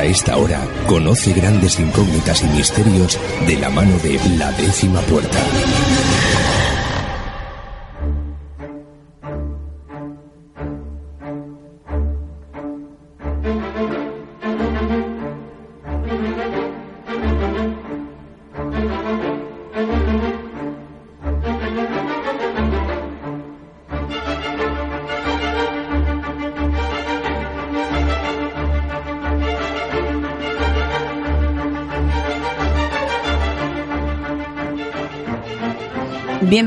A esta hora, conoce grandes incógnitas y misterios de la mano de la décima puerta.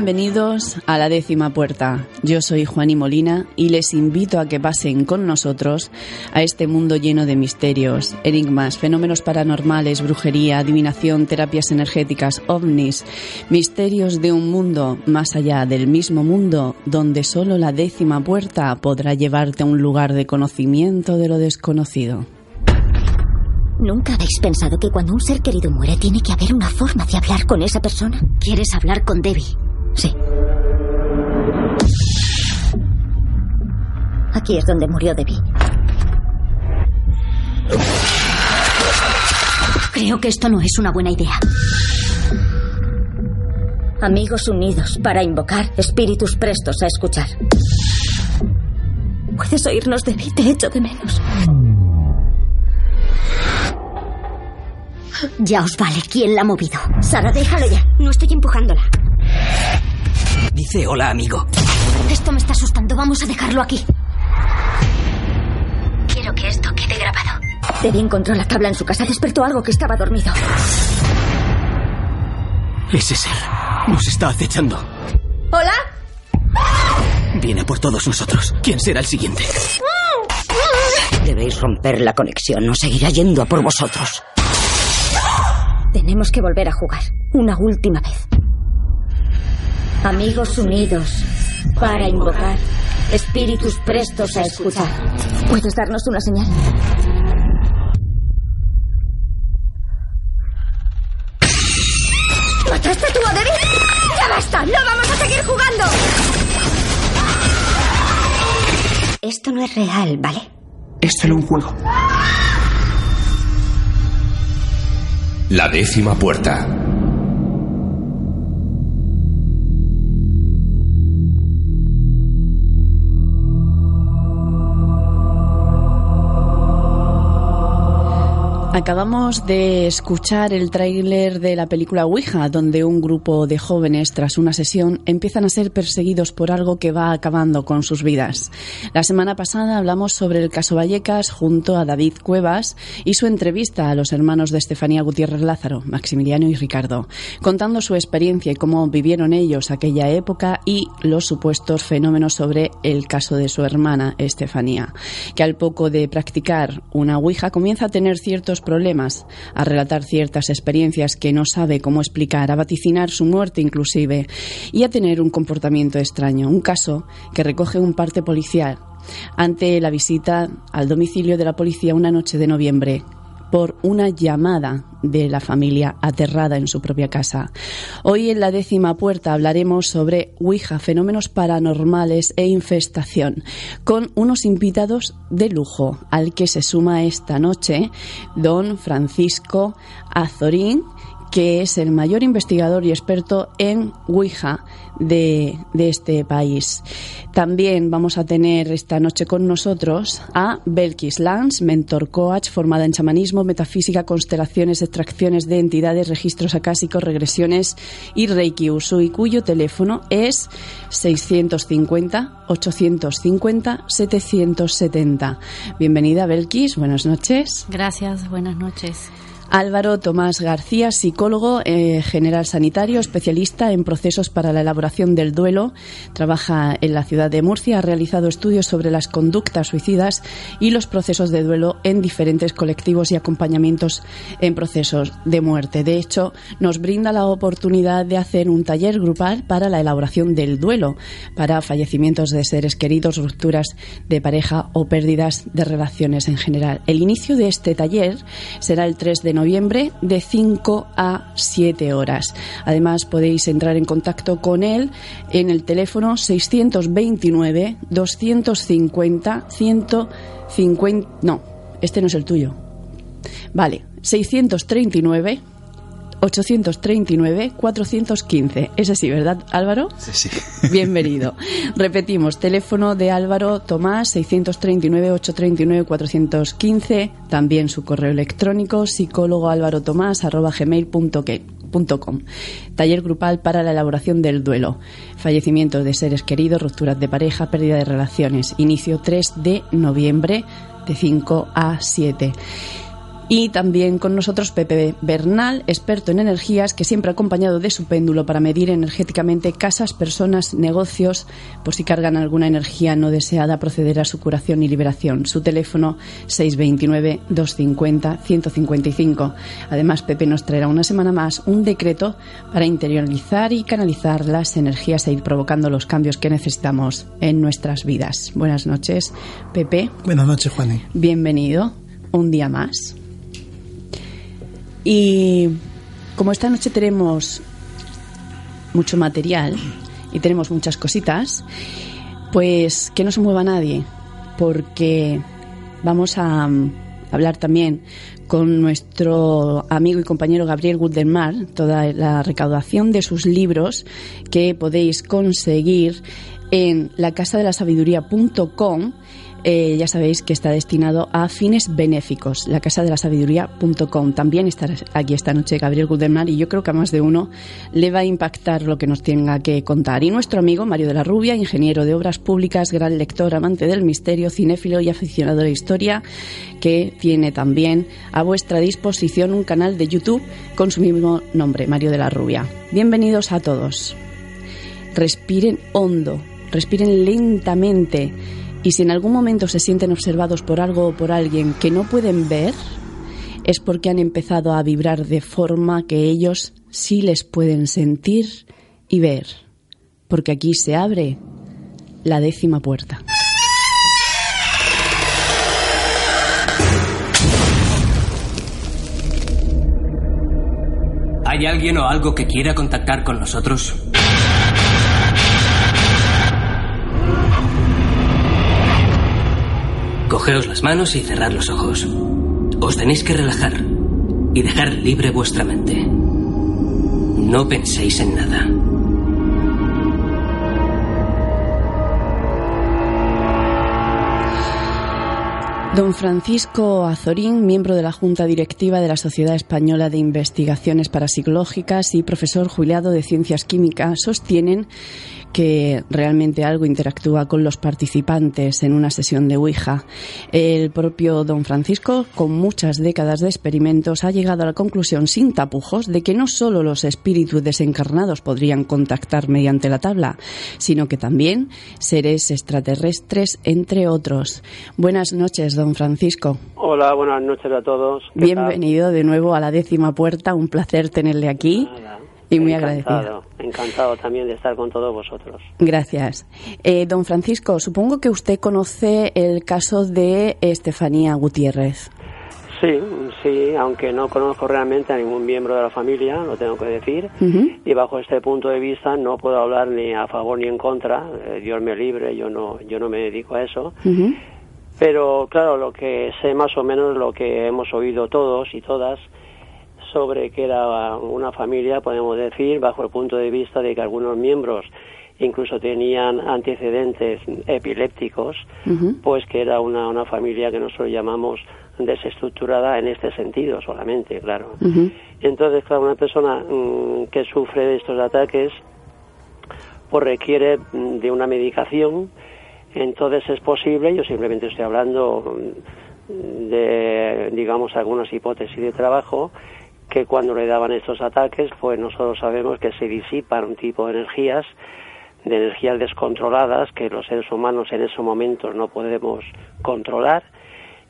Bienvenidos a la décima puerta. Yo soy Juaní Molina y les invito a que pasen con nosotros a este mundo lleno de misterios, enigmas, fenómenos paranormales, brujería, adivinación, terapias energéticas, ovnis, misterios de un mundo más allá del mismo mundo donde solo la décima puerta podrá llevarte a un lugar de conocimiento de lo desconocido. ¿Nunca habéis pensado que cuando un ser querido muere tiene que haber una forma de hablar con esa persona? ¿Quieres hablar con Debbie? Sí. Aquí es donde murió Debbie. Creo que esto no es una buena idea. Amigos unidos para invocar espíritus prestos a escuchar. ¿Puedes oírnos, Debbie? Te echo de menos. Ya os vale quién la ha movido. Sara, déjalo ya. No estoy empujándola. Dice hola, amigo. Esto me está asustando. Vamos a dejarlo aquí. Quiero que esto quede grabado. Debbie encontró la tabla en su casa. Despertó algo que estaba dormido. Ese ser nos está acechando. ¿Hola? Viene por todos nosotros. ¿Quién será el siguiente? Debéis romper la conexión. No seguirá yendo a por vosotros. Tenemos que volver a jugar. Una última vez. Amigos unidos para invocar espíritus prestos a escuchar. ¿Puedes darnos una señal? ¿Mataste a Debbie? ¡Ya basta! ¡No vamos a seguir jugando! Esto no es real, ¿vale? Es solo un juego. La décima puerta. Acabamos de escuchar el tráiler de la película Ouija, donde un grupo de jóvenes, tras una sesión, empiezan a ser perseguidos por algo que va acabando con sus vidas. La semana pasada hablamos sobre el caso Vallecas junto a David Cuevas y su entrevista a los hermanos de Estefanía Gutiérrez Lázaro, Maximiliano y Ricardo, contando su experiencia y cómo vivieron ellos aquella época y los supuestos fenómenos sobre el caso de su hermana Estefanía, que al poco de practicar una Ouija comienza a tener ciertos problemas, a relatar ciertas experiencias que no sabe cómo explicar, a vaticinar su muerte inclusive y a tener un comportamiento extraño. Un caso que recoge un parte policial ante la visita al domicilio de la policía una noche de noviembre por una llamada de la familia aterrada en su propia casa. Hoy en la décima puerta hablaremos sobre Ouija, fenómenos paranormales e infestación, con unos invitados de lujo, al que se suma esta noche don Francisco Azorín, que es el mayor investigador y experto en Ouija de, de, este país. También vamos a tener esta noche con nosotros a Belkis Lance, mentor coach, formada en chamanismo, metafísica, constelaciones, extracciones de entidades, registros acásicos, regresiones y Reiki Usui, cuyo teléfono es 650 850 770. Bienvenida, Belkis. Buenas noches. Gracias. Buenas noches. Álvaro Tomás García, psicólogo eh, general sanitario, especialista en procesos para la elaboración del duelo. Trabaja en la ciudad de Murcia, ha realizado estudios sobre las conductas suicidas y los procesos de duelo en diferentes colectivos y acompañamientos en procesos de muerte. De hecho, nos brinda la oportunidad de hacer un taller grupal para la elaboración del duelo, para fallecimientos de seres queridos, rupturas de pareja o pérdidas de relaciones en general. El inicio de este taller será el 3 de noviembre de 5 a 7 horas. Además podéis entrar en contacto con él en el teléfono 629 250 150 no, este no es el tuyo. Vale, 639 839 415. Es así, ¿verdad, Álvaro? Sí, sí. Bienvenido. Repetimos, teléfono de Álvaro Tomás 639 839 415, también su correo electrónico psicólogo álvaro tomás arroba gmail.com. Taller grupal para la elaboración del duelo. Fallecimientos de seres queridos, rupturas de pareja, pérdida de relaciones. Inicio 3 de noviembre de 5 a 7. Y también con nosotros Pepe Bernal, experto en energías, que siempre ha acompañado de su péndulo para medir energéticamente casas, personas, negocios, por si cargan alguna energía no deseada, proceder a su curación y liberación. Su teléfono 629-250-155. Además, Pepe nos traerá una semana más un decreto para interiorizar y canalizar las energías e ir provocando los cambios que necesitamos en nuestras vidas. Buenas noches, Pepe. Buenas noches, Juani. Bienvenido un día más. Y como esta noche tenemos mucho material y tenemos muchas cositas, pues que no se mueva nadie, porque vamos a mm, hablar también con nuestro amigo y compañero Gabriel Gudelmar, toda la recaudación de sus libros que podéis conseguir en la casa de la sabiduría.com eh, ya sabéis que está destinado a fines benéficos. La casa de la sabiduría.com. También estará aquí esta noche Gabriel Gudemar y yo creo que a más de uno le va a impactar lo que nos tenga que contar. Y nuestro amigo Mario de la Rubia, ingeniero de obras públicas, gran lector, amante del misterio, cinéfilo y aficionado a la historia, que tiene también a vuestra disposición un canal de YouTube con su mismo nombre, Mario de la Rubia. Bienvenidos a todos. Respiren hondo, respiren lentamente y si en algún momento se sienten observados por algo o por alguien que no pueden ver, es porque han empezado a vibrar de forma que ellos sí les pueden sentir y ver. Porque aquí se abre la décima puerta. ¿Hay alguien o algo que quiera contactar con nosotros? Cogeos las manos y cerrad los ojos. Os tenéis que relajar y dejar libre vuestra mente. No penséis en nada. Don Francisco Azorín, miembro de la Junta Directiva de la Sociedad Española de Investigaciones Parapsicológicas y profesor jubilado de Ciencias Químicas, sostienen que realmente algo interactúa con los participantes en una sesión de Ouija. El propio don Francisco, con muchas décadas de experimentos, ha llegado a la conclusión sin tapujos de que no solo los espíritus desencarnados podrían contactar mediante la tabla, sino que también seres extraterrestres, entre otros. Buenas noches, don Francisco. Hola, buenas noches a todos. Bienvenido de nuevo a la décima puerta. Un placer tenerle aquí. Y muy encantado, agradecido. Encantado también de estar con todos vosotros. Gracias. Eh, don Francisco, supongo que usted conoce el caso de Estefanía Gutiérrez. Sí, sí, aunque no conozco realmente a ningún miembro de la familia, lo tengo que decir, y bajo este punto de vista no puedo hablar ni a favor ni en contra, eh, Dios me libre, yo no, yo no me dedico a eso. Pero claro, lo que sé más o menos lo que hemos oído todos y todas sobre que era una familia, podemos decir, bajo el punto de vista de que algunos miembros incluso tenían antecedentes epilépticos, pues que era una, una familia que nosotros llamamos desestructurada en este sentido solamente, claro. Entonces, claro, una persona mm, que sufre de estos ataques, pues requiere mm, de una medicación, entonces es posible, yo simplemente estoy hablando mm, de, digamos, algunas hipótesis de trabajo, que cuando le daban estos ataques, pues nosotros sabemos que se disipan un tipo de energías, de energías descontroladas, que los seres humanos en esos momentos no podemos controlar,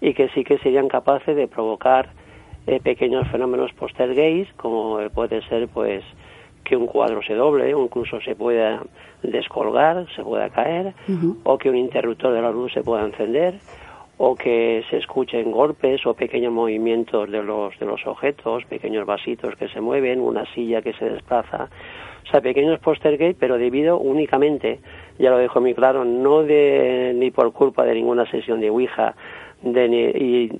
y que sí que serían capaces de provocar eh, pequeños fenómenos postergays, como puede ser pues que un cuadro se doble, o incluso se pueda descolgar, se pueda caer, o que un interruptor de la luz se pueda encender, o que se escuchen golpes o pequeños movimientos de los de los objetos, pequeños vasitos que se mueven, una silla que se desplaza, o sea, pequeños postergate, pero debido únicamente, ya lo dejo muy claro, no de ni por culpa de ninguna sesión de Ouija, y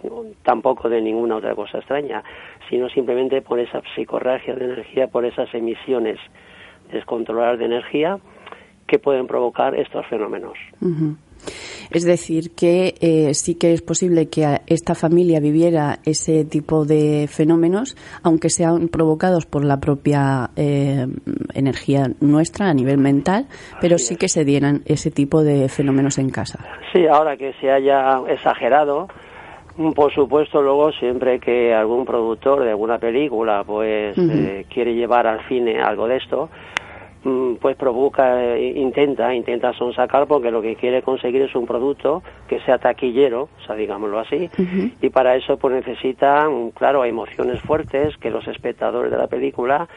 tampoco de ninguna otra cosa extraña, sino simplemente por esa psicorragia de energía, por esas emisiones descontroladas de energía que pueden provocar estos fenómenos. Es decir, que eh, sí que es posible que esta familia viviera ese tipo de fenómenos, aunque sean provocados por la propia eh, energía nuestra a nivel mental, pero sí que se dieran ese tipo de fenómenos en casa. Sí, ahora que se haya exagerado, por supuesto, luego siempre que algún productor de alguna película pues eh, quiere llevar al cine algo de esto, pues provoca, eh, intenta, intenta sonsacar porque lo que quiere conseguir es un producto que sea taquillero, o sea, digámoslo así, y para eso pues necesita, claro, emociones fuertes, que los espectadores de la película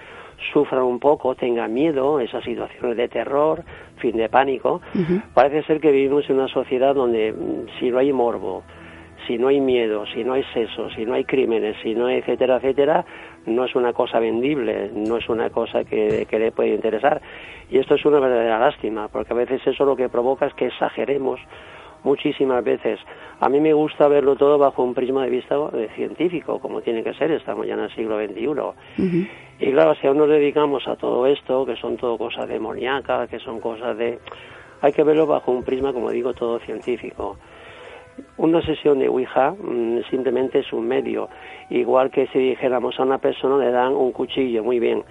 sufran un poco, tengan miedo, esas situaciones de terror, fin de pánico. Parece ser que vivimos en una sociedad donde mm, si no hay morbo, si no hay miedo, si no hay seso, si no hay crímenes, si no hay etcétera, etcétera, no es una cosa vendible, no es una cosa que, que le puede interesar. Y esto es una verdadera lástima, porque a veces eso lo que provoca es que exageremos muchísimas veces. A mí me gusta verlo todo bajo un prisma de vista científico, como tiene que ser, estamos ya en el siglo XXI. Y claro, si aún nos dedicamos a todo esto, que son todo cosas demoníacas, que son cosas de... Hay que verlo bajo un prisma, como digo, todo científico. Una sesión de Ouija mm, simplemente es un medio, igual que si dijéramos a una persona le dan un cuchillo, muy bien.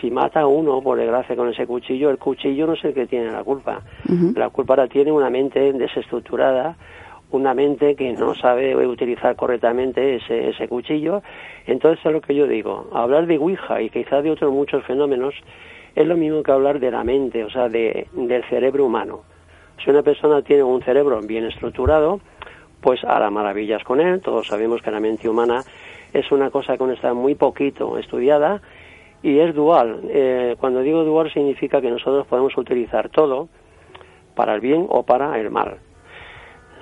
Si mata a uno, por desgracia, con ese cuchillo, el cuchillo no es el que tiene la culpa. La culpa la tiene una mente desestructurada, una mente que no sabe utilizar correctamente ese, ese cuchillo. Entonces es lo que yo digo. Hablar de Ouija y quizás de otros muchos fenómenos es lo mismo que hablar de la mente, o sea, de, del cerebro humano. Si una persona tiene un cerebro bien estructurado, pues hará maravillas con él. Todos sabemos que la mente humana es una cosa que está muy poquito estudiada y es dual. Eh, cuando digo dual significa que nosotros podemos utilizar todo para el bien o para el mal.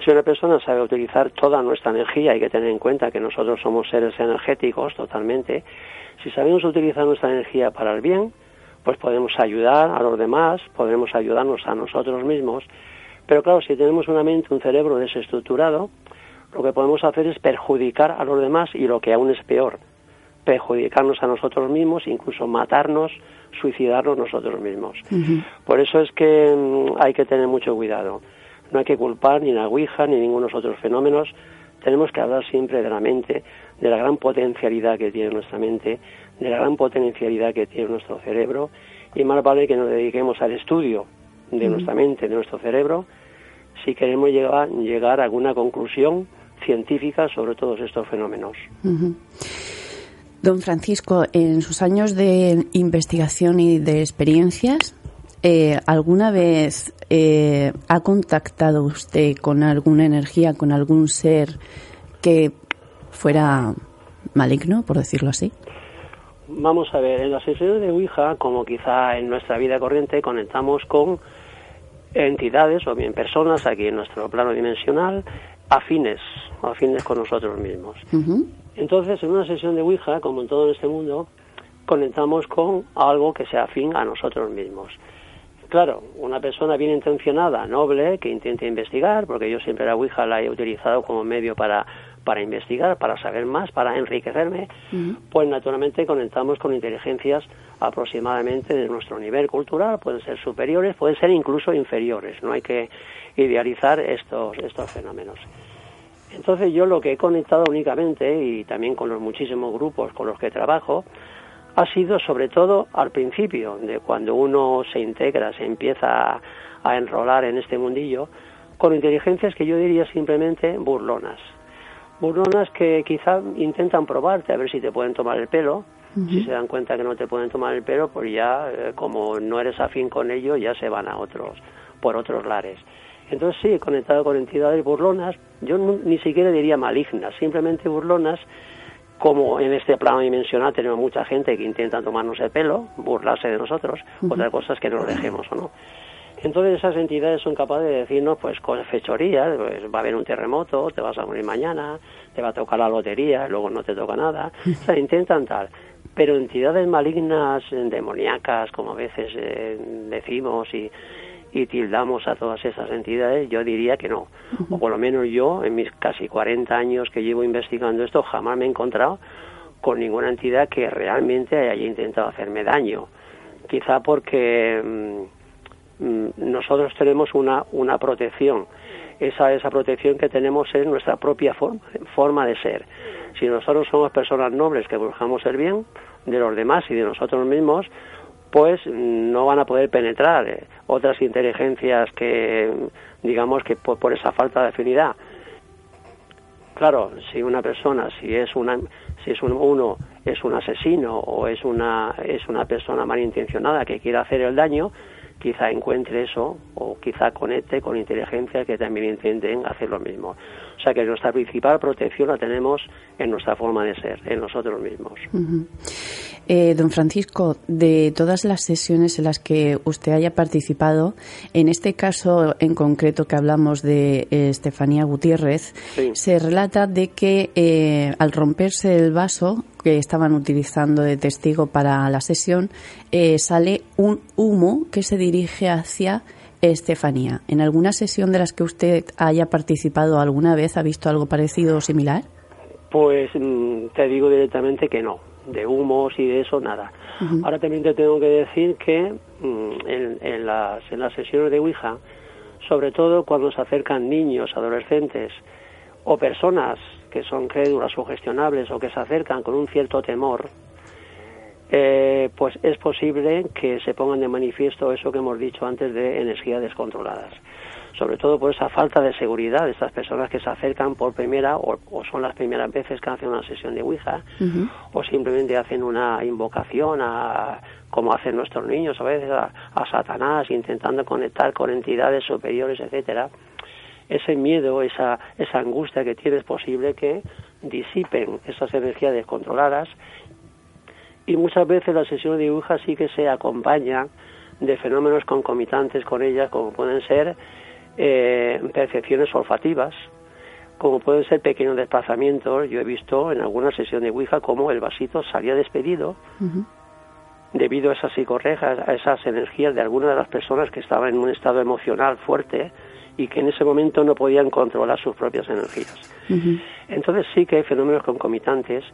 Si una persona sabe utilizar toda nuestra energía, hay que tener en cuenta que nosotros somos seres energéticos totalmente, si sabemos utilizar nuestra energía para el bien, pues podemos ayudar a los demás, podremos ayudarnos a nosotros mismos, pero claro, si tenemos una mente, un cerebro desestructurado, lo que podemos hacer es perjudicar a los demás y lo que aún es peor, perjudicarnos a nosotros mismos, incluso matarnos, suicidarnos nosotros mismos. Por eso es que mm, hay que tener mucho cuidado. No hay que culpar ni la Ouija ni ningunos otros fenómenos. Tenemos que hablar siempre de la mente, de la gran potencialidad que tiene nuestra mente, de la gran potencialidad que tiene nuestro cerebro y más vale que nos dediquemos al estudio de nuestra mente, de nuestro cerebro, si queremos llegar, llegar a alguna conclusión científica sobre todos estos fenómenos. Don Francisco, en sus años de investigación y de experiencias, eh, ¿alguna vez eh, ha contactado usted con alguna energía, con algún ser que fuera maligno, por decirlo así? Vamos a ver, en las sesiones de Ouija, como quizá en nuestra vida corriente, conectamos con entidades o bien personas aquí en nuestro plano dimensional afines, afines con nosotros mismos. Entonces, en una sesión de Ouija, como en todo este mundo, conectamos con algo que sea afín a nosotros mismos. Claro, una persona bien intencionada, noble, que intente investigar, porque yo siempre la Ouija la he utilizado como medio para para investigar, para saber más, para enriquecerme, pues naturalmente conectamos con inteligencias aproximadamente de nuestro nivel cultural, pueden ser superiores, pueden ser incluso inferiores, no hay que idealizar estos, estos fenómenos. Entonces yo lo que he conectado únicamente, y también con los muchísimos grupos con los que trabajo, ha sido sobre todo al principio, de cuando uno se integra, se empieza a enrolar en este mundillo, con inteligencias que yo diría simplemente burlonas burlonas que quizá intentan probarte a ver si te pueden tomar el pelo. Si se dan cuenta que no te pueden tomar el pelo, pues ya, eh, como no eres afín con ellos, ya se van a otros, por otros lares. Entonces sí, he conectado con entidades burlonas, yo ni siquiera diría malignas, simplemente burlonas, como en este plano dimensional tenemos mucha gente que intenta tomarnos el pelo, burlarse de nosotros, otra cosa es que nos dejemos o no. Entonces esas entidades son capaces de decirnos, pues con fechorías, pues va a haber un terremoto, te vas a morir mañana, te va a tocar la lotería, luego no te toca nada. O sea, intentan tal. Pero entidades malignas, demoníacas, como a veces eh, decimos, y, y tildamos a todas esas entidades, yo diría que no. O por lo menos yo, en mis casi 40 años que llevo investigando esto, jamás me he encontrado con ninguna entidad que realmente haya intentado hacerme daño. Quizá porque mm, nosotros tenemos una, una protección. Esa, esa protección que tenemos es nuestra propia forma, forma de ser. Si nosotros somos personas nobles que buscamos el bien de los demás y de nosotros mismos, pues no van a poder penetrar eh, otras inteligencias que, digamos, que por, esa falta de afinidad. Claro, si una persona, si es una, si es uno es un asesino o es una es una persona malintencionada que quiere hacer el daño, quizá encuentre eso o quizá conecte con inteligencias que también intenten hacer lo mismo. O sea que nuestra principal protección la tenemos en nuestra forma de ser, en nosotros mismos. Eh, don Francisco, de todas las sesiones en las que usted haya participado, en este caso en concreto que hablamos de eh, Estefanía Gutiérrez, se relata de que eh, al romperse el vaso que estaban utilizando de testigo para la sesión, sale un humo que se dirige hacia Estefanía. ¿En alguna sesión de las que usted haya participado alguna vez ha visto algo parecido o similar? Pues mm, te digo directamente que no de humos y de eso, nada. Ahora también te tengo que decir que mm, en, las, en las sesiones de Ouija, sobre todo cuando se acercan niños, adolescentes o personas que son crédulas sugestionables o que se acercan con un cierto temor, eh, pues es posible que se pongan de manifiesto eso que hemos dicho antes de energías descontroladas sobre todo por esa falta de seguridad de estas personas que se acercan por primera o, son las primeras veces que hacen una sesión de Ouija o simplemente hacen una invocación a como hacen nuestros niños a veces a, Satanás intentando conectar con entidades superiores, etcétera. Ese miedo, esa, esa angustia que tiene es posible que disipen esas energías descontroladas y muchas veces la sesión de Ouija sí que se acompaña de fenómenos concomitantes con ellas, como pueden ser eh, percepciones olfativas, como pueden ser pequeños desplazamientos. Yo he visto en alguna sesión de Ouija cómo el vasito salía despedido debido a esas psicorrejas, a esas energías de algunas de las personas que estaban en un estado emocional fuerte y que en ese momento no podían controlar sus propias energías. Entonces sí que hay fenómenos concomitantes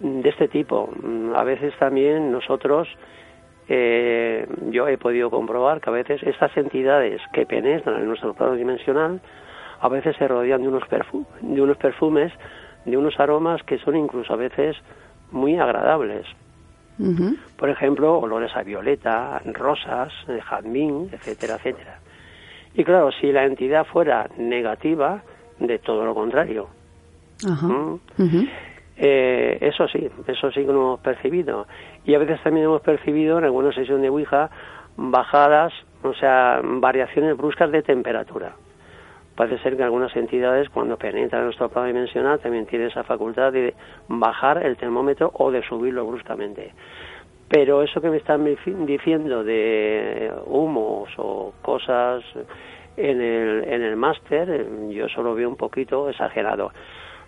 de este tipo. A veces también nosotros eh, yo he podido comprobar que a veces estas entidades que penetran en nuestro plano dimensional a veces se rodean de unos, de unos perfumes, de unos aromas que son incluso a veces muy agradables. Por ejemplo, olores a violeta, rosas, jazmín, etcétera, etcétera. Y claro, si la entidad fuera negativa, de todo lo contrario. ¿Mm? Eh, eso sí, eso sí que lo hemos percibido. Y a veces también hemos percibido en alguna sesión de Ouija bajadas, o sea, variaciones bruscas de temperatura. Parece ser que algunas entidades, cuando penetran en nuestro plano dimensional, también tienen esa facultad de bajar el termómetro o de subirlo bruscamente. Pero eso que me están diciendo de humos o cosas en el, en el máster, yo solo veo un poquito exagerado.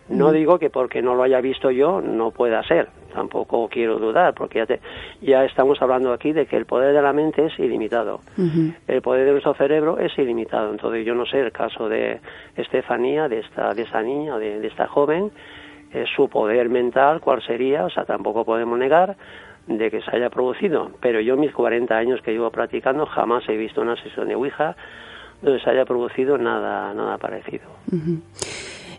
No digo que porque no lo haya visto yo no pueda ser, tampoco quiero dudar, porque ya, ya estamos hablando aquí de que el poder de la mente es ilimitado, el poder de nuestro cerebro es ilimitado. Entonces yo no sé el caso de Estefanía, de esta, de esta niña, de, esta joven, eh, su poder mental, cuál sería, o sea, tampoco podemos negar de que se haya producido, pero yo mis 40 años que llevo practicando jamás he visto una sesión de Ouija donde se haya producido nada, nada parecido.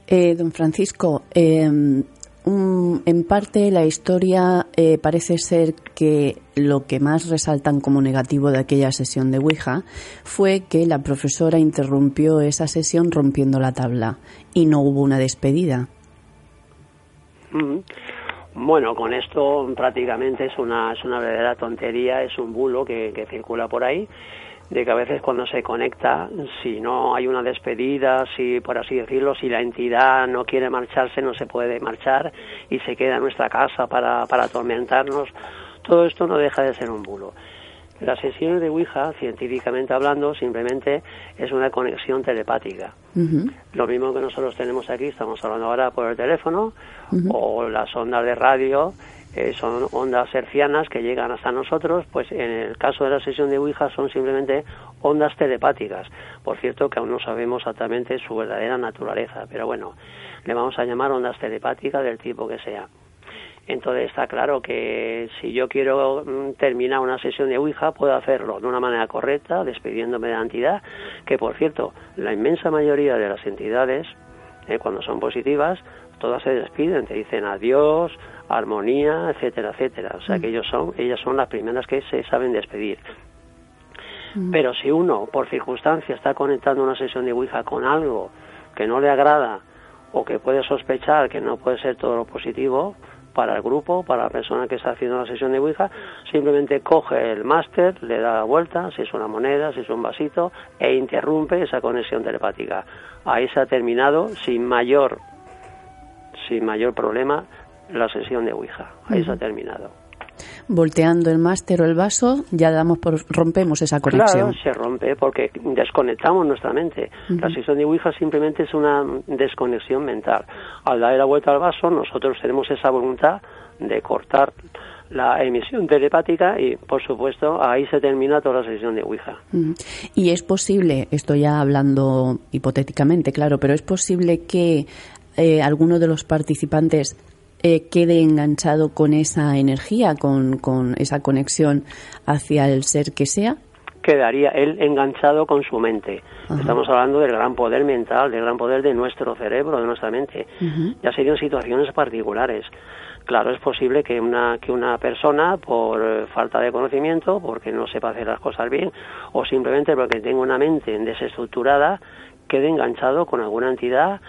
Eh, don Francisco, em, en parte la historia eh, parece ser que lo que más resaltan como negativo de aquella sesión de Ouija fue que la profesora interrumpió esa sesión rompiendo la tabla y no hubo una despedida. Bueno, con esto prácticamente es una, es una verdadera tontería, es un bulo que, circula por ahí de que a veces cuando se conecta, si no hay una despedida, si por así decirlo, si la entidad no quiere marcharse, no se puede marchar y se queda en nuestra casa para atormentarnos, todo esto no deja de ser un bulo. Las sesiones de Ouija, científicamente hablando, simplemente es una conexión telepática. Lo mismo que nosotros tenemos aquí, estamos hablando ahora por el teléfono o las ondas de radio eh, son ondas hercianas que llegan hasta nosotros, pues en el caso de la sesión de Ouija son simplemente ondas telepáticas. Por cierto que aún no sabemos exactamente su verdadera naturaleza, pero bueno, le vamos a llamar ondas telepáticas del tipo que sea. Entonces está claro que si yo quiero mm, terminar una sesión de Ouija, puedo hacerlo de una manera correcta, despidiéndome de la entidad, que por cierto, la inmensa mayoría de las entidades, eh, cuando son positivas, todas se despiden, te dicen adiós, armonía, etcétera, etcétera. O sea que mm. ellos son, ellas son las primeras que se saben despedir. Mm. Pero si uno, por circunstancia, está conectando una sesión de Ouija con algo que no le agrada o que puede sospechar que no puede ser todo lo positivo, para el grupo, para la persona que está haciendo la sesión de Ouija, simplemente coge el máster, le da la vuelta, si es una moneda, si es un vasito, e interrumpe esa conexión telepática. Ahí se ha terminado sin mayor, sin mayor problema la sesión de Ouija. Ahí se ha terminado volteando el máster o el vaso, ya damos por, rompemos esa conexión. Claro, se rompe porque desconectamos nuestra mente. La sesión de Ouija simplemente es una desconexión mental. Al dar la vuelta al vaso, nosotros tenemos esa voluntad de cortar la emisión telepática y, por supuesto, ahí se termina toda la sesión de Ouija. Y es posible, estoy ya hablando hipotéticamente, claro, pero es posible que eh, alguno de los participantes eh, quede enganchado con esa energía, con, con esa conexión hacia el ser que sea? Quedaría él enganchado con su mente. Estamos hablando del gran poder mental, del gran poder de nuestro cerebro, de nuestra mente. Ya serían situaciones particulares. Claro, es posible que una, que una persona, por falta de conocimiento, porque no sepa hacer las cosas bien, o simplemente porque tenga una mente desestructurada, quede enganchado con alguna entidad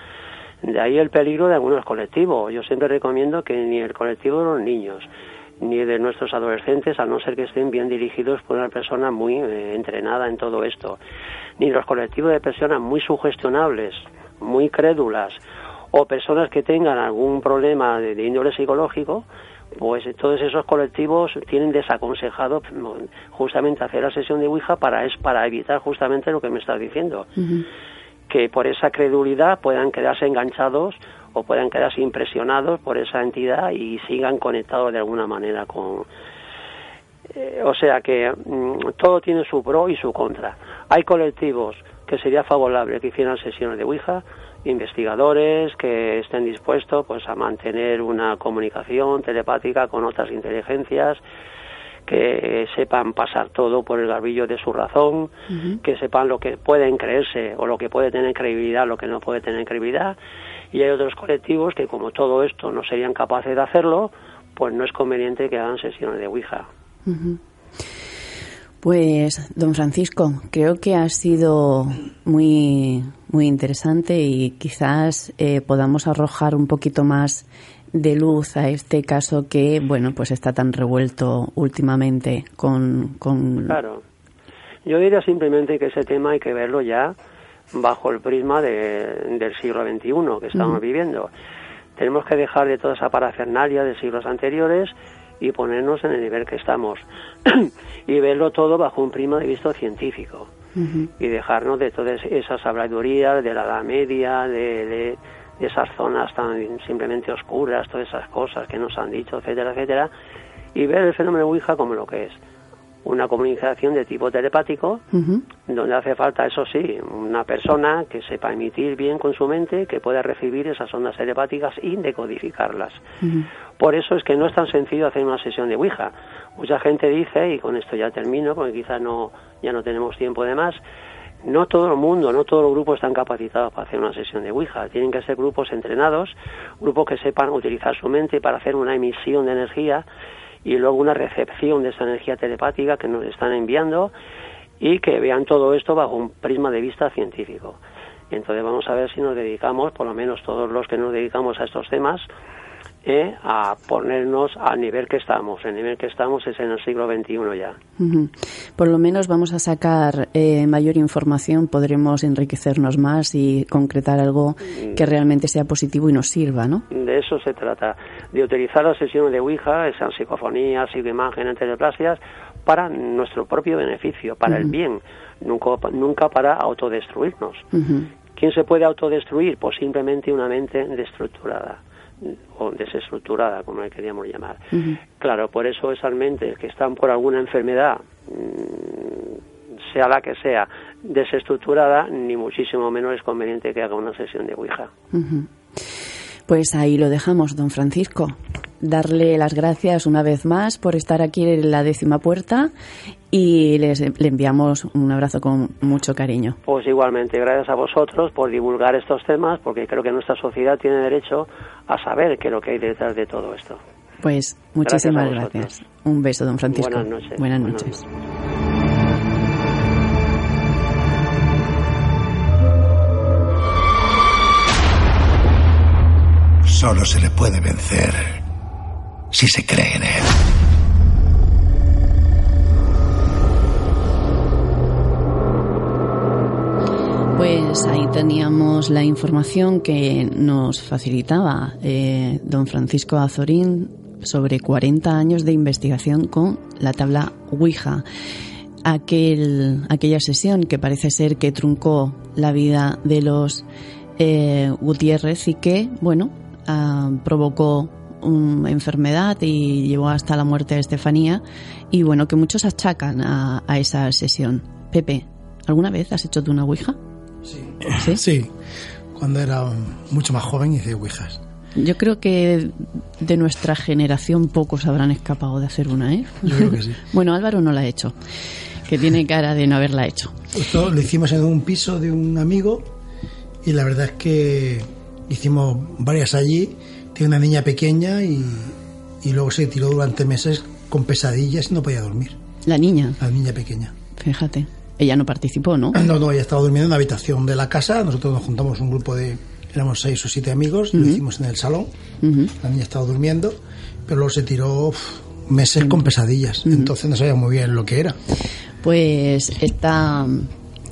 de ahí el peligro de algunos colectivos. Yo siempre recomiendo que ni el colectivo de los niños, ni de nuestros adolescentes, a no ser que estén bien dirigidos por una persona muy eh, entrenada en todo esto, ni los colectivos de personas muy sugestionables, muy crédulas, o personas que tengan algún problema de, índole psicológico, pues todos esos colectivos tienen desaconsejado justamente hacer la sesión de Ouija para, es, para evitar justamente lo que me estás diciendo que por esa credulidad puedan quedarse enganchados o puedan quedarse impresionados por esa entidad y sigan conectados de alguna manera con... Eh, o sea que mm, todo tiene su pro y su contra. Hay colectivos que sería favorable que hicieran sesiones de Ouija, investigadores que estén dispuestos pues a mantener una comunicación telepática con otras inteligencias que sepan pasar todo por el garbillo de su razón, que sepan lo que pueden creerse o lo que puede tener credibilidad, lo que no puede tener credibilidad. Y hay otros colectivos que como todo esto no serían capaces de hacerlo, pues no es conveniente que hagan sesiones de Ouija. Pues, don Francisco, creo que ha sido muy, muy interesante y quizás eh, podamos arrojar un poquito más de luz a este caso que, bueno, pues está tan revuelto últimamente con... con... Claro. Yo diría simplemente que ese tema hay que verlo ya bajo el prisma de, del siglo XXI que estamos viviendo. Tenemos que dejar de toda esa parafernalia de siglos anteriores y ponernos en el nivel que estamos y verlo todo bajo un prisma de vista científico y dejarnos de todas esas habladurías de la Edad Media, de esas zonas tan simplemente oscuras, todas esas cosas que nos han dicho, etcétera, etcétera, y ver el fenómeno Ouija como lo que es. Una comunicación de tipo telepático, donde hace falta, eso sí, una persona que sepa emitir bien con su mente, que pueda recibir esas ondas telepáticas y decodificarlas. Por eso es que no es tan sencillo hacer una sesión de Ouija. Mucha gente dice, y con esto ya termino, porque quizás no, ya no tenemos tiempo de más, no todo el mundo, no todos los grupos están capacitados para hacer una sesión de Ouija. Tienen que ser grupos entrenados, grupos que sepan utilizar su mente para hacer una emisión de energía y luego una recepción de esa energía telepática que nos están enviando y que vean todo esto bajo un prisma de vista científico. Entonces vamos a ver si nos dedicamos, por lo menos todos los que nos dedicamos a estos temas, eh, a ponernos al nivel que estamos. El nivel que estamos es en el siglo XXI ya. Por lo menos vamos a sacar eh, mayor información, podremos enriquecernos más y concretar algo que realmente sea positivo y nos sirva, ¿no? De eso se trata, de utilizar las sesiones de Ouija, esas psicofonías, psicoimágenes, teleplasias, para nuestro propio beneficio, para el bien, nunca, nunca para autodestruirnos. ¿Quién se puede autodestruir? Pues simplemente una mente destructurada o desestructurada, como le queríamos llamar. Claro, por eso esas mentes que están por alguna enfermedad, mm, sea la que sea, desestructurada, ni muchísimo menos es conveniente que haga una sesión de Ouija. Pues ahí lo dejamos, don Francisco. Darle las gracias una vez más por estar aquí en la décima puerta y les, le enviamos un abrazo con mucho cariño. Pues igualmente, gracias a vosotros por divulgar estos temas, porque creo que nuestra sociedad tiene derecho a saber qué es lo que hay detrás de todo esto. Pues muchísimas gracias. Un beso, don Francisco. Buenas noches. Buenas noches. Solo se le puede vencer si se cree en él. Pues ahí teníamos la información que nos facilitaba eh, don Francisco Azorín sobre 40 años de investigación con la tabla Ouija. Aquel, aquella sesión que parece ser que truncó la vida de los eh, Gutiérrez y que, bueno, ah, provocó una enfermedad y llevó hasta la muerte de Estefanía y bueno, que muchos achacan a, a esa sesión. Pepe, ¿alguna vez has hecho tú una Ouija? Sí. ¿Sí? cuando era mucho más joven hice ouijas. Yo creo que de nuestra generación pocos habrán escapado de hacer una, ¿eh? Yo creo que sí. bueno, Álvaro no la ha hecho, que tiene cara de no haberla hecho. Esto lo hicimos en un piso de un amigo y la verdad es que hicimos varias allí. Tiene una niña pequeña y, y luego se tiró durante meses con pesadillas y no podía dormir. La niña, La niña pequeña. fíjate. Ella no participó, ¿no? No, no, ella estaba durmiendo en la habitación de la casa. Nosotros nos juntamos un grupo de, éramos seis o siete amigos, lo hicimos en el salón. La niña estaba durmiendo, pero luego se tiró uf, meses con pesadillas. Entonces no sabía muy bien lo que era. Pues está,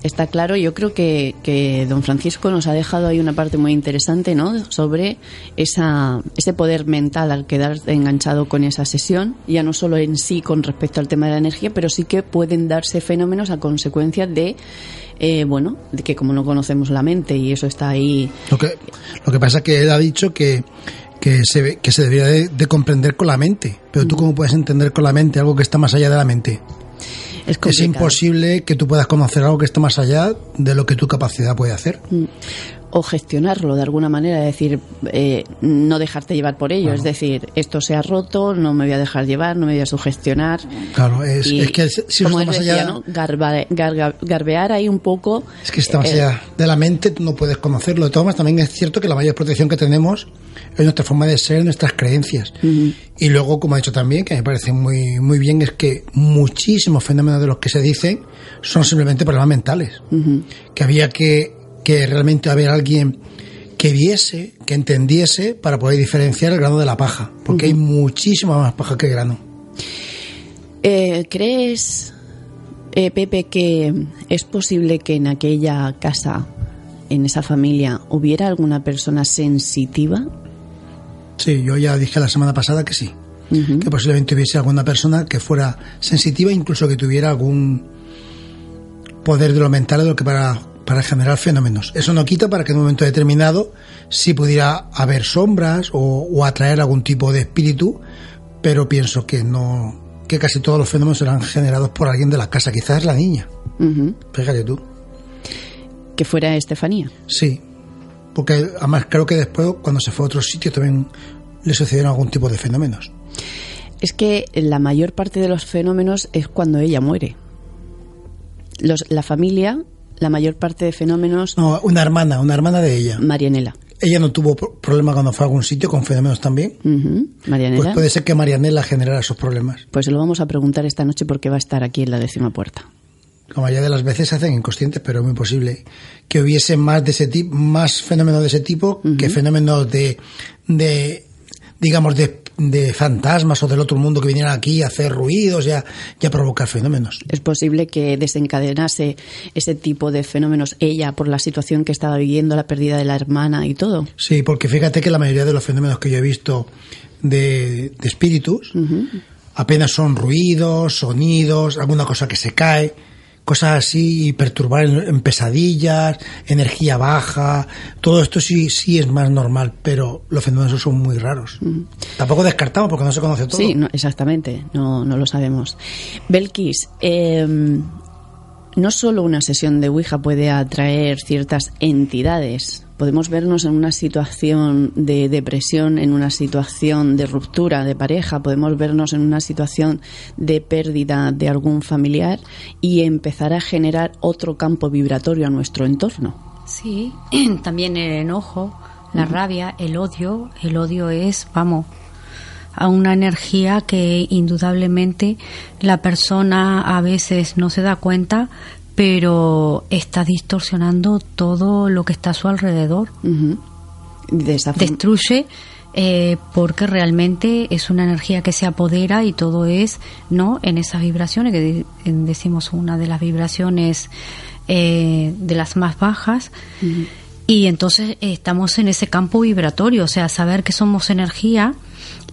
está claro. Yo creo que, que don Francisco nos ha dejado ahí una parte muy interesante, ¿no? Sobre esa, ese poder mental al quedar enganchado con esa sesión, ya no solo en sí con respecto al tema de la energía, pero sí que pueden darse fenómenos a consecuencia de, eh, bueno, de que como no conocemos la mente y eso está ahí. Lo que, lo que pasa es que él ha dicho que, que, se, que se debería de, de comprender con la mente. Pero tú, ¿cómo puedes entender con la mente algo que está más allá de la mente? Es, imposible que tú puedas conocer algo que está más allá de lo que tu capacidad puede hacer. O gestionarlo de alguna manera, es decir, eh, no dejarte llevar por ello, es decir, esto se ha roto, no me voy a dejar llevar, no me voy a sugestionar. Claro, es, Y es que si como está él más decía, allá, ¿no? Garba- garbear ahí un poco. es que está más eh, allá de la mente, no puedes conocerlo. De todas maneras, también es cierto que la mayor protección que tenemos es nuestra forma de ser, nuestras creencias. Y luego, como ha dicho también, que me parece muy, muy bien, es que muchísimos fenómenos de los que se dicen son simplemente problemas mentales. Que había que, que realmente haber alguien que viese, que entendiese, para poder diferenciar el grano de la paja. Porque hay muchísima más paja que grano. eh, ¿Crees, eh, Pepe, que es posible que en aquella casa, en esa familia, hubiera alguna persona sensitiva? Sí, yo ya dije la semana pasada que sí. Que posiblemente hubiese alguna persona que fuera sensitiva, incluso que tuviera algún poder de lo mental de lo que para, para generar fenómenos. Eso no quita para que en un momento determinado sí pudiera haber sombras o, o atraer algún tipo de espíritu, pero pienso que no, que casi todos los fenómenos serán generados por alguien de la casa, quizás la niña. Ujú. Fíjate tú. Que fuera Estefanía. Sí, porque además creo que después, cuando se fue a otro sitio, también le sucedieron algún tipo de fenómenos. Es que la mayor parte de los fenómenos es cuando ella muere. Los, la familia, la mayor parte de fenómenos, No, una hermana, una hermana de ella. Marianela. Ella no tuvo pro- problema cuando fue a algún sitio con fenómenos también. Marianela. Pues puede ser que Marianela generara esos problemas. Pues se lo vamos a preguntar esta noche porque va a estar aquí en la décima puerta. La mayoría de las veces se hacen inconscientes, pero es muy posible que hubiese más de ese tipo, más fenómenos de ese tipo que fenómenos de, de digamos, de, de fantasmas o del otro mundo que vinieran aquí a hacer ruidos y a, y a provocar fenómenos. Es posible que desencadenase ese tipo de fenómenos ella por la situación que estaba viviendo, la pérdida de la hermana y todo. Sí, porque fíjate que la mayoría de los fenómenos que yo he visto de, de espíritus apenas son ruidos, sonidos, alguna cosa que se cae. Cosas así perturbar en, pesadillas, energía baja, todo esto sí sí es más normal, pero los fenómenos son muy raros. Tampoco descartamos porque no se conoce todo. Sí, no, exactamente, no, no lo sabemos. Belkis, eh, no solo una sesión de Ouija puede atraer ciertas entidades. Podemos vernos en una situación de depresión, en una situación de ruptura de pareja, podemos vernos en una situación de pérdida de algún familiar y empezar a generar otro campo vibratorio a nuestro entorno. Sí, también el enojo, la rabia, el odio. El odio es, vamos, a una energía que indudablemente la persona a veces no se da cuenta, pero está distorsionando todo lo que está a su alrededor. De esa forma- Destruye eh, porque realmente es una energía que se apodera y todo es no en esas vibraciones que decimos una de las vibraciones eh, de las más bajas. Y entonces estamos en ese campo vibratorio o sea saber que somos energía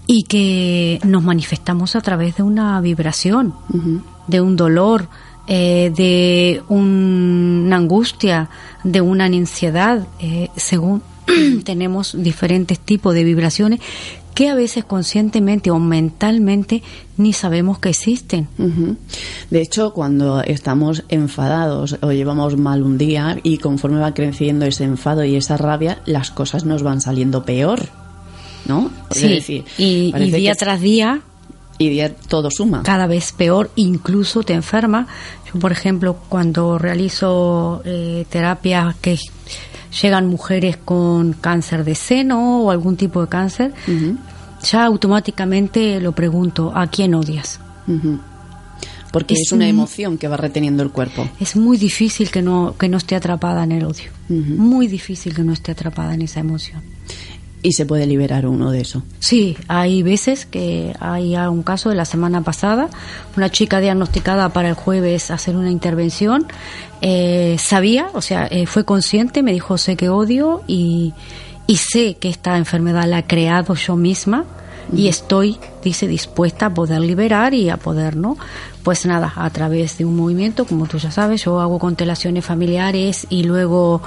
y que nos manifestamos a través de una vibración de un dolor eh, de un- una angustia de una ansiedad eh, según tenemos diferentes tipos de vibraciones que a veces conscientemente o mentalmente ni sabemos que existen. De hecho, cuando estamos enfadados o llevamos mal un día y conforme va creciendo ese enfado y esa rabia, las cosas nos van saliendo peor, ¿no? Es Sí, decir, y, día que- tras día y todo suma. cada vez peor, incluso te enferma. Yo, por ejemplo, cuando realizo eh, terapias que llegan mujeres con cáncer de seno o algún tipo de cáncer, ya automáticamente lo pregunto, ¿a quién odias? Porque es, Es una un- emoción que va reteniendo el cuerpo. Es muy difícil que no, que no esté atrapada en el odio. Muy difícil que no esté atrapada en esa emoción. Y se puede liberar uno de eso. Sí, hay veces que hay un caso de la semana pasada, una chica diagnosticada para el jueves hacer una intervención, eh, sabía, o sea, eh, fue consciente, me dijo sé que odio y, y sé que esta enfermedad la he creado yo misma y estoy, dice, dispuesta a poder liberar y a poder, ¿no? Pues nada, a través de un movimiento, como tú ya sabes, yo hago constelaciones familiares y luego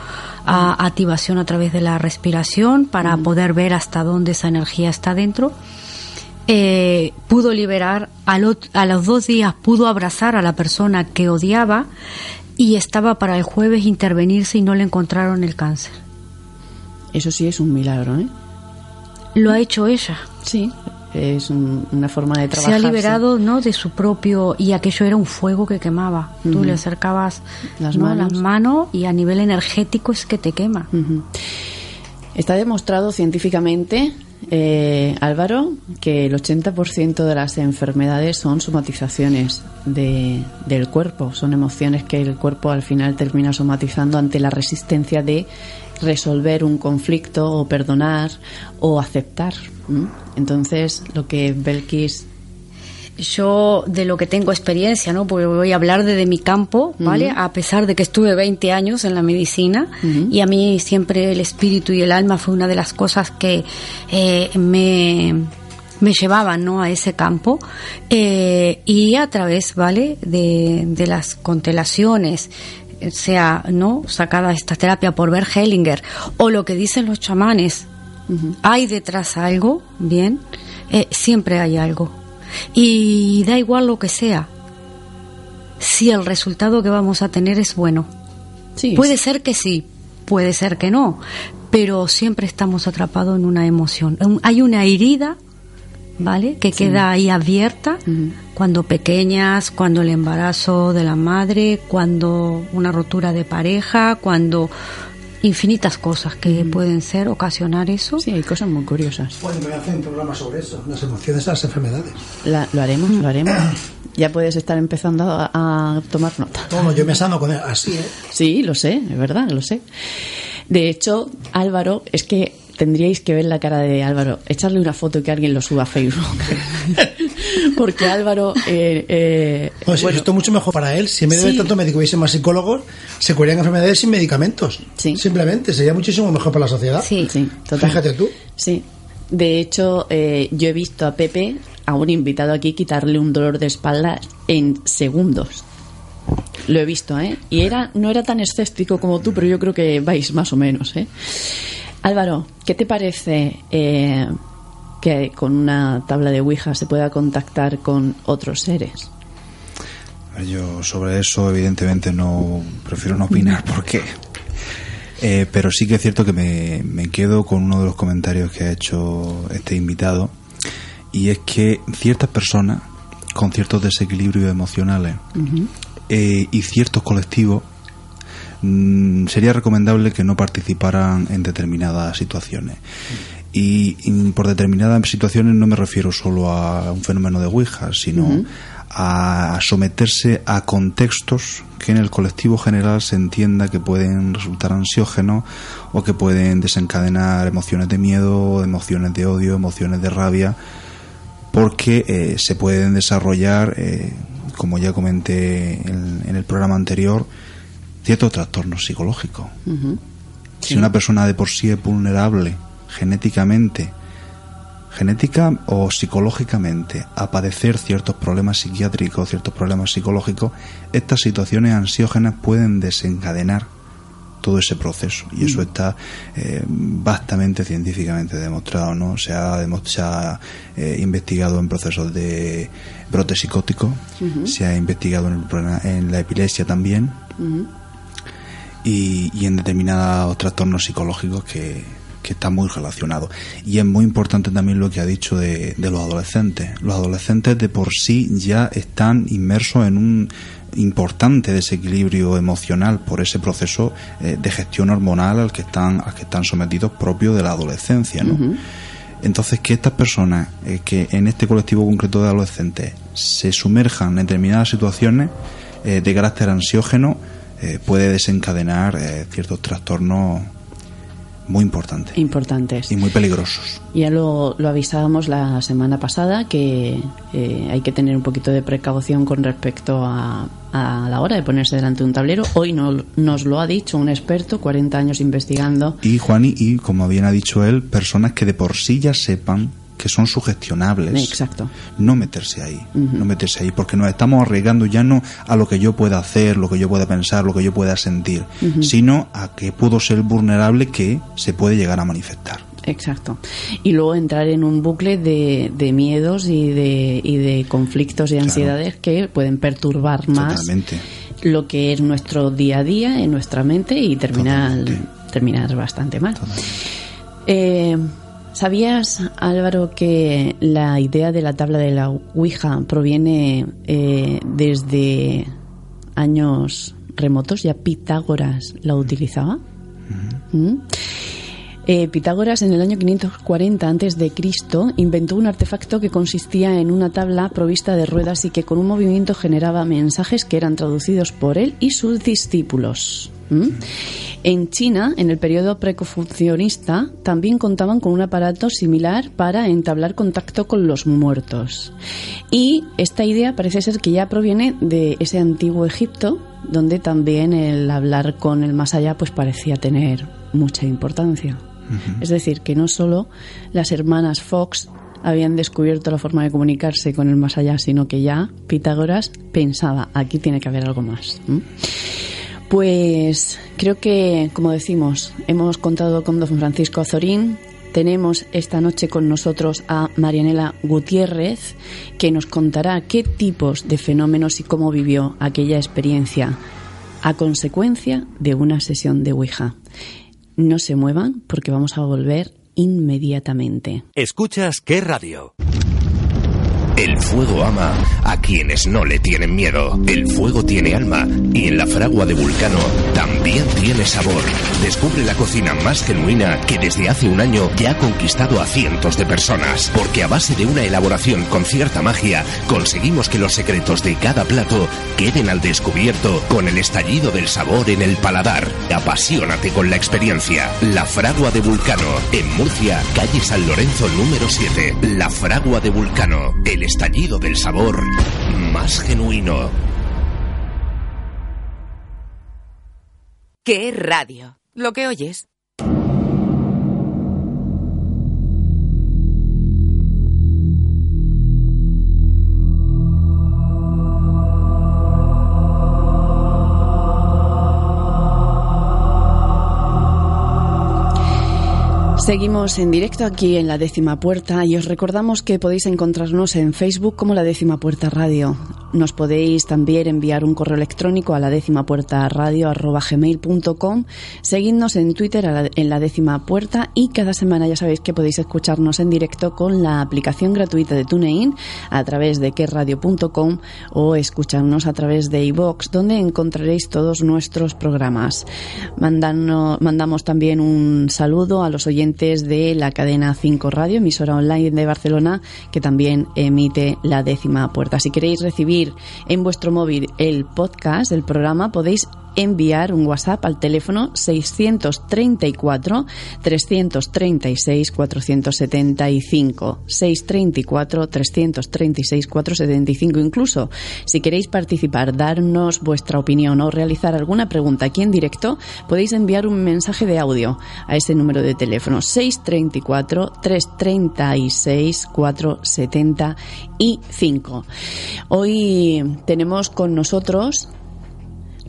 a- activación a través de la respiración para poder ver hasta dónde esa energía está dentro. Eh, pudo liberar, al ot- a los dos días pudo abrazar a la persona que odiaba y estaba para el jueves intervenirse y no le encontraron el cáncer. Eso sí es un milagro, ¿eh? Lo ha hecho ella. Sí, es un- una forma de se trabajar. ha liberado no de su propio y aquello era un fuego que quemaba tú Ujú. le acercabas Las ¿no? manos. las manos y a nivel energético es que te quema. Está demostrado científicamente, eh, Álvaro, que el 80% de las enfermedades son somatizaciones de- del cuerpo, son emociones que el cuerpo al final termina somatizando ante la resistencia de resolver un conflicto o perdonar o aceptar. Entonces, lo que Belkis yo de lo que tengo experiencia no porque voy a hablar desde mi campo vale a pesar de que estuve 20 años en la medicina y a mí siempre el espíritu y el alma fue una de las cosas que eh, me me llevaban ¿no? a ese campo eh, y a través vale de, de las constelaciones sea no sacada esta terapia por Bert Hellinger o lo que dicen los chamanes hay detrás algo bien Eh, siempre hay algo. Y da igual lo que sea si el resultado que vamos a tener es bueno. Sí, puede ser que sí puede ser que no pero siempre estamos atrapados en una emoción hay una herida ¿vale? Que queda ahí abierta cuando pequeñas, cuando el embarazo de la madre, cuando una rotura de pareja, cuando infinitas cosas que pueden ser, ocasionar eso. Sí, hay cosas muy curiosas. Bueno, voy a hacer un programa sobre eso, las emociones a las enfermedades. La- lo haremos, lo haremos. Ya puedes estar empezando a, a tomar nota. No, yo me sano con él, así, ¿eh? Sí, lo sé, es verdad, lo sé. De hecho, Álvaro, es que tendríais que ver la cara de Álvaro. Echarle una foto que alguien lo suba a Facebook. Porque Álvaro. Eh, eh, si bueno, esto es mucho mejor para él. Si en vez de Sí. tanto médico hubiese más psicólogos, se curarían enfermedades sin medicamentos. Sí. Simplemente, sería muchísimo mejor para la sociedad. Sí. sí, total. Fíjate tú. Sí. De hecho, eh, yo he visto a Pepe, a un invitado aquí, quitarle un dolor de espalda en segundos. Lo he visto, ¿eh? Y era, no era tan escéptico como tú, pero yo creo que vais más o menos, ¿eh? Álvaro, ¿qué te parece eh, que con una tabla de Ouija se pueda contactar con otros seres? Yo sobre eso evidentemente no prefiero no opinar porque eh, pero sí que es cierto que me, me, quedo con uno de los comentarios que ha hecho este invitado y es que ciertas personas con ciertos desequilibrios emocionales eh, y ciertos colectivos mm, sería recomendable que no participaran en determinadas situaciones. Y, por determinadas situaciones no me refiero solo a un fenómeno de Ouija, sino a someterse a contextos que en el colectivo general se entienda que pueden resultar ansiógenos o que pueden desencadenar emociones de miedo, emociones de odio, emociones de rabia, porque eh, se pueden desarrollar, eh, como ya comenté en, el programa anterior, ciertos trastornos psicológicos. Si una persona de por sí es vulnerable genéticamente genética o psicológicamente a padecer ciertos problemas psiquiátricos, ciertos problemas psicológicos, estas situaciones ansiógenas pueden desencadenar todo ese proceso. Y eso mm. está eh, vastamente científicamente demostrado no se ha, se ha eh, investigado en procesos de brote psicótico se ha investigado en, en, la epilepsia también y, y en determinados trastornos psicológicos que, que está muy relacionado. Y es muy importante también lo que ha dicho de, los adolescentes. Los adolescentes de por sí ya están inmersos en un importante desequilibrio emocional por ese proceso eh, de gestión hormonal al que están al que están sometidos propios de la adolescencia, ¿no? Entonces, que estas personas, eh, que en este colectivo concreto de adolescentes, se sumerjan en determinadas situaciones eh, de carácter ansiógeno, puede desencadenar ciertos trastornos muy importantes. Importantes. Y muy peligrosos. Ya lo, lo avisábamos la semana pasada que eh, hay que tener un poquito de precaución con respecto a, a la hora de ponerse delante de un tablero. Hoy no, nos lo ha dicho un experto, 40 años investigando. Y Juani, y como bien ha dicho él, personas que de por sí ya sepan que son sugestionables. Exacto. No meterse ahí, no meterse ahí, porque nos estamos arriesgando ya no a lo que yo pueda hacer, lo que yo pueda pensar, lo que yo pueda sentir, sino a que puedo ser vulnerable que se puede llegar a manifestar. Exacto. Y luego entrar en un bucle de, de miedos y de, y de conflictos y ansiedades que pueden perturbar más lo que es nuestro día a día en nuestra mente y terminar, terminar bastante mal. Eh, ¿Sabías, Álvaro, que la idea de la tabla de la Ouija proviene eh, desde años remotos? Ya Pitágoras la utilizaba. ¿Mm? Eh, Pitágoras en el año 540 a.C. inventó un artefacto que consistía en una tabla provista de ruedas y que con un movimiento generaba mensajes que eran traducidos por él y sus discípulos. En China, en el periodo preconfucionista, también contaban con un aparato similar para entablar contacto con los muertos. Y esta idea parece ser que ya proviene de ese antiguo Egipto, donde también el hablar con el más allá pues parecía tener mucha importancia. Es decir, que no solo las hermanas Fox habían descubierto la forma de comunicarse con el más allá, sino que ya Pitágoras pensaba, aquí tiene que haber algo más. Pues creo que, como decimos, hemos contado con don Francisco Azorín. Tenemos esta noche con nosotros a Marianela Gutiérrez, que nos contará qué tipos de fenómenos y cómo vivió aquella experiencia a consecuencia de una sesión de Ouija. No se muevan porque vamos a volver inmediatamente. Escuchas qué radio. El fuego ama a quienes no le tienen miedo. El fuego tiene alma y en la fragua de Vulcano también tiene sabor. Descubre la cocina más genuina que desde hace un año ya ha conquistado a cientos de personas. Porque a base de una elaboración con cierta magia, conseguimos que los secretos de cada plato queden al descubierto con el estallido del sabor en el paladar. Apasionate con la experiencia. La fragua de Vulcano, en Murcia, calle San Lorenzo número 7. La fragua de Vulcano, el estallido del sabor más genuino. ¿Qué radio? Lo que oyes. Seguimos en directo aquí en la décima puerta y os recordamos que podéis encontrarnos en Facebook como la décima puerta radio. Nos podéis también enviar un correo electrónico a la décima puerta radio arroba gmail.com, seguidnos en Twitter en la décima puerta y cada semana ya sabéis que podéis escucharnos en directo con la aplicación gratuita de TuneIn a través de querradio.com o escucharnos a través de iVox donde encontraréis todos nuestros programas. mandamos también un saludo a los oyentes de la cadena 5 Radio, emisora online de Barcelona, que también emite la décima puerta. Si queréis recibir en vuestro móvil el podcast del programa, podéis enviar un WhatsApp al teléfono 634 336 475 634 336 475 incluso si queréis participar darnos vuestra opinión o realizar alguna pregunta aquí en directo podéis enviar un mensaje de audio a ese número de teléfono 634 336 475 hoy tenemos con nosotros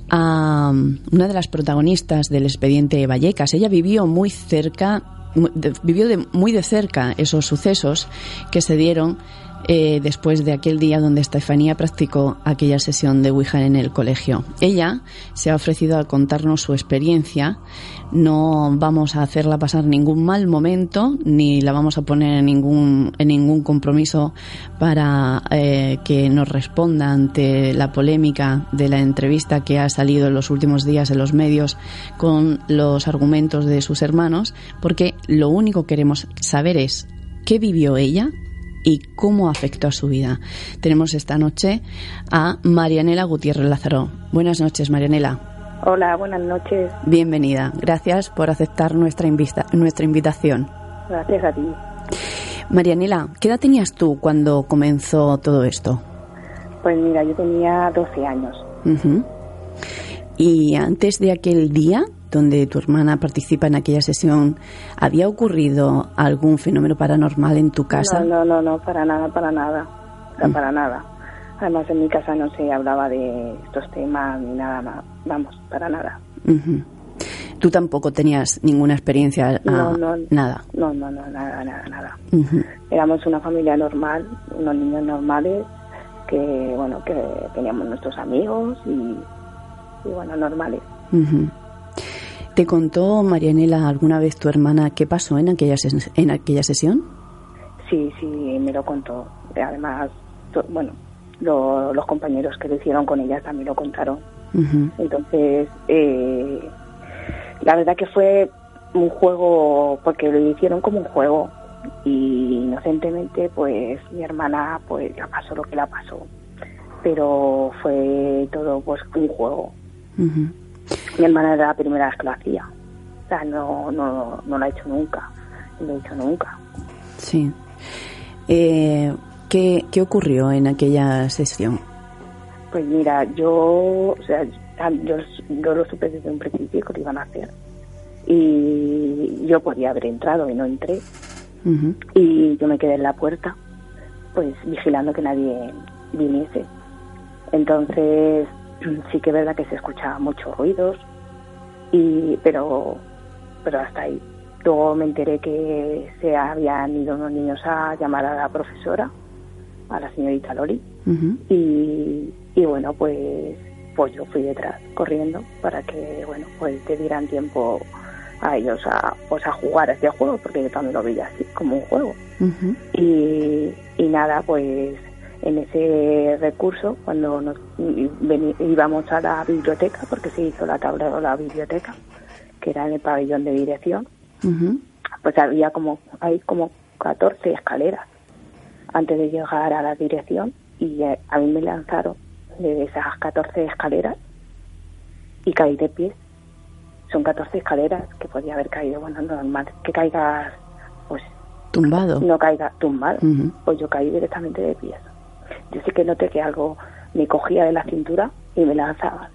a una de las protagonistas del expediente Vallecas. Ella vivió muy cerca, vivió de, muy de cerca esos sucesos que se dieron eh, después de aquel día donde Estefanía practicó aquella sesión de Ouija en el colegio. Ella se ha ofrecido a contarnos su experiencia. No vamos a hacerla pasar ningún mal momento ni la vamos a poner en ningún, en ningún compromiso para eh, que nos responda ante la polémica de la entrevista que ha salido en los últimos días en los medios con los argumentos de sus hermanos, porque lo único que queremos saber es qué vivió ella y cómo afectó a su vida. Tenemos esta noche a Marianela Gutiérrez Lázaro. Buenas noches, Marianela. Hola, buenas noches. Bienvenida. Gracias por aceptar nuestra, nuestra invitación. Gracias a ti. Marianela, ¿qué edad tenías tú cuando comenzó todo esto? Pues mira, yo tenía 12 años. ¿Y antes de aquel día, donde tu hermana participa en aquella sesión, ¿había ocurrido algún fenómeno paranormal en tu casa? No, no, no, para nada, para nada, mm. para nada. Además, en mi casa no se hablaba de estos temas ni nada más, vamos, para nada. ¿Tú tampoco tenías ninguna experiencia? No, no, nada. No, no, no, nada, nada, nada. Éramos una familia normal, unos niños normales que, bueno, que teníamos nuestros amigos y, bueno, normales. ¿Te contó Marianela alguna vez tu hermana qué pasó en aquella, en aquella sesión? Sí, sí, me lo contó. Además, bueno, los compañeros que lo hicieron con ella también lo contaron. Entonces, eh, la verdad que fue un juego, porque lo hicieron como un juego y inocentemente pues mi hermana pues la pasó lo que la pasó pero fue todo pues un juego mi hermana era la primera vez que lo hacía. O sea, no, no, no lo ha hecho nunca. No lo ha hecho nunca. Sí. Eh, ¿qué, ¿Qué ocurrió en aquella sesión? Pues mira, yo, o sea, yo, yo lo supe desde un principio que lo iban a hacer. Y yo podía haber entrado y no entré. Y yo me quedé en la puerta, pues vigilando que nadie viniese. Entonces, sí que es verdad que se escuchaba muchos ruidos, y, pero, pero hasta ahí. Luego me enteré que se habían ido unos niños a llamar a la profesora, a la señorita Loli, y, y bueno, pues, pues yo fui detrás corriendo para que, bueno, pues te dieran tiempo a ellos a, pues a jugar a este juego, porque yo también lo veía así, como un juego. y, y nada, pues en ese recurso cuando nos íbamos a la biblioteca, porque se hizo la tabla de la biblioteca, que era en el pabellón de dirección, pues había como, hay como 14 escaleras antes de llegar a la dirección y eh, a mí me lanzaron de esas 14 escaleras y caí de pie. Son 14 escaleras que podía haber caído, bueno, normal, que caigas, pues... Tumbado. No caiga tumbado. Pues yo caí directamente de pies yo sí que noté que algo me cogía de la cintura y me lanzaba.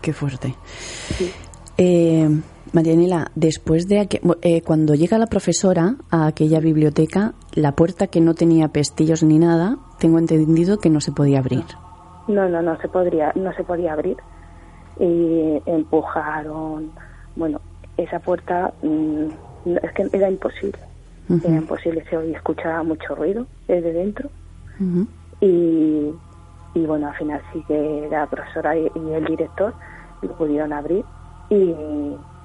Qué fuerte. Eh, Marianela, después de eh, cuando llega la profesora a aquella biblioteca, la puerta que no tenía pestillos ni nada, tengo entendido que no se podía abrir. No, no, no se podría, no se podía abrir. Y empujaron, bueno, esa puerta mm, es que era imposible. Era imposible, se oía, escuchaba mucho ruido desde dentro. y, y bueno, al final sí que la profesora y, el director lo pudieron abrir y,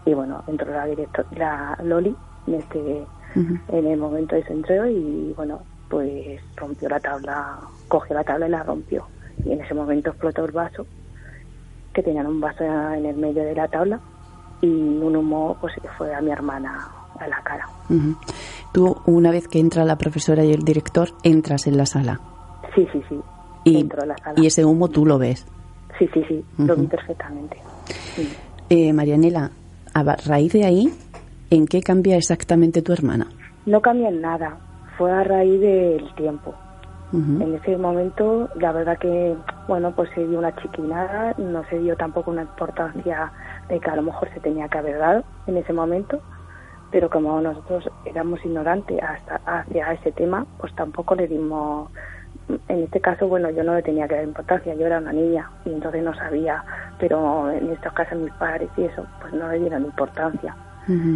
y bueno, entró la director, la Loli en este en el momento de su entrega y bueno, pues rompió la tabla, cogió la tabla y la rompió. Y en ese momento explotó el vaso, que tenían un vaso en el medio de la tabla y un humo pues fue a mi hermana a la cara. Tú, una vez que entra la profesora y el director, entras en la sala. Sí, sí, sí. Y, y ese humo tú lo ves. Sí, sí, sí, lo vi perfectamente. Eh, Marianela, a raíz de ahí, ¿en qué cambia exactamente tu hermana? No cambia en nada, fue a raíz del tiempo. En ese momento, la verdad que, bueno, pues se dio una chiquinada, no se dio tampoco una importancia de que a lo mejor se tenía que haber dado en ese momento, pero como nosotros éramos ignorantes hasta hacia ese tema, pues tampoco le dimos, en este caso, bueno, yo no le tenía que dar importancia, yo era una niña y entonces no sabía, pero en estos casos mis padres y eso, pues no le dieron importancia.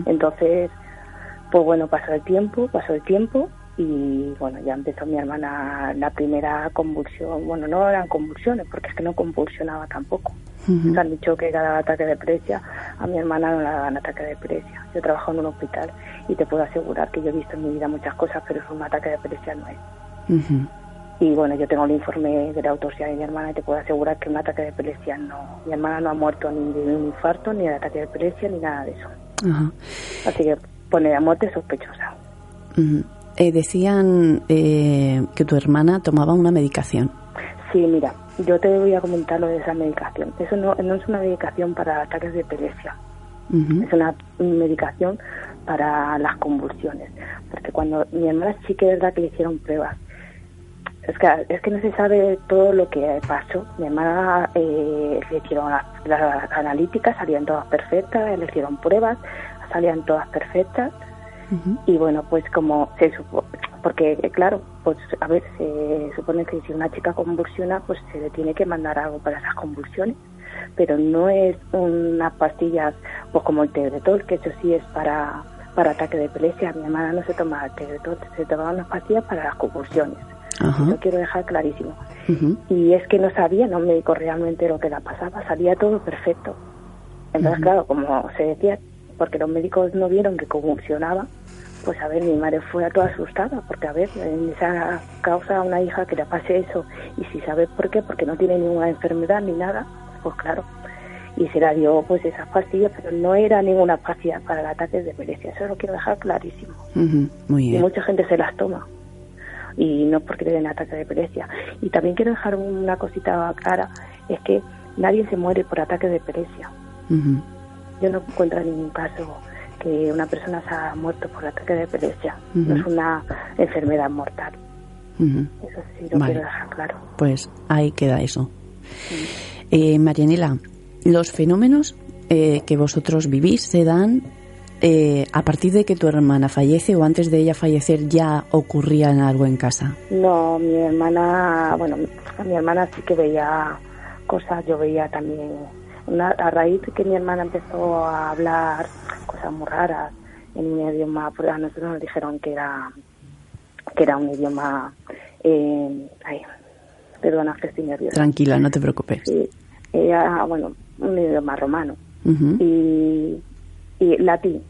Entonces, pues bueno, pasó el tiempo, pasó el tiempo y bueno, ya empezó mi hermana la primera convulsión. Bueno, no eran convulsiones, porque es que no convulsionaba tampoco. Se han dicho que cada ataque de depresión, a mi hermana no le daban ataque de depresión. Yo trabajo en un hospital y te puedo asegurar que yo he visto en mi vida muchas cosas, pero es un ataque de depresión no es. Y bueno, yo tengo el informe de la autopsia de mi hermana y te puedo asegurar que un ataque de epilepsia no. Mi hermana no ha muerto ni de un infarto, ni de ataque de epilepsia, ni nada de eso. Así que pone a muerte sospechosa. Eh, decían eh, que tu hermana tomaba una medicación. Sí, mira, yo te voy a comentar lo de esa medicación. Eso no, no es una medicación para ataques de epilepsia. Es una medicación para las convulsiones. Porque cuando mi hermana sí que es verdad que le hicieron pruebas. Es que, es que no se sabe todo lo que pasó. Mi hermana eh, le hicieron las, las analíticas, salían todas perfectas, le hicieron pruebas, salían todas perfectas y bueno, pues como se supone, porque claro, pues a ver, se supone que si una chica convulsiona, pues se le tiene que mandar algo para esas convulsiones, pero no es unas pastillas pues como el Tegretol, que eso sí es para, para ataque de epilepsia. Mi hermana no se toma el Tegretol, se tomaba unas pastillas para las convulsiones. Quiero dejar clarísimo. Y es que no sabía, no médico realmente lo que la pasaba, salía todo perfecto. Entonces, claro, como se decía, porque los médicos no vieron que convulsionaba, pues a ver, mi madre fue toda asustada, porque a ver, en esa causa una hija que le pase eso, y si sabes por qué, porque no tiene ninguna enfermedad ni nada, pues claro, y se la dio pues esas pastillas, pero no era ninguna pastilla para el ataque de epilepsia, eso lo quiero dejar clarísimo. muy bien. Y mucha gente se las toma, y no porque le den ataque de epilepsia. Y también quiero dejar una cosita clara, es que nadie se muere por ataque de epilepsia yo no encuentro ningún caso que una persona se ha muerto por ataque de epilepsia. No es una enfermedad mortal. Eso sí lo quiero dejar claro. Pues ahí queda eso. Eh, Marianela, los fenómenos eh, que vosotros vivís se dan eh, a partir de que tu hermana fallece o antes de ella fallecer ya ocurría algo en casa. No, mi hermana, bueno, mi hermana sí que veía cosas, yo veía también a raíz de que mi hermana empezó a hablar cosas muy raras en un idioma, pues a nosotros nos dijeron que era que era un idioma, eh, ay, perdona que estoy nerviosa. Tranquila, no te preocupes. Sí, era, bueno, un idioma romano y, y latín.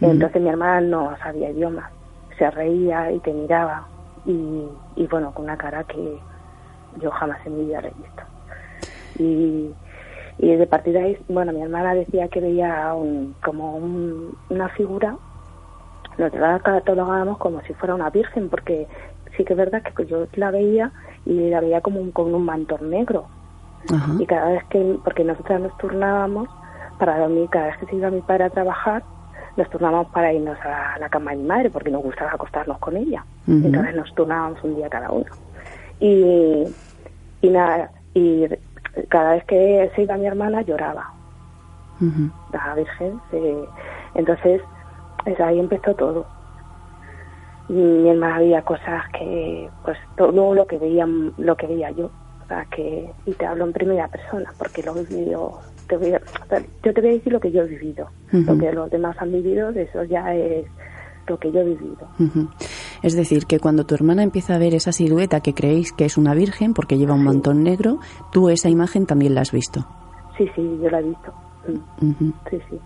Entonces mi hermana no sabía idioma, se reía y te miraba y, y bueno, con una cara que yo jamás en mi vida he visto. Y y de partir de ahí, bueno, mi hermana decía que veía un, como una figura, nosotros la catalogábamos como si fuera una virgen, porque sí que es verdad que yo la veía y la veía como un, con un mantor negro. Y cada vez que, porque nosotros nos turnábamos para dormir, cada vez que se iba mi padre a trabajar, nos turnábamos para irnos a la cama de mi madre, porque nos gustaba acostarnos con ella. Entonces nos turnábamos un día cada uno. Y, y nada, y cada vez que se iba mi hermana lloraba. La Virgen. Entonces, ahí empezó todo. Y mi hermana veía cosas que, pues, todo lo que veía, lo que veía yo. O sea, que, y te hablo en primera persona, porque lo he vivido te voy a, yo te voy a decir lo que yo he vivido. Lo que los demás han vivido, eso ya es lo que yo he vivido. Es decir, que cuando tu hermana empieza a ver esa silueta que creéis que es una virgen porque lleva un mantón negro, tú esa imagen también la has visto. Sí, sí, yo la he visto. Mm. Sí, sí.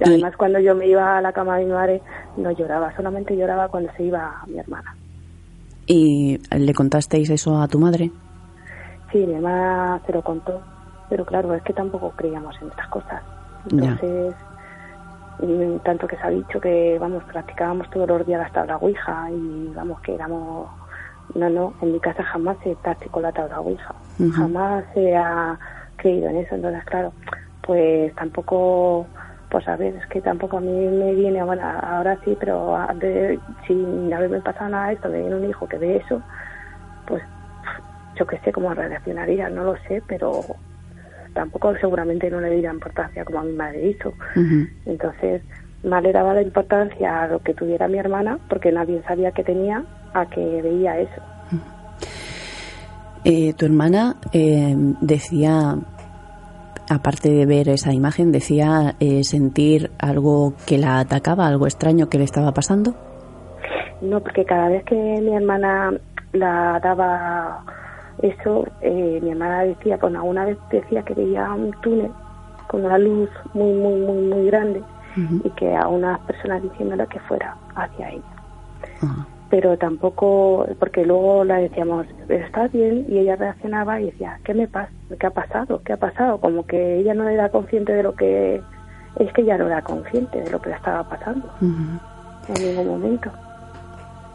Y además cuando yo me iba a la cama de mi madre no lloraba, solamente lloraba cuando se iba mi hermana. ¿Y le contasteis eso a tu madre? Sí, mi hermana se lo contó, pero claro, es que tampoco creíamos en estas cosas. Entonces, mm, tanto que se ha dicho que, vamos, practicábamos todos los días la tabla Ouija y, vamos, que éramos... No, no, en mi casa jamás se practicó la tabla Ouija. Jamás se ha creído en eso. Entonces, claro, pues tampoco pues a ver, es que tampoco a mí me viene, bueno, ahora sí, pero de, sin haberme pasado nada de esto, de un hijo que ve eso, pues yo que sé cómo reaccionaría, no lo sé, pero tampoco seguramente no le diera importancia como a mi madre hizo. Entonces, más le daba la importancia a lo que tuviera mi hermana, porque nadie sabía que tenía, a que veía eso. Eh, tu hermana eh, decía aparte de ver esa imagen, decía eh, sentir algo que la atacaba, algo extraño que le estaba pasando. No, porque cada vez que mi hermana la daba eso, eh, mi hermana decía, bueno, alguna vez decía que veía un túnel con una luz muy, muy, muy, muy grande y que a unas personas diciéndole que fuera hacia ella pero tampoco, porque luego la decíamos, ¿estás bien? Y ella reaccionaba y decía, ¿qué me pasa? ¿Qué ha pasado? ¿Qué ha pasado? Como que ella no era consciente de lo que, es que ella no era consciente de lo que le estaba pasando en ningún momento.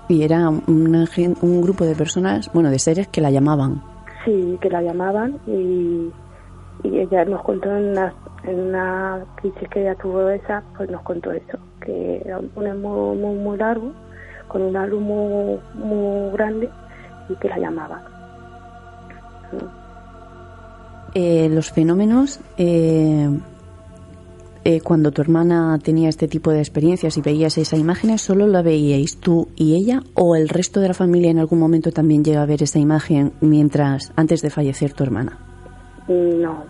Y era una, un grupo de personas, bueno, de seres que la llamaban. Sí, que la llamaban y, y ella nos contó en una, en una crisis que ella tuvo esa, pues nos contó eso, que era un túnel muy, muy, muy largo con una luz muy, grande y que la llamaba. Eh, los fenómenos, eh, eh, cuando tu hermana tenía este tipo de experiencias y veías esas imágenes, ¿solo la veíais tú y ella o el resto de la familia en algún momento también llega a ver esa imagen mientras, antes de fallecer tu hermana? No,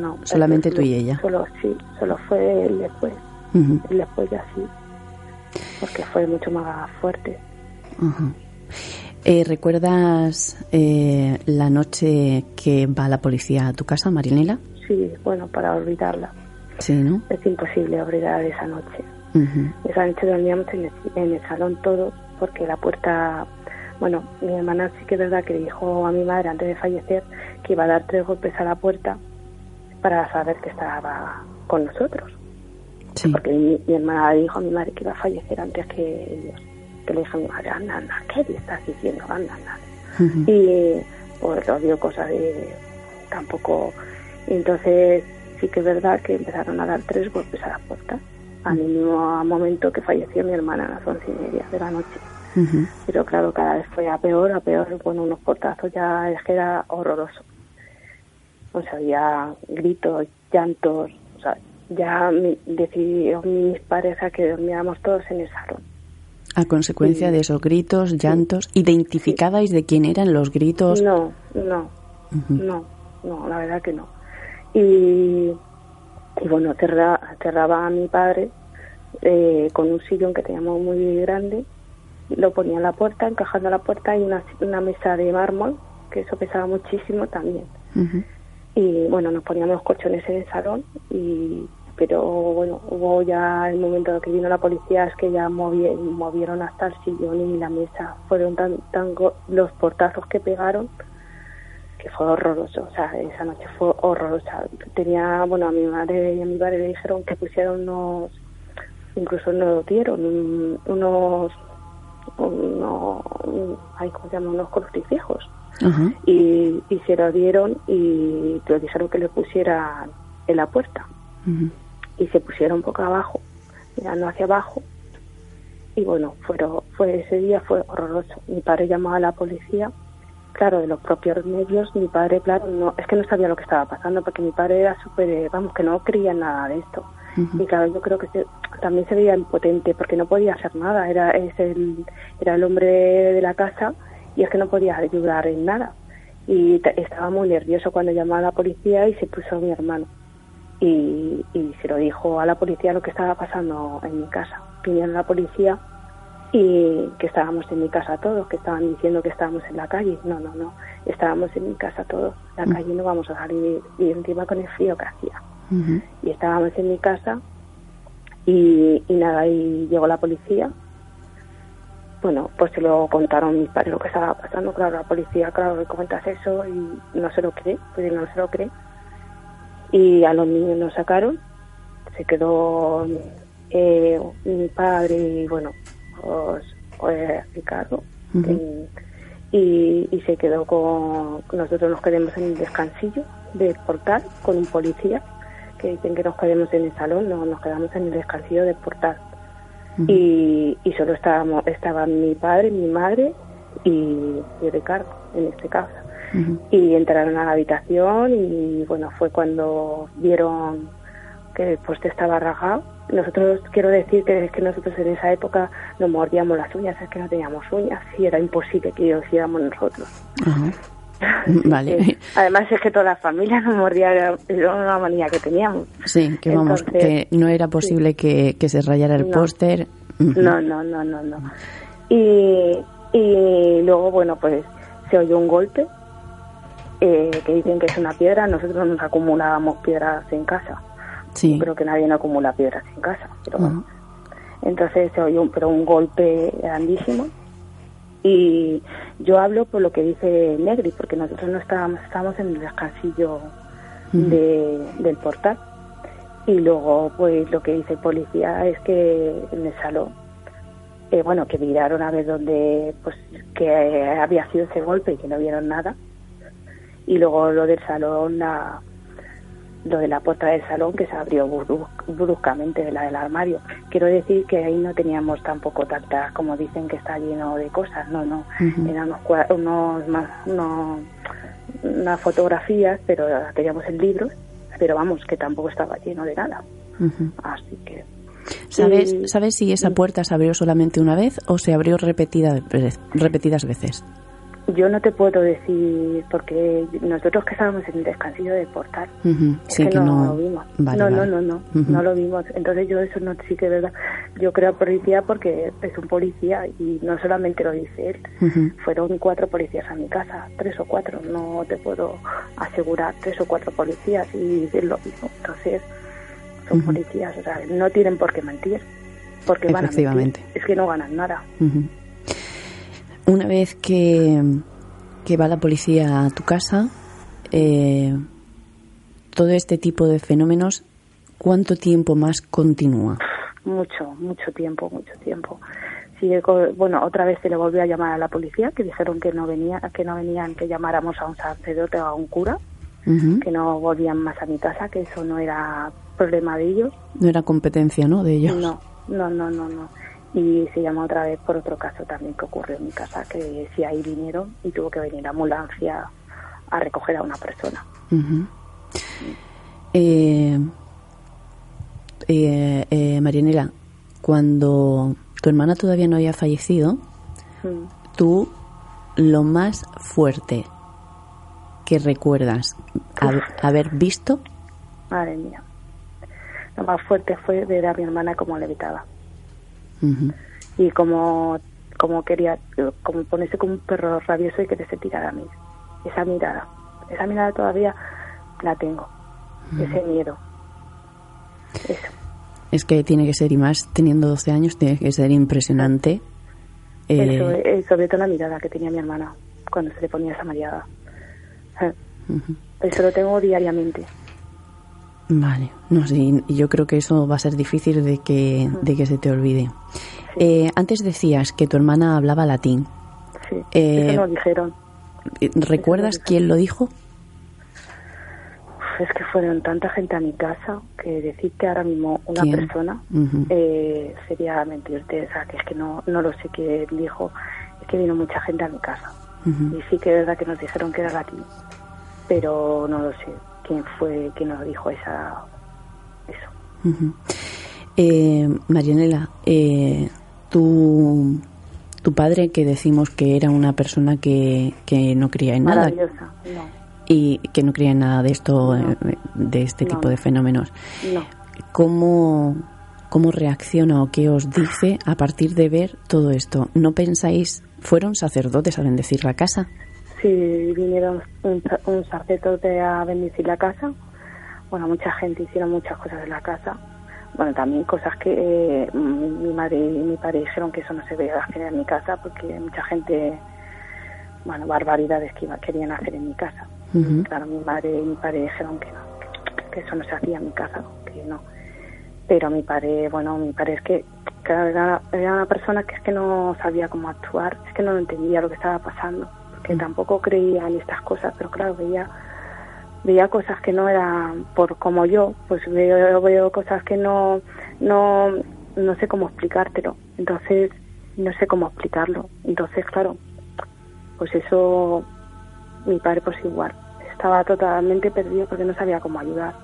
no. Solamente tú y ella. Solo, sí, solo fue él después. después ya sí porque fue mucho más fuerte. Eh, ¿Recuerdas eh, la noche que va la policía a tu casa, Marinela? Sí, bueno, para olvidarla. Sí, ¿no? Es imposible olvidar esa noche. Esa noche dormíamos en el, en el salón todos porque la puerta bueno, mi hermana sí que es verdad que dijo a mi madre antes de fallecer que iba a dar tres golpes a la puerta para saber que estaba con nosotros. Porque mi, hermana dijo a mi madre que iba a fallecer antes que ellos. Que le dijo a mi madre, anda, anda, ¿qué le estás diciendo? Anda, anda. Y pues lo dio cosas de tampoco. Entonces sí que es verdad que empezaron a dar tres golpes a la puerta al mismo momento que falleció mi hermana a las once y media de la noche. Pero claro, cada vez fue a peor, a peor, bueno, unos portazos ya es que era horroroso. O sea, había gritos, llantos, o sea, ya decidieron mis parejas que dormíamos todos en el salón. A consecuencia de esos gritos, llantos, ¿identificabais de quién eran los gritos? No, no, no, no, la verdad que no. Y, y bueno, cerraba a mi padre eh, con un sillón que teníamos muy grande, lo ponía en la puerta, encajando la puerta y una, una mesa de mármol, que eso pesaba muchísimo también. Y bueno, nos poníamos colchones en el salón y pero bueno, hubo ya el momento que vino la policía, es que ya movieron hasta el sillón y la mesa. Fueron tan, tan los portazos que pegaron que fue horroroso, o sea, esa noche fue horrorosa. Tenía, bueno, a mi madre y a mi padre le dijeron que pusieron unos, incluso nos dieron unos, unos, ay, ¿cómo se llama? Unos crucifijos. y, y se lo dieron y le dijeron que le pusieran en la puerta y se pusieron poco abajo, mirando hacia abajo. Y bueno, fueron, fue ese día fue horroroso. Mi padre llamó a la policía, claro, de los propios medios. Mi padre, claro, no, es que no sabía lo que estaba pasando, porque mi padre era súper, vamos, que no creía en nada de esto. Y claro, yo creo que también se veía impotente, porque no podía hacer nada. Era, es el, era el hombre de la casa y es que no podía ayudar en nada. Y estaba muy nervioso cuando llamó a la policía y se puso a mi hermano y, y se lo dijo a la policía lo que estaba pasando en mi casa. Vinieron la policía y que estábamos en mi casa todos, que estaban diciendo que estábamos en la calle. No, no, no, estábamos en mi casa todos. La Mm. calle no vamos a salir y encima con el frío que hacía. Y estábamos en mi casa y, y nada, y llegó la policía. Bueno, pues se lo contaron mis padres lo que estaba pasando. Claro, la policía, claro, le comentas eso y no se lo cree, pues no se lo cree. Y a los niños nos sacaron, se quedó eh, mi padre y bueno, pues, pues, Ricardo. y, y se quedó con. Nosotros nos quedamos en el descansillo del portal con un policía que dicen que nos quedemos en el salón, no, nos quedamos en el descansillo del portal. y, y solo estábamos, estaban mi padre, mi madre y, y Ricardo, en este caso. Y entraron a la habitación y bueno, fue cuando vieron que el poste estaba rajado. Nosotros, quiero decir que es que nosotros en esa época nos mordíamos las uñas, es que no teníamos uñas y era imposible que lo hiciéramos nosotros. Ajá. Vale. Eh, Además es que toda la familia nos mordía, era una manía que teníamos. Sí, que vamos, Entonces, que no era posible que, que se rayara el No. póster. No, no, no, no, no. Y, y luego, bueno, pues se oyó un golpe eh, que dicen que es una piedra. Nosotros nos acumulábamos piedras en casa. Sí. Creo que nadie no acumula piedras en casa. Pero bueno. Entonces se oyó un, pero un golpe grandísimo. Y yo hablo por lo que dice Negri, porque nosotros no estábamos, estábamos en el descansillo de, del portal. Y luego, pues lo que dice el policía es que en el salón, eh, bueno, que miraron a ver dónde, pues que había sido ese golpe y que no vieron nada. Y luego lo del salón, la, lo de la puerta del salón que se abrió bru- bruscamente de la del armario. Quiero decir que ahí no teníamos tampoco tantas, como dicen que está lleno de cosas, no, no. Ujú. Eran unos, unos, más, unos- unas fotografías, pero teníamos el libro, pero vamos, que tampoco estaba lleno de nada. Así que. ¿Sabes, Y- ¿Sabes si esa puerta se abrió solamente una vez o se abrió repetida, repetidas veces? Yo no te puedo decir, porque nosotros que estábamos en el descansillo del portal, es Sí, que, que no, lo vimos. Vale, no, vale. no, no, no, no lo vimos. Entonces yo eso no sí que es verdad. Yo creo policía porque es un policía y no solamente lo dice él. Fueron cuatro policías a mi casa, tres o cuatro, no te puedo asegurar, tres o cuatro policías y decir lo mismo. Entonces son policías, o sea, no tienen por qué mentir, porque van a mentir. Es que no ganan nada. Una vez que, que va la policía a tu casa, eh, todo este tipo de fenómenos, ¿cuánto tiempo más continúa? Mucho, mucho tiempo, mucho tiempo. Co- bueno, otra vez se le volvió a llamar a la policía, que dijeron que no venía, que no venían, que llamáramos a un sacerdote o a un cura, que no volvían más a mi casa, que eso no era problema de ellos. No era competencia, ¿no? De ellos. No, no, no, no, no. Y se llamó otra vez por otro caso también que ocurrió en mi casa, que sí ahí vinieron y tuvo que venir ambulancia a recoger a una persona. Ujú. Eh, eh, eh, Marianela, cuando tu hermana todavía no había fallecido, tú lo más fuerte que recuerdas hab- haber visto, Madre mía. Lo más fuerte fue ver a mi hermana como levitaba. Y como como quería como ponerse como un perro rabioso y quererse tirar a mí. Esa mirada. Esa mirada todavía la tengo. Ese miedo. Eso. Es que tiene que ser, y más teniendo 12 años, tiene que ser impresionante. Eh, eso eh, sobre todo la mirada que tenía mi hermana cuando se le ponía esa ujú. eso lo tengo diariamente Vale, no sé, y yo creo que eso va a ser difícil de que, de que se te olvide. Eh, antes decías que tu hermana hablaba latín. sí Eh, eso nos dijeron ¿Recuerdas quién lo dijo? Es que fueron tanta gente a mi casa que decir que ahora mismo una ¿Quién? persona eh, sería mentirte, o sea, que es que no, no lo sé quién dijo, es que vino mucha gente a mi casa. Y sí que es verdad que nos dijeron que era latín, pero no lo sé quién fue quien nos dijo esa eso. Eh, Marianela, eh, tu, tu padre, que decimos que era una persona que, que no creía en nada, no. Y que no cree en nada de esto, eh, de este tipo de fenómenos. No. ¿Cómo, ¿Cómo reacciona o qué os dice a partir de ver todo esto? ¿No pensáis, fueron sacerdotes a bendecir la casa? Sí, vinieron un, un sacerdote a bendecir la casa. Bueno, mucha gente hicieron muchas cosas en la casa. Bueno, también cosas que eh, mi madre y mi padre dijeron que eso no se veía hacer en mi casa porque mucha gente, bueno, barbaridades que iba, querían hacer en mi casa. Claro, mi madre y mi padre dijeron que no, que eso no se hacía en mi casa, que no. Pero mi padre, bueno, mi padre es que, que era, era una persona que es que no sabía cómo actuar, es que no entendía lo que estaba pasando que tampoco creía en estas cosas, pero claro, veía veía cosas que no eran por como yo, pues veo, cosas que no, no, no sé cómo explicártelo, entonces no sé cómo explicarlo, entonces claro, pues eso mi padre pues igual, estaba totalmente perdido porque no sabía cómo ayudar.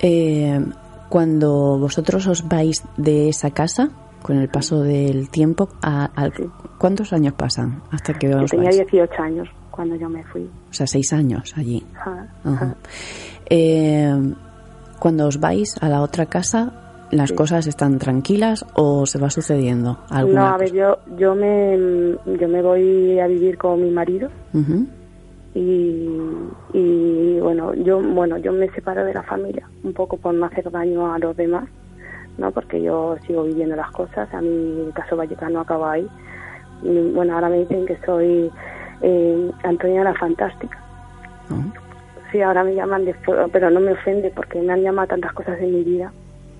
eh, cuando vosotros os vais de esa casa, con el paso del tiempo, a, a ¿cuántos años pasan hasta que Yo os tenía vais? 18 años cuando yo me fui. O sea, seis años allí. Ajá. Eh, cuando os vais a la otra casa, ¿las Sí. cosas están tranquilas o se va sucediendo No, alguna a ver, yo, yo me, yo me voy a vivir con mi marido Ujú. y, y bueno, yo, bueno, yo me separo de la familia un poco por no hacer daño a los demás, ¿no? Porque yo sigo viviendo las cosas, a mí el caso Vallecano acaba ahí. Y, bueno, ahora me dicen que soy eh, Antonia la Fantástica. Sí, ahora me llaman, de, pero no me ofende porque me han llamado tantas cosas en mi vida.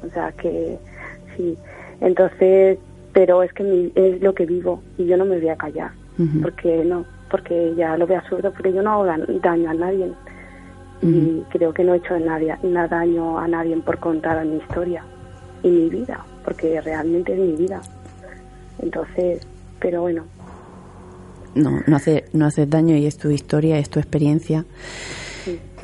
O sea que sí. Entonces, pero es que mi- es lo que vivo y yo no me voy a callar. Porque no, porque ya lo veo absurdo, porque yo no hago daño a nadie. Y creo que no he hecho nadie, nada daño a nadie por contar mi historia y mi vida, porque realmente es mi vida. Entonces, pero bueno, No, no hace, no hace daño y es tu historia, es tu experiencia.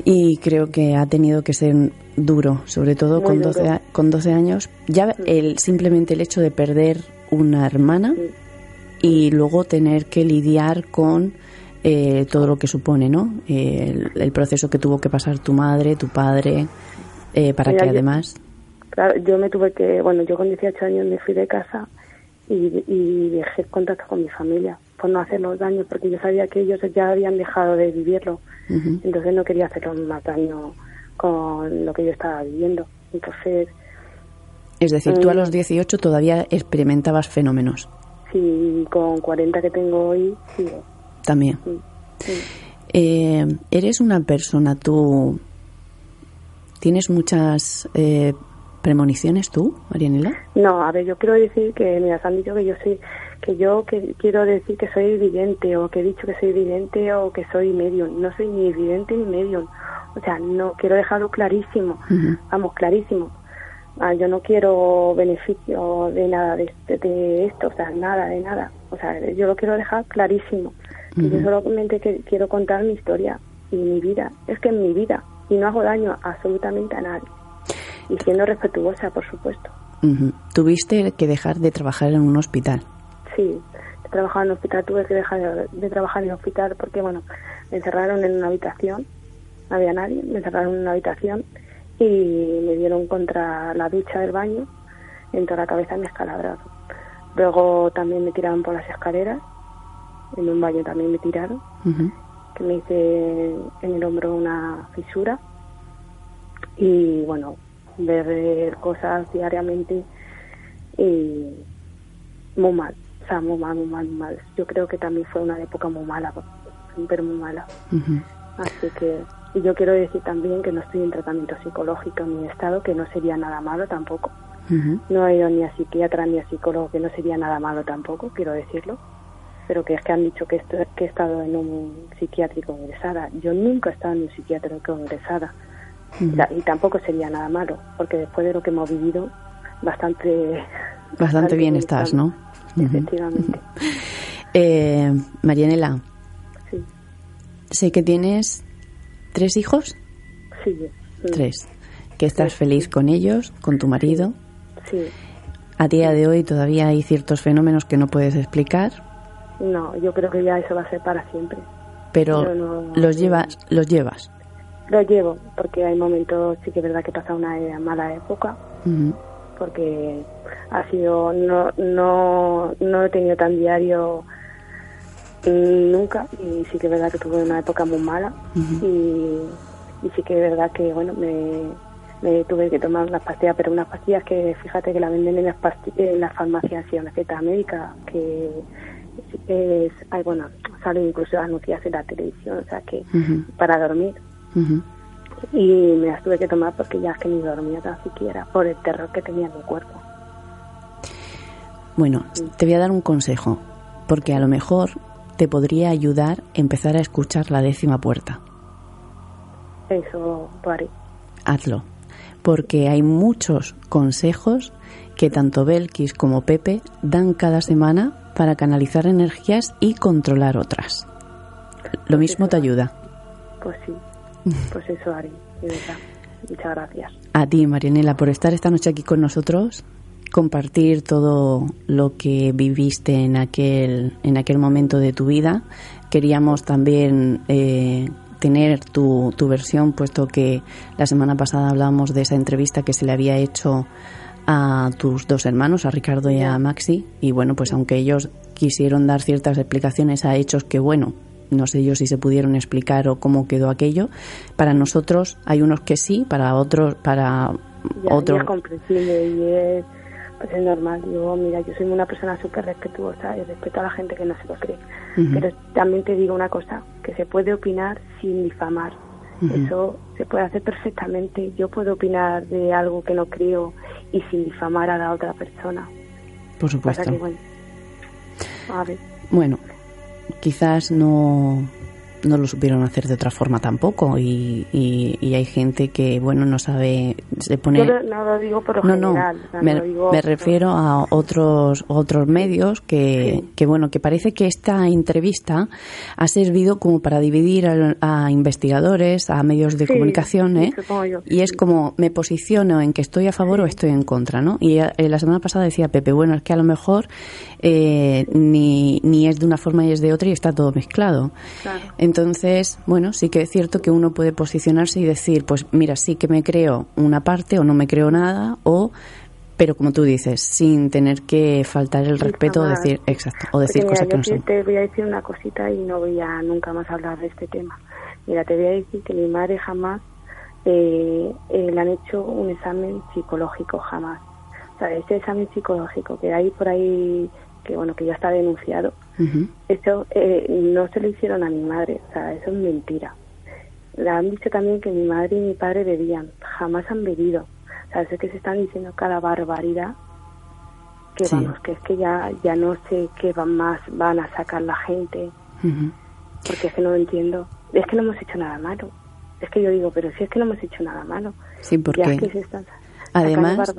Y creo que ha tenido que ser duro, sobre todo Muy con 12, duro. a- con 12 años. Ya el simplemente el hecho de perder una hermana y luego tener que lidiar con eh, todo lo que supone, ¿no? El, el proceso que tuvo que pasar tu madre, tu padre, eh, para Mira, que yo- además... Claro, yo me tuve que, bueno, yo con 18 años me fui de casa y, y dejé contacto con mi familia por no hacerlos daño, porque yo sabía que ellos ya habían dejado de vivirlo, entonces no quería hacerlos más daño con lo que yo estaba viviendo. Entonces, Es decir, tú a Mm. los 18 todavía experimentabas fenómenos si con 40 que tengo hoy, también. Sí, sí. Eh, ¿Eres una persona, tú... ¿Tienes muchas eh, premoniciones tú, Marianela? No, a ver, yo quiero decir que, mira, se han dicho que yo soy, que yo que quiero decir que soy vidente, o que he dicho que soy vidente, o que soy medium. No soy ni vidente ni medium. O sea, no, quiero dejarlo clarísimo. Vamos, clarísimo. Ah, yo no quiero beneficio de nada de, de- de esto, o sea, nada, de nada. O sea, yo lo quiero dejar clarísimo. Que yo solamente que, quiero contar mi historia y mi vida. Es que es mi vida. Y no hago daño absolutamente a nadie. Y siendo respetuosa, por supuesto. Tuviste que dejar de trabajar en un hospital. Sí, he trabajado en el hospital, tuve que dejar de, de trabajar en el hospital porque, bueno, me encerraron en una habitación, no había nadie, me encerraron en una habitación y me dieron contra la ducha del baño, en toda la cabeza me escalabraron. Luego también me tiraron por las escaleras, en un baño también me tiraron, que me hice en el hombro una fisura y, bueno, ver eh, cosas diariamente y muy mal, o sea, muy mal, muy mal, muy mal. Yo creo que también fue una época muy mala, pero muy mala. Así que, y yo quiero decir también que no estoy en tratamiento psicológico ni en estado, que no sería nada malo tampoco. No he ido ni a psiquiatra ni a psicólogo, que no sería nada malo tampoco, quiero decirlo. Pero que es que han dicho que, esto- que he estado en un psiquiátrico ingresada. Yo nunca he estado en un psiquiátrico ingresada. Y tampoco sería nada malo, porque después de lo que hemos vivido, bastante... Bastante bien estás, ¿no? Efectivamente. Eh, Marianela, Sí, sé que tienes tres hijos, sí. sí. tres, que estás feliz con ellos, con tu marido. Sí. A día de hoy todavía hay ciertos fenómenos que no puedes explicar. No, yo creo que ya eso va a ser para siempre. pero los llevas, los llevas. Los llevo, porque hay momentos, sí que es verdad que pasa una mala época, porque ha sido, no, no, no he tenido tan diario nunca, y sí que es verdad que tuve una época muy mala, y, y sí que es verdad que, bueno, me, me tuve que tomar unas pastillas, pero unas pastillas que fíjate que la venden en las, en las farmacias y en receta médica, que es, hay, bueno, salen incluso anunciadas en la televisión, o sea que para dormir. Y me las tuve que tomar porque ya es que ni dormía tan siquiera por el terror que tenía en mi cuerpo. Bueno, te voy a dar un consejo, porque a lo mejor te podría ayudar empezar a escuchar la décima puerta. Eso lo Hazlo porque hay muchos consejos que tanto Belkis como Pepe dan cada semana para canalizar energías y controlar otras. Lo mismo te ayuda. Pues sí, pues eso, Ari, Muchas gracias. A ti, Marianela, por estar esta noche aquí con nosotros, compartir todo lo que viviste en aquel, en aquel momento de tu vida. Queríamos también eh, tener tu, tu versión, puesto que la semana pasada hablábamos de esa entrevista que se le había hecho a tus dos hermanos, a Ricardo y a Maxi, y bueno, pues aunque ellos quisieron dar ciertas explicaciones a hechos que, bueno, no sé yo si se pudieron explicar o cómo quedó aquello, para nosotros hay unos que sí, para otros, para otros... Es comprensible y es pues es normal. Yo, mira, yo soy una persona súper respetuosa y respeto a la gente que no se lo cree. Pero también te digo una cosa, que se puede opinar sin difamar. Eso se puede hacer perfectamente. Yo puedo opinar de algo que no creo y sin difamar a la otra persona. Por supuesto. bueno, a ver. bueno, quizás no no lo supieron hacer de otra forma tampoco y, y, hay gente que bueno no sabe se pone no lo digo por no no me, refiero a otros otros medios que, que bueno que parece que esta entrevista ha servido como para dividir a, investigadores a medios de comunicación ¿eh? y es como me posiciono en que estoy a favor o estoy en contra no y eh, la semana pasada decía Pepe bueno es que a lo mejor eh, ni, ni es de una forma y es de otra y está todo mezclado. Claro. Entonces, bueno, sí que es cierto que uno puede posicionarse y decir, pues mira, sí que me creo una parte o no me creo nada, o pero como tú dices, sin tener que faltar el respeto o decir, exacto, o decir cosas que no son. Te voy a decir una cosita y no voy a nunca más hablar de este tema. Mira, te voy a decir que mi madre jamás eh, eh, le han hecho un examen psicológico, jamás. O sea, ese examen psicológico que hay por ahí, que bueno, que ya está denunciado, eso eh, no se lo hicieron a mi madre, o sea, eso es mentira. Le han dicho también que mi madre y mi padre bebían, jamás han bebido. O sea, es que se están diciendo cada barbaridad que vamos, que es que ya, ya no sé qué van más van a sacar la gente, porque es que no lo entiendo. Es que no hemos hecho nada malo. Es que yo digo, pero si es que no hemos hecho nada malo. Sí, porque además,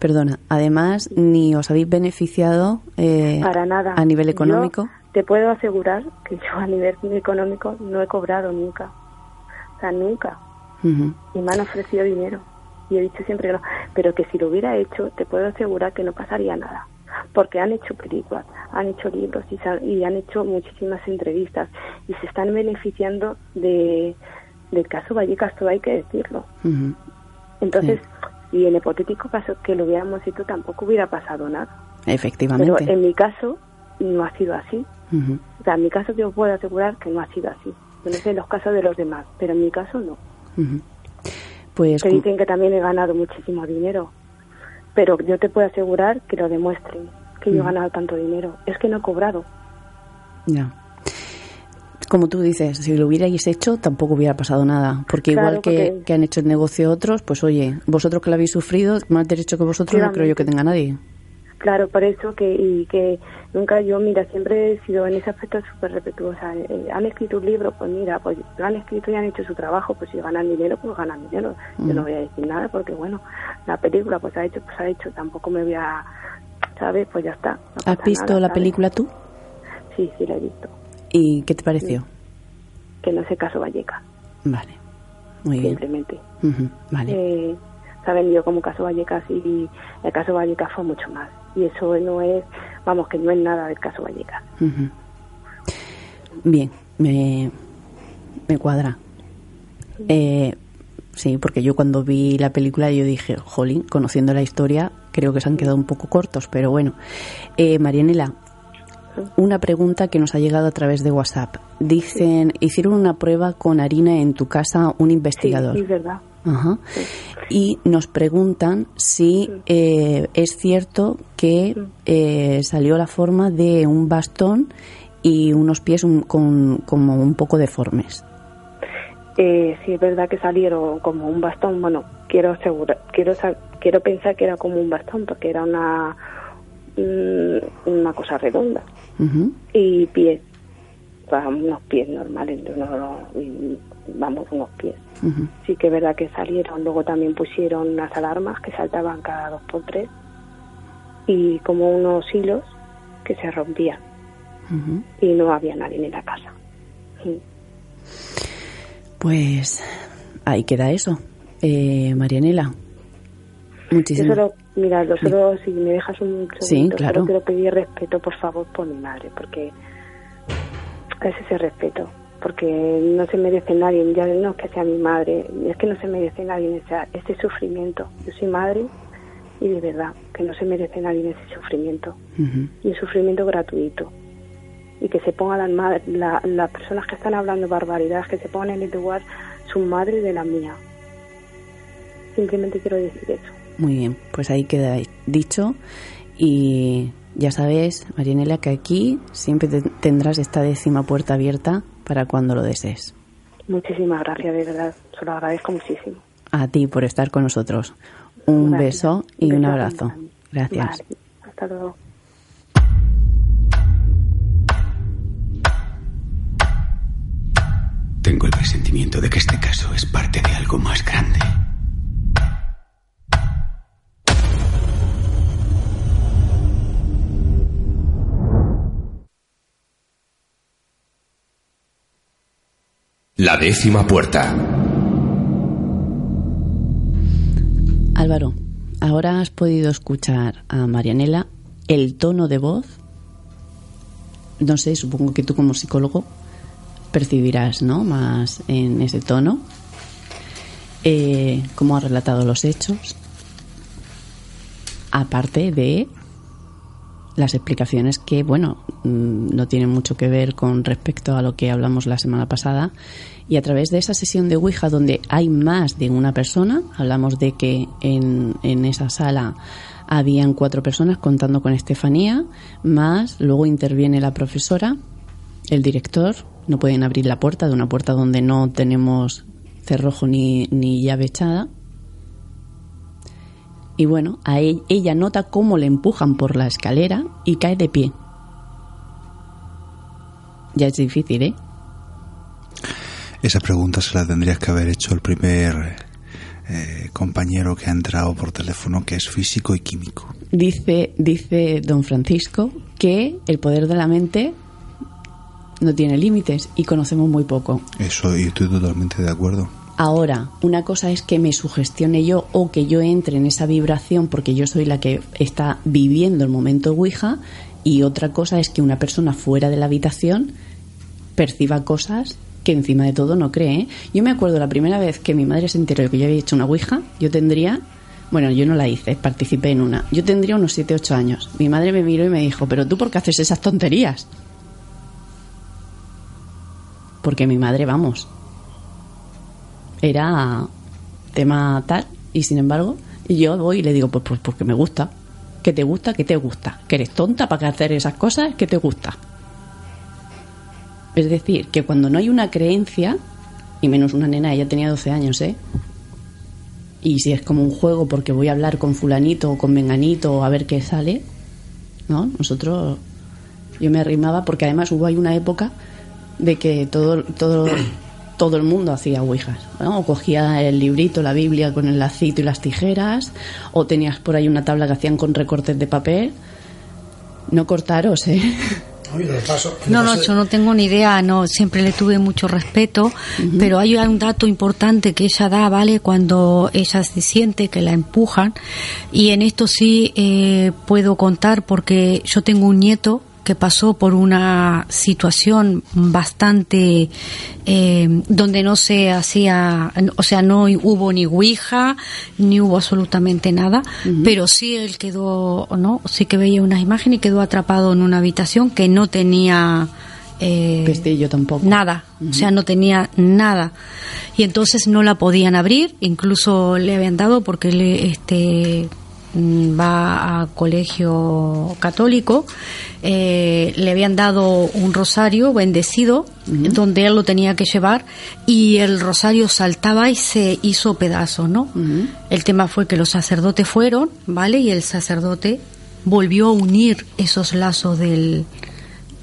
Perdona, además ni os habéis beneficiado eh, Para nada. a nivel económico. te puedo asegurar que yo a nivel económico no he cobrado nunca. O sea, nunca. Y me han ofrecido dinero. Y he dicho siempre que no. Pero que si lo hubiera hecho, te puedo asegurar que no pasaría nada. Porque han hecho películas, han hecho libros y, han hecho muchísimas entrevistas. Y se están beneficiando de, del caso Vallecas, todo hay que decirlo. Entonces, y en hipotético caso que lo hubiéramos hecho tampoco hubiera pasado nada. Efectivamente. Pero en mi caso no ha sido así. O sea, en mi caso yo puedo asegurar que no ha sido así. no sé en los casos de los demás, pero en mi caso no. Pues que dicen que también he ganado muchísimo dinero, pero yo te puedo asegurar que lo demuestren, que yo he ganado tanto dinero. Es que no he cobrado. Ya como tú dices, si lo hubierais hecho tampoco hubiera pasado nada, porque igual que, han hecho el negocio otros, pues oye, vosotros que lo habéis sufrido, más derecho que vosotros no creo yo que tenga nadie. Claro, por eso que, y que nunca yo, mira, siempre he sido en ese aspecto súper respetuosa. Eh, han escrito un libro, pues mira, pues lo han escrito y han hecho su trabajo, pues si ganan dinero, pues ganan dinero. Yo no voy a decir nada porque, bueno, la película pues ha hecho, pues ha hecho, tampoco me voy a, ¿sabes? Pues ya está. ¿Has visto la película tú? Sí, sí, la he visto. ¿Y qué te pareció? Que no sé caso Valleca. Vale, muy bien. Simplemente. vale. Eh, se ha vendido como caso Vallecas y el caso Vallecas fue mucho más. Y eso no es, vamos, que no es nada del caso Vallecas. Bien, me, me cuadra. Eh, sí, porque yo cuando vi la película yo dije, jolín, conociendo la historia, creo que se han quedado un poco cortos, pero bueno. Eh, Marianela, una pregunta que nos ha llegado a través de WhatsApp. Dicen, hicieron una prueba con harina en tu casa un investigador. Sí, es verdad. Ajá. Y nos preguntan si eh, es cierto que eh, salió la forma de un bastón y unos pies un- con, como un poco deformes. Eh, sí, es verdad que salieron como un bastón. Bueno, quiero asegurar, quiero quiero pensar que era como un bastón porque era una mm, una cosa redonda Y pies, unos pies normales, vamos, unos pies. Sí que es verdad que salieron. Luego también pusieron unas alarmas que saltaban cada dos por tres y como unos hilos que se rompían y no había nadie en la casa. Sí. Pues ahí queda eso. Eh, Marianela, muchísimas solo, mira, yo solo, si me dejas un segundo, Sí, claro. solo quiero pedir respeto, por favor, por mi madre, porque es ese respeto, porque no se merece nadie, ya no es que sea mi madre, es que no se merece nadie ese, ese sufrimiento. Yo soy madre y de verdad que no se merece nadie ese sufrimiento, y un sufrimiento gratuito. Y que se pongan las la- las personas que están hablando barbaridades, que se pongan en el lugar su madre de la mía. Simplemente quiero decir eso. Muy bien, pues ahí queda dicho. Y ya sabes, Marianela, que aquí siempre te- tendrás esta décima puerta abierta para cuando lo desees. Muchísimas gracias, de verdad. Se lo agradezco muchísimo. A ti por estar con nosotros. Un Gracias. beso y un abrazo. Gracias. Vale, hasta luego. Tengo el presentimiento de que este caso es parte de algo más grande. La décima puerta. Álvaro, ahora has podido escuchar a Marianela el tono de voz. No sé, supongo que tú como psicólogo percibirás, ¿no? Más en ese tono. Eh, cómo ha relatado los hechos. Aparte de las explicaciones que, bueno, mm, no tienen mucho que ver con respecto a lo que hablamos la semana pasada. Y a través de esa sesión de Ouija, donde hay más de una persona, hablamos de que en, en esa sala habían cuatro personas contando con Estefanía, más luego interviene la profesora, el director, no pueden abrir la puerta de una puerta donde no tenemos cerrojo ni, ni llave echada. Y bueno, a e- ella nota cómo le empujan por la escalera y cae de pie. Ya es difícil, ¿eh? Esa pregunta se la tendrías que haber hecho el primer eh, compañero que ha entrado por teléfono, que es físico y químico. Dice, dice don Francisco que el poder de la mente no tiene límites y conocemos muy poco. Eso, y estoy totalmente de acuerdo. Ahora, una cosa es que me sugestione yo o que yo entre en esa vibración porque yo soy la que está viviendo el momento Ouija y otra cosa es que una persona fuera de la habitación perciba cosas que encima de todo no cree. ¿eh? Yo me acuerdo la primera vez que mi madre se enteró de que yo había hecho una Ouija, yo tendría, bueno, yo no la hice, participé en una, yo tendría unos 7, 8 años. Mi madre me miró y me dijo, pero tú por qué haces esas tonterías? Porque mi madre, vamos, era tema tal y sin embargo yo voy y le digo pues, pues porque me gusta que te gusta que te gusta que eres tonta para hacer esas cosas que te gusta. Es decir que cuando no hay una creencia y menos una nena ella tenía 12 años eh y si es como un juego porque voy a hablar con fulanito o con menganito a ver qué sale no nosotros yo me arrimaba porque además hubo ahí una época de que todo todo todo el mundo hacía ouijas ¿no? o cogía el librito la biblia con el lacito y las tijeras o tenías por ahí una tabla que hacían con recortes de papel no cortaros eh No, no, yo no tengo ni idea, no, siempre le tuve mucho respeto, pero hay un dato importante que ella da, ¿vale? Cuando ella se siente que la empujan, y en esto sí eh, puedo contar porque yo tengo un nieto que pasó por una situación bastante eh, donde no se hacía, o sea, no hubo ni ouija, ni hubo absolutamente nada, pero sí él quedó, ¿no? Sí que veía unas imágenes y quedó atrapado en una habitación que no tenía eh, tampoco. Nada, o sea, no tenía nada. Y entonces no la podían abrir, incluso le habían dado porque le, este va a colegio católico, eh, le habían dado un rosario bendecido donde él lo tenía que llevar y el rosario saltaba y se hizo pedazo, ¿no? El tema fue que los sacerdotes fueron, ¿vale? Y el sacerdote volvió a unir esos lazos del,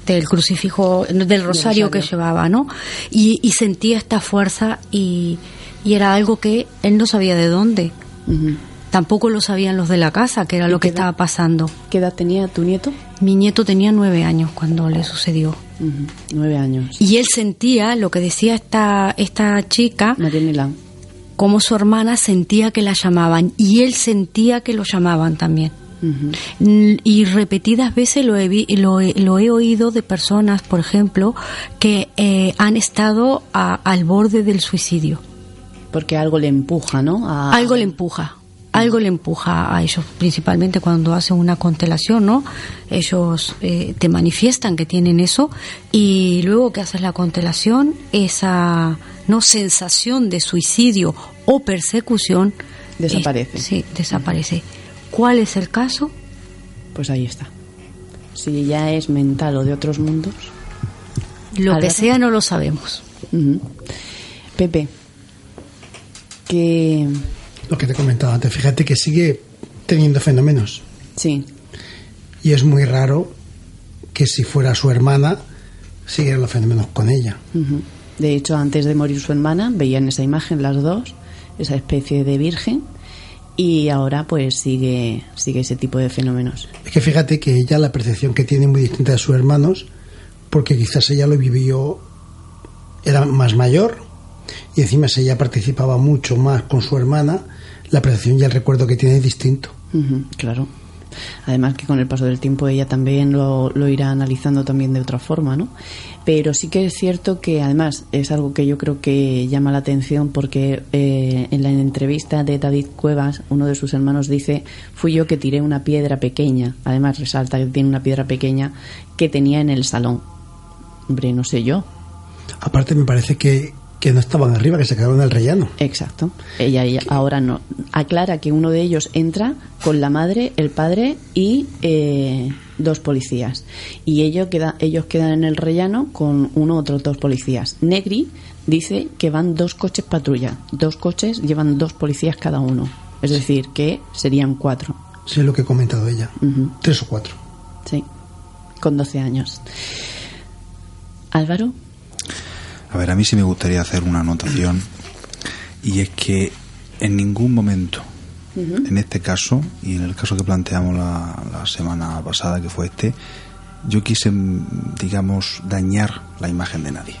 del crucifijo, del rosario, que llevaba, ¿no? Y, sentía esta fuerza y, era algo que él no sabía de dónde. Tampoco lo sabían los de la casa, que era lo que estaba pasando. ¿Qué edad tenía tu nieto? Mi nieto tenía nueve años cuando le sucedió. Nueve años. Y él sentía lo que decía esta, esta chica. María Como su hermana sentía que la llamaban y él sentía que lo llamaban también. Y repetidas veces lo he, lo, lo, he oído de personas, por ejemplo, que eh, han estado al borde del suicidio. Porque algo le empuja, ¿no? Algo le empuja. Algo le empuja a ellos, principalmente cuando hacen una constelación, ¿no? Ellos eh, te manifiestan que tienen eso y luego que haces la constelación, esa no sensación de suicidio o persecución desaparece. sí, desaparece. ¿Cuál es el caso? Pues ahí está. Si ya es mental o de otros mundos. Lo que sea no lo sabemos. Pepe, que... Lo que te he comentado antes, fíjate que sigue teniendo fenómenos. Sí. Y es muy raro que si fuera su hermana, siguieran los fenómenos con ella. De hecho, antes de morir su hermana, veían esa imagen las dos, esa especie de virgen, y ahora pues sigue, sigue ese tipo de fenómenos. Es que fíjate que ella la percepción que tiene muy distinta de sus hermanos, porque quizás ella lo vivió, era más mayor y encima ella participaba mucho más con su hermana, la percepción y el recuerdo que tiene es distinto. claro. Además que con el paso del tiempo ella también lo, lo, irá analizando también de otra forma, ¿no? Pero sí que es cierto que además es algo que yo creo que llama la atención porque eh, en la entrevista de David Cuevas, uno de sus hermanos dice, fui yo que tiré una piedra pequeña, además resalta que tiene una piedra pequeña que tenía en el salón. Hombre, no sé yo. Aparte me parece que que no estaban arriba, que se quedaron en el rellano. Exacto. Ella, ahora no. Aclara que uno de ellos entra con la madre, el padre y eh, dos policías. Y ellos, queda, ellos quedan en el rellano con uno otros dos policías. Negri dice que van dos coches patrulla. Dos coches llevan dos policías cada uno. Es decir, que serían cuatro. Sí, es lo que ha comentado ella. Tres o cuatro. Sí, con 12 años. Álvaro. A ver, a mí sí me gustaría hacer una anotación y es que en ningún momento, en este caso y en el caso que planteamos la, semana pasada, que fue este, yo quise, digamos, dañar la imagen de nadie.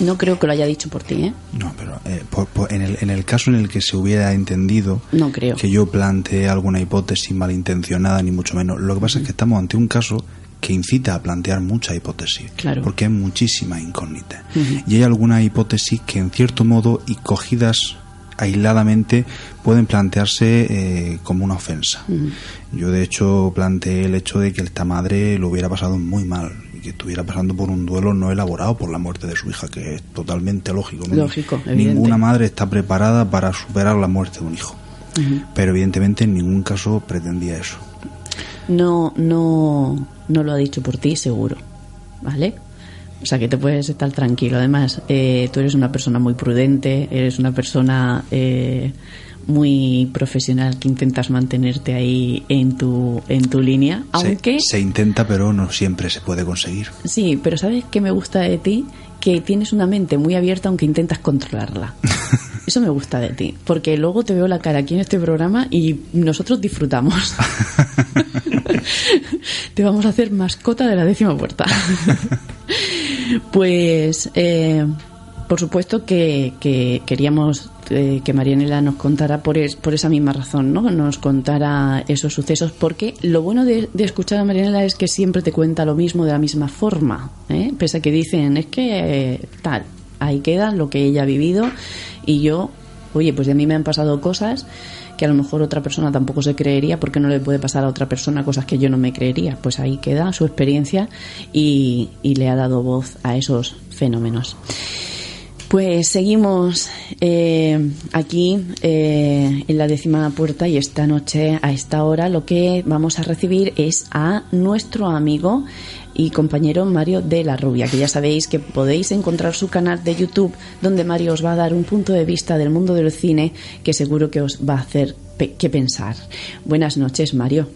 No creo que lo haya dicho por ti, ¿eh? No, pero eh, en, el, en el caso en el que se hubiera entendido no creo. que yo planteé alguna hipótesis malintencionada, ni mucho menos. Lo que pasa es que estamos ante un caso que incita a plantear mucha hipótesis, porque hay muchísimas incógnitas. Y hay algunas hipótesis que en cierto modo y cogidas aisladamente pueden plantearse eh, como una ofensa. Yo de hecho planteé el hecho de que esta madre lo hubiera pasado muy mal y que estuviera pasando por un duelo no elaborado por la muerte de su hija, que es totalmente lógico. Lógico, Ninguna madre está preparada para superar la muerte de un hijo. Pero evidentemente en ningún caso pretendía eso no, no, no lo ha dicho por ti, seguro. ¿Vale? O sea que te puedes estar tranquilo. Además, eh, tú eres una persona muy prudente, eres una persona eh, muy profesional que intentas mantenerte ahí en tu, en tu línea. Aunque. Se, se, intenta, pero no siempre se puede conseguir. Sí, pero ¿sabes qué me gusta de ti? Que tienes una mente muy abierta, aunque intentas controlarla. Eso me gusta de ti, porque luego te veo la cara aquí en este programa y nosotros disfrutamos. te vamos a hacer mascota de la décima puerta. pues, eh, Por supuesto que, queríamos eh, que Marianela nos contara por, por esa misma razón, ¿no? Nos contara esos sucesos, porque lo bueno de, escuchar a Marianela es que siempre te cuenta lo mismo de la misma forma, ¿eh? pese a que dicen, es que tal, ahí queda lo que ella ha vivido y yo, oye, pues de mí me han pasado cosas que a lo mejor otra persona tampoco se creería porque no le puede pasar a otra persona cosas que yo no me creería. Pues ahí queda su experiencia y, le ha dado voz a esos fenómenos. Pues seguimos eh, aquí eh, en la décima puerta y esta noche a esta hora lo que vamos a recibir es a nuestro amigo y compañero Mario de la Rubia, que ya sabéis que podéis encontrar su canal de YouTube donde Mario os va a dar un punto de vista del mundo del cine que seguro que os va a hacer que pensar. Buenas noches, Mario.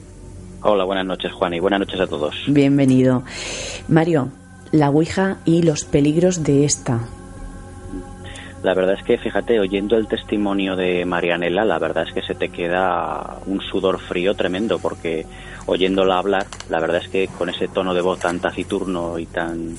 Hola, buenas noches, Juan, y buenas noches a todos. Bienvenido. Mario, la Ouija y los peligros de esta. La verdad es que, fíjate, oyendo el testimonio de Marianela, la verdad es que se te queda un sudor frío tremendo, porque oyéndola hablar, la verdad es que con ese tono de voz tan taciturno y tan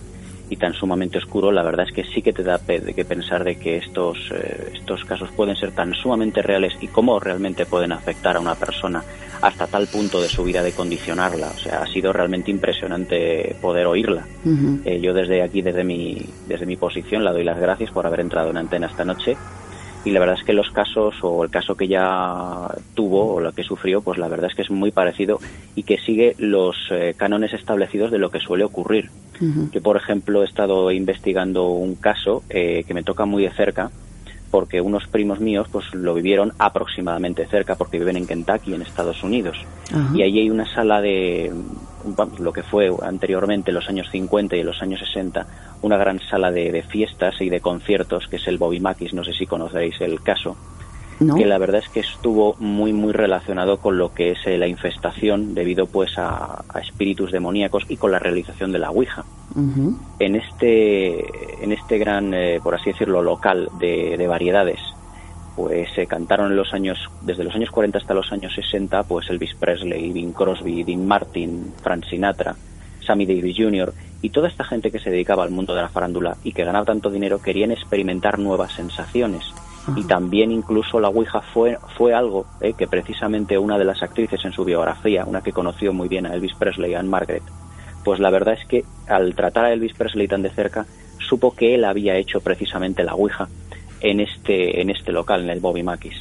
y tan sumamente oscuro, la verdad es que sí que te da que pensar de que estos, eh, estos casos pueden ser tan sumamente reales y cómo realmente pueden afectar a una persona hasta tal punto de su vida de condicionarla. O sea, ha sido realmente impresionante poder oírla. Eh, yo desde aquí, desde mi, desde mi posición, la doy las gracias por haber entrado en antena esta noche y la verdad es que los casos o el caso que ya tuvo o lo que sufrió, pues la verdad es que es muy parecido y que sigue los eh, cánones establecidos de lo que suele ocurrir. Que por ejemplo he estado investigando un caso eh, que me toca muy de cerca porque unos primos míos pues lo vivieron aproximadamente cerca porque viven en Kentucky en Estados Unidos. Y allí hay una sala de lo que fue anteriormente los años 50 y los años 60 una gran sala de, fiestas y de conciertos que es el Bobby Mackis no sé si conocéis el caso que la verdad es que estuvo muy muy relacionado con lo que es eh, la infestación debido pues a, espíritus demoníacos y con la realización de la Ouija. En este en este gran eh, por así decirlo local de, variedades pues se cantaron en los años desde los años 40 hasta los años 60 pues Elvis Presley, Bing Crosby, Dean Martin, Frank Sinatra, Sammy Davis Jr. y toda esta gente que se dedicaba al mundo de la farándula y que ganaba tanto dinero querían experimentar nuevas sensaciones y también incluso la Ouija fue, fue algo eh, que precisamente una de las actrices en su biografía, una que conoció muy bien a Elvis Presley, Anne Margaret, pues la verdad es que al tratar a Elvis Presley tan de cerca, supo que él había hecho precisamente la Ouija en este, en este local, en el Bobby Mackis.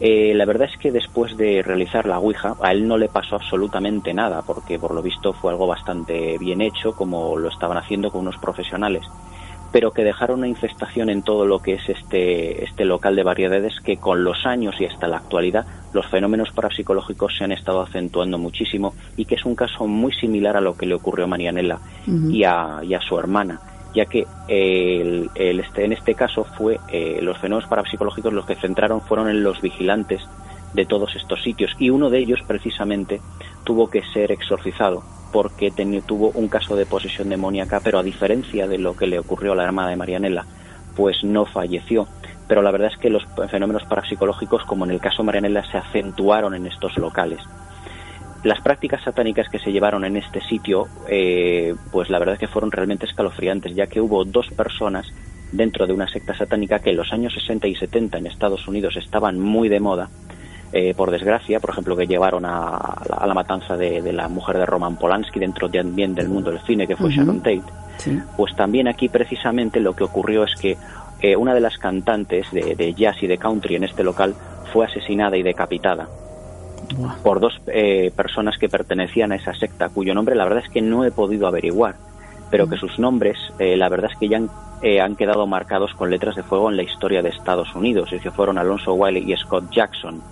Eh, la verdad es que después de realizar la Ouija, a él no le pasó absolutamente nada, porque por lo visto fue algo bastante bien hecho, como lo estaban haciendo con unos profesionales. Pero que dejaron una infestación en todo lo que es este, este local de variedades que con los años y hasta la actualidad los fenómenos parapsicológicos se han estado acentuando muchísimo y que es un caso muy similar a lo que le ocurrió a Marianela y, a, su hermana ya que el, este, en este caso fue eh, los fenómenos parapsicológicos los que centraron fueron en los vigilantes de todos estos sitios y uno de ellos precisamente tuvo que ser exorcizado porque tuvo un caso de posesión demoníaca, pero a diferencia de lo que le ocurrió a la hermana de Marianela, pues no falleció. Pero la verdad es que los fenómenos parapsicológicos, como en el caso de Marianela, se acentuaron en estos locales. Las prácticas satánicas que se llevaron en este sitio, eh, pues la verdad es que fueron realmente escalofriantes, ya que hubo dos personas dentro de una secta satánica que en los años 60 y 70 en Estados Unidos estaban muy de moda, eh, por desgracia, por ejemplo, que llevaron a, la, matanza de, la mujer de Roman Polanski dentro también del mundo del cine, que fue Sharon Tate, pues también aquí precisamente lo que ocurrió es que eh, una de las cantantes de, jazz y de country en este local fue asesinada y decapitada por dos eh, personas que pertenecían a esa secta, cuyo nombre la verdad es que no he podido averiguar, pero que sus nombres la verdad es que ya han, han, quedado marcados con letras de fuego en la historia de Estados Unidos, y que fueron Alonso Wiley y Scott Jackson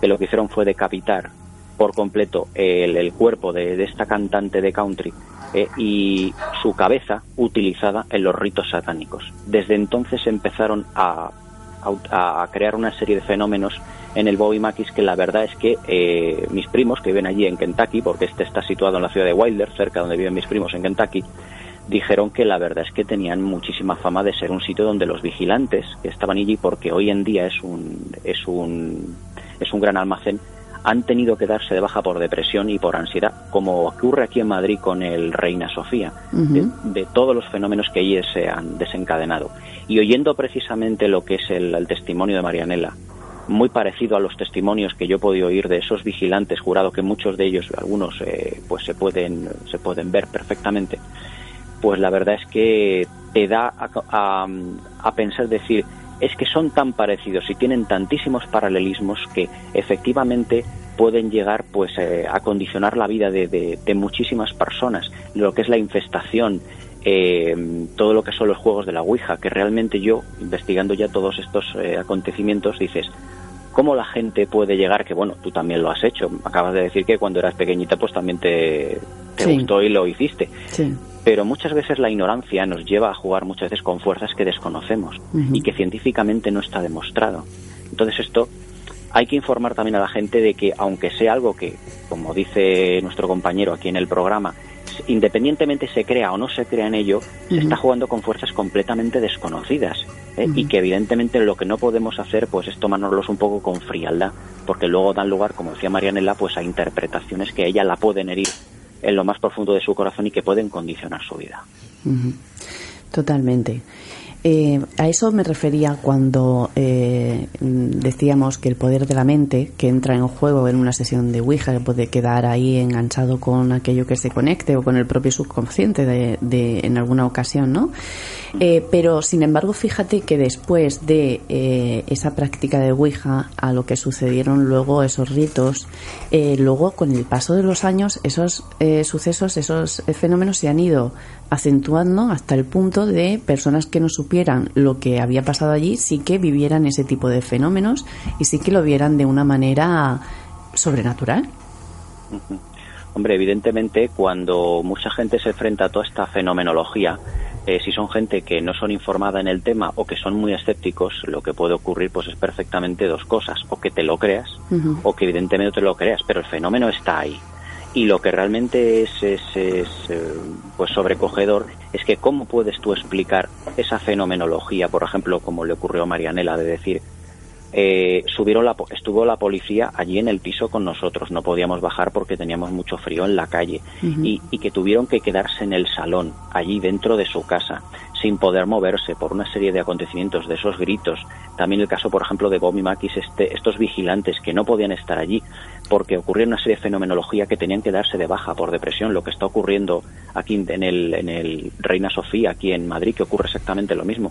que lo que hicieron fue decapitar por completo el, cuerpo de, esta cantante de country eh, y su cabeza utilizada en los ritos satánicos. Desde entonces empezaron a, a, crear una serie de fenómenos en el Bobby Mackis que la verdad es que eh, mis primos que viven allí en Kentucky, porque este está situado en la ciudad de Wilder, cerca donde viven mis primos en Kentucky, dijeron que la verdad es que tenían muchísima fama de ser un sitio donde los vigilantes que estaban allí, porque hoy en día es un, es un es un gran almacén, han tenido que darse de baja por depresión y por ansiedad, como ocurre aquí en Madrid con el Reina Sofía, de, todos los fenómenos que allí se han desencadenado. Y oyendo precisamente lo que es el, testimonio de Marianela, muy parecido a los testimonios que yo he podido oír de esos vigilantes, jurado que muchos de ellos, algunos, eh, pues se pueden, se pueden ver perfectamente, pues la verdad es que te da a, a pensar, decir, es que son tan parecidos y tienen tantísimos paralelismos que efectivamente pueden llegar pues eh, a condicionar la vida de, muchísimas personas. Lo que es la infestación eh, todo lo que son los juegos de la ouija que realmente yo investigando ya todos estos eh, acontecimientos dices cómo la gente puede llegar que bueno tú también lo has hecho. Acabas de decir que cuando eras pequeñita pues también te, gustó y lo hiciste. Sí pero muchas veces la ignorancia nos lleva a jugar muchas veces con fuerzas que desconocemos y que científicamente no está demostrado. Entonces esto hay que informar también a la gente de que aunque sea algo que, como dice nuestro compañero aquí en el programa, independientemente se crea o no se crea en ello, se está jugando con fuerzas completamente desconocidas ¿eh? y que evidentemente lo que no podemos hacer pues es tomárnoslos un poco con frialdad, porque luego dan lugar, como decía Marianela, pues a interpretaciones que ella la pueden herir en lo más profundo de su corazón y que pueden condicionar su vida. Totalmente. Eh, a eso me refería cuando eh, decíamos que el poder de la mente que entra en juego en una sesión de Ouija que puede quedar ahí enganchado con aquello que se conecte o con el propio subconsciente de, en alguna ocasión, ¿no? Eh, pero sin embargo, fíjate que después de esa práctica de Ouija, a lo que sucedieron luego esos ritos, luego con el paso de los años, esos sucesos, esos fenómenos se han ido acentuando hasta el punto de personas que no supieran lo que había pasado allí, sí que vivieran ese tipo de fenómenos y sí que lo vieran de una manera sobrenatural. Hombre, evidentemente cuando mucha gente se enfrenta a toda esta fenomenología, eh, si son gente que no son informada en el tema o que son muy escépticos, lo que puede ocurrir pues es perfectamente dos cosas, o que te lo creas o que evidentemente no te lo creas, pero el fenómeno está ahí y lo que realmente es, es, es, eh, pues sobrecogedor es que cómo puedes tú explicar esa fenomenología, por ejemplo, como le ocurrió a Marianela, de decir, eh, subieron la, estuvo la policía allí en el piso con nosotros, no podíamos bajar porque teníamos mucho frío en la calle y, y, que tuvieron que quedarse en el salón, allí dentro de su casa, sin poder moverse por una serie de acontecimientos, de esos gritos. También el caso, por ejemplo, de Bobby Makis, este, estos vigilantes que no podían estar allí porque ocurrió una serie de fenomenología que tenían que darse de baja por depresión, lo que está ocurriendo aquí en el, en el Reina Sofía, aquí en Madrid, que ocurre exactamente lo mismo.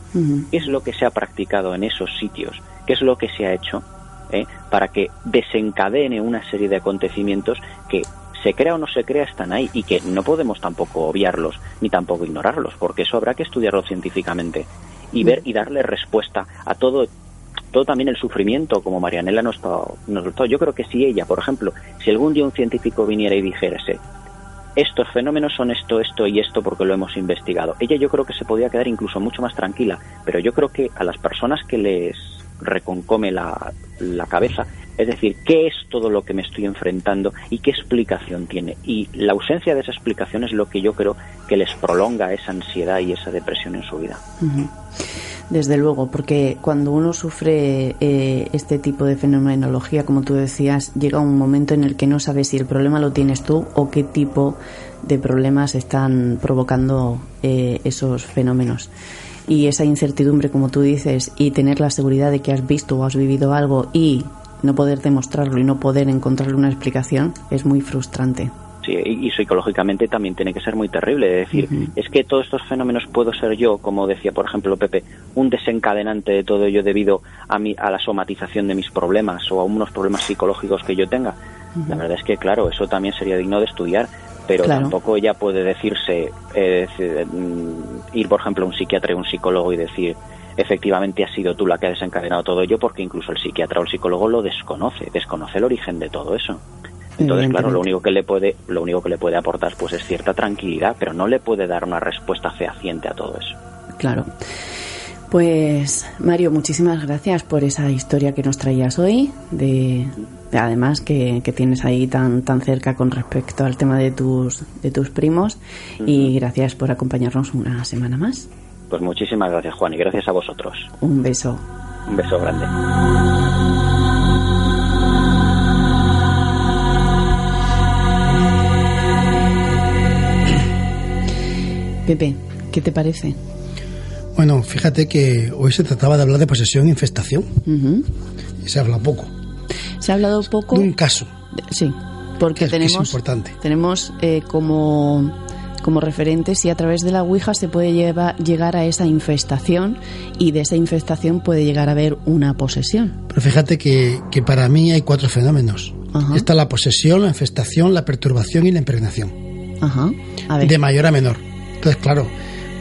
¿Qué es lo que se ha practicado en esos sitios? ¿Qué es lo que se ha hecho eh, para que desencadene una serie de acontecimientos que se crea o no se crea están ahí y que no podemos tampoco obviarlos ni tampoco ignorarlos, porque eso habrá que estudiarlo científicamente y ver y darle respuesta a todo todo también el sufrimiento, como Marianela nos, nos Yo creo que si ella, por ejemplo, si algún día un científico viniera y dijese, estos fenómenos son esto, esto y esto porque lo hemos investigado, ella yo creo que se podría quedar incluso mucho más tranquila, pero yo creo que a las personas que les reconcome la, la cabeza, es decir, ¿qué es todo lo que me estoy enfrentando y qué explicación tiene? Y la ausencia de esa explicación es lo que yo creo que les prolonga esa ansiedad y esa depresión en su vida. Desde luego, porque cuando uno sufre eh, este tipo de fenomenología, como tú decías, llega un momento en el que no sabes si el problema lo tienes tú o qué tipo de problemas están provocando eh, esos fenómenos. Y esa incertidumbre, como tú dices, y tener la seguridad de que has visto o has vivido algo y no poder demostrarlo y no poder encontrarle una explicación es muy frustrante y, psicológicamente también tiene que ser muy terrible. Es decir, es que todos estos fenómenos puedo ser yo, como decía por ejemplo Pepe, un desencadenante de todo ello debido a, mi, a la somatización de mis problemas o a unos problemas psicológicos que yo tenga. La verdad es que, claro, eso también sería digno de estudiar, pero tampoco ella puede decirse, eh, mm, ir por ejemplo a un psiquiatra y un psicólogo y decir, efectivamente has sido tú la que ha desencadenado todo ello porque incluso el psiquiatra o el psicólogo lo desconoce, desconoce el origen de todo eso. Entonces, claro, lo único que le puede, lo único que le puede aportar pues es cierta tranquilidad, pero no le puede dar una respuesta fehaciente a todo eso. Claro. Pues Mario, muchísimas gracias por esa historia que nos traías hoy, de, además que, tienes ahí tan tan cerca con respecto al tema de tus de tus primos y gracias por acompañarnos una semana más. Pues muchísimas gracias Juan y gracias a vosotros. Un beso. Un beso grande. Pepe, ¿qué te parece? Bueno, fíjate que hoy se trataba de hablar de posesión e infestación. Y se habla poco. Se ha hablado poco. De un caso. Sí, porque tenemos. es importante. Tenemos eh, como como referentes y a través de la Ouija se puede llegar a esa infestación y de esa infestación puede llegar a haber una posesión. Pero fíjate que, que para mí hay cuatro fenómenos. Está la posesión, la infestación, la perturbación y la impregnación. Ajá. De mayor a menor. Entonces, claro,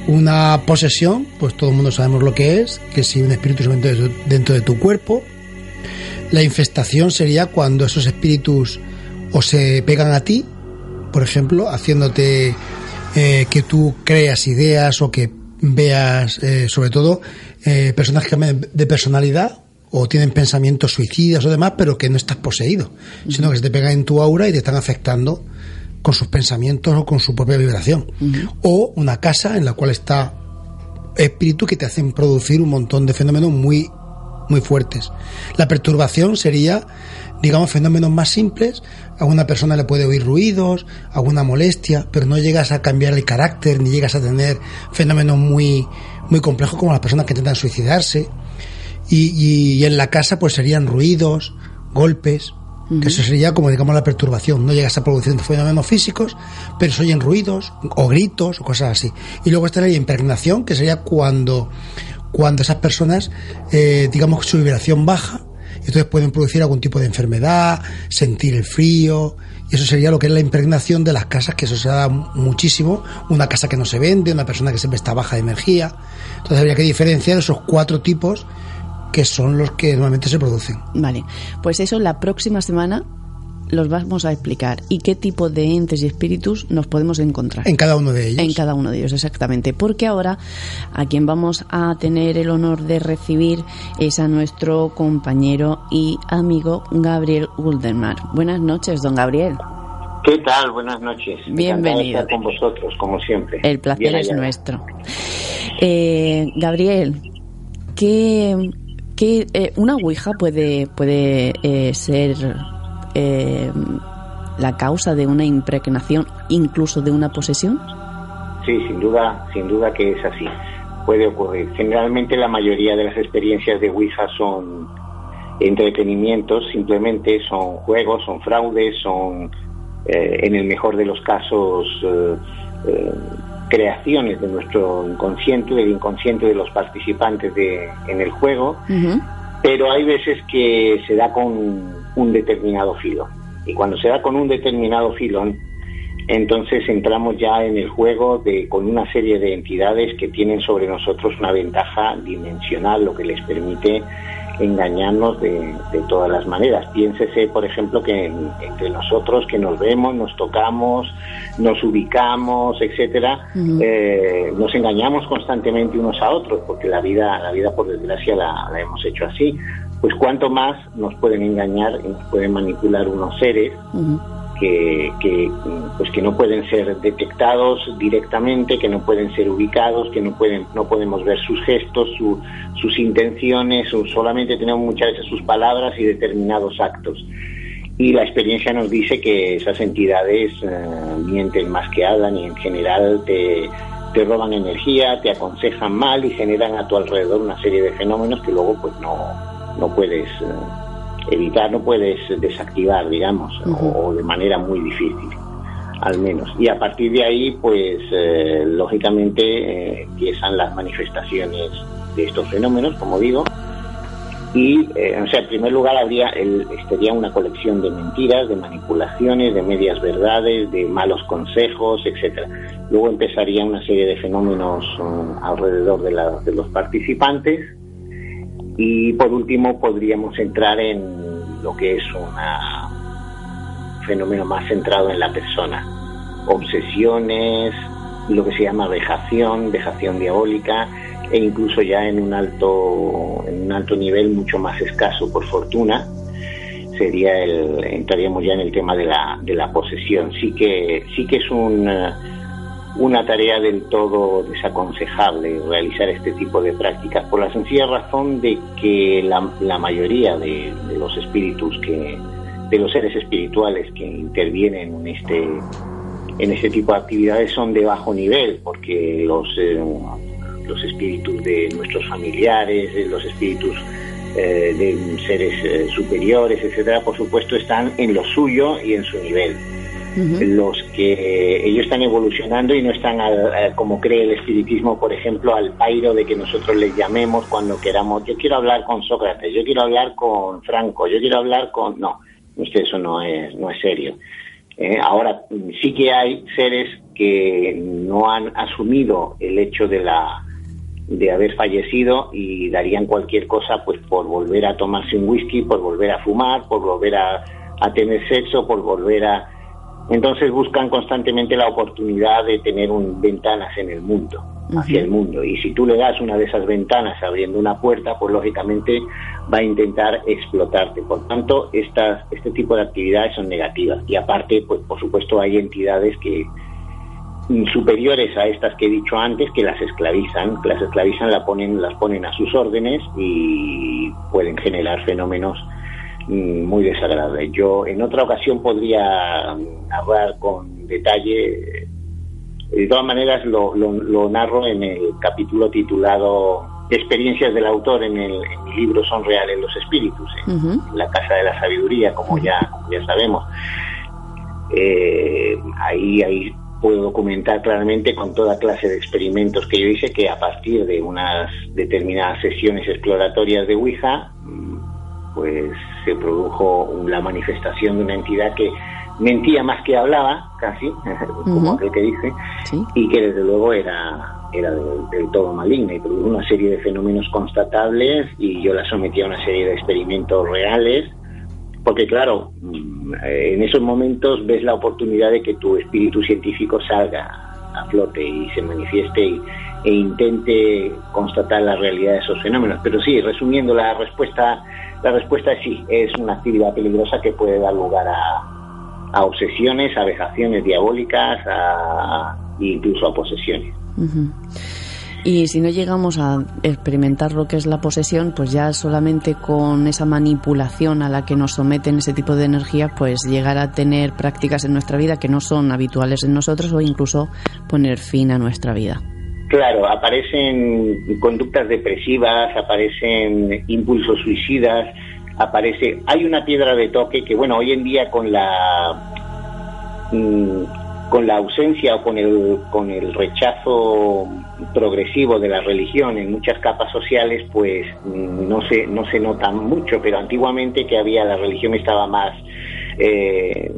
una posesión, pues todo el mundo sabemos lo que es, que si un espíritu se mete dentro de tu cuerpo. La infestación sería cuando esos espíritus o se pegan a ti, por ejemplo, haciéndote eh, que tú creas ideas o que veas, eh, sobre todo, eh, personas que cambian de personalidad o tienen pensamientos suicidas o demás, pero que no estás poseído, sino que se te pegan en tu aura y te están afectando con sus pensamientos o con su propia vibración. O una casa en la cual está espíritu que te hacen producir un montón de fenómenos muy, muy fuertes. La perturbación sería digamos, fenómenos más simples. A una persona le puede oír ruidos, alguna molestia, pero no llegas a cambiar el carácter, ni llegas a tener fenómenos muy, muy complejos como las personas que intentan suicidarse. Y, en la casa, pues serían ruidos, golpes, que eso sería como, digamos, la perturbación. No llegas a producir fenómenos físicos, pero se oyen ruidos, o gritos, o cosas así. Y luego estaría la impregnación, que sería cuando, cuando esas personas, eh, digamos, su vibración baja, entonces pueden producir algún tipo de enfermedad, sentir el frío, y eso sería lo que es la impregnación de las casas, que eso se da muchísimo, una casa que no se vende, una persona que siempre está baja de energía. Entonces habría que diferenciar esos cuatro tipos que son los que normalmente se producen. Vale, pues eso la próxima semana los vamos a explicar y qué tipo de entes y espíritus nos podemos encontrar. En cada uno de ellos. En cada uno de ellos, exactamente. Porque ahora a quien vamos a tener el honor de recibir es a nuestro compañero y amigo Gabriel Guldenmar. Buenas noches, don Gabriel. ¿Qué tal? Buenas noches. Bienvenido. Estar con vosotros, como siempre. El placer es nuestro. Eh, Gabriel, ¿qué, qué eh, una ouija puede, puede eh, ser eh, la causa de una impregnación, incluso de una posesión? Sí, sin duda, sin duda que es así. Puede ocurrir. Generalmente la mayoría de las experiencias de Ouija son entretenimientos, simplemente son juegos, son fraudes, son, eh, en el mejor de los casos, creaciones de nuestro inconsciente, del inconsciente de los participantes de, en el juego, pero hay veces que se da con un determinado filo. Y cuando se da con un determinado filón, entonces entramos ya en el juego de con una serie de entidades que tienen sobre nosotros una ventaja dimensional, lo que les permite engañarnos de, todas las maneras. Piénsese, por ejemplo, que entre nosotros que nos vemos, nos tocamos, nos ubicamos, etcétera, eh, nos engañamos constantemente unos a otros, porque la vida, la vida por desgracia la hemos hecho así. Pues cuanto más nos pueden engañar y nos pueden manipular unos seres que, pues que no pueden ser detectados directamente, que no pueden ser ubicados, que no pueden no podemos ver sus gestos, sus intenciones, solamente tenemos muchas veces sus palabras y determinados actos. Y la experiencia nos dice que esas entidades eh, mienten más que hablan y en general te, te roban energía, te aconsejan mal y generan a tu alrededor una serie de fenómenos que luego pues no, no puedes eh, evitar, no puedes desactivar, digamos, o, de manera muy difícil, al menos. Y a partir de ahí, pues eh, lógicamente eh, empiezan las manifestaciones de estos fenómenos, como digo, y, o sea, en primer lugar habría el, sería una colección de mentiras, de manipulaciones, de medias verdades, de malos consejos, etcétera. Luego empezaría una serie de fenómenos alrededor de, de los participantes y por último podríamos entrar en lo que es un fenómeno más centrado en la persona. Obsesiones, lo que se llama vejación, vejación diabólica e incluso ya en un alto, en un alto nivel mucho más escaso por fortuna sería el, entraríamos ya en el tema de la, de la posesión. Sí que, sí que es un una tarea del todo desaconsejable realizar este tipo de prácticas por la sencilla razón de que la, mayoría de, los espíritus que de los seres espirituales que intervienen en este en este tipo de actividades son de bajo nivel, porque los, eh, los espíritus de nuestros familiares, eh, los espíritus eh, de seres superiores, etcétera, por supuesto están en lo suyo y en su nivel. Los que ellos están evolucionando y no están, como cree el espiritismo, por ejemplo, al pairo de que nosotros les llamemos cuando queramos. Yo quiero hablar con Sócrates, yo quiero hablar con Franco, yo quiero hablar con. No, eso no es, no es serio. Eh, ahora, sí que hay seres que no han asumido el hecho de la de haber fallecido y darían cualquier cosa pues por volver a tomarse un whisky, por volver a fumar, por volver a tener sexo, por volver a... Entonces buscan constantemente la oportunidad de tener un, ventanas en el mundo hacia el mundo. Y si tú le das una de esas ventanas abriendo una puerta, pues lógicamente va a intentar explotarte. Por tanto, estas, este tipo de actividades son negativas. Y aparte, pues por supuesto hay entidades que superiores a estas que he dicho antes que las esclavizan, las esclavizan, la ponen, las ponen a sus órdenes y pueden generar fenómenos mm, muy desagradables. Yo en otra ocasión podría hablar con detalle de todas maneras, lo, lo, narro en el capítulo titulado Experiencias del autor en el, libro Son reales los espíritus, en, la Casa de la Sabiduría, como, ya, ya sabemos. Eh, ahí, ahí puedo documentar claramente con toda clase de experimentos que yo hice que a partir de unas determinadas sesiones exploratorias de Ouija, mm, pues se produjo la manifestación de una entidad que mentía más que hablaba, casi, como aquel que dice, y que desde luego era, era del, todo maligna y produjo una serie de fenómenos constatables y yo la sometí a una serie de experimentos reales, porque claro, mm, en esos momentos ves la oportunidad de que tu espíritu científico salga a flote y se manifieste e intente constatar la realidad de esos fenómenos. Pero sí, resumiendo la respuesta, la respuesta es sí, es una actividad peligrosa que puede dar lugar a, obsesiones, a vejaciones diabólicas, a, incluso a posesiones. Y si no llegamos a experimentar lo que es la posesión, pues ya solamente con esa manipulación a la que nos someten ese tipo de energía, pues llegar a tener prácticas en nuestra vida que no son habituales en nosotros o incluso poner fin a nuestra vida. Claro, aparecen conductas depresivas, aparecen impulsos suicidas, aparece. Hay una piedra de toque que, bueno, hoy en día con la mm, con la ausencia o con el con el rechazo progresivo de la religión en muchas capas sociales, pues mm, no se no se nota mucho, pero antiguamente que había la religión estaba más eh,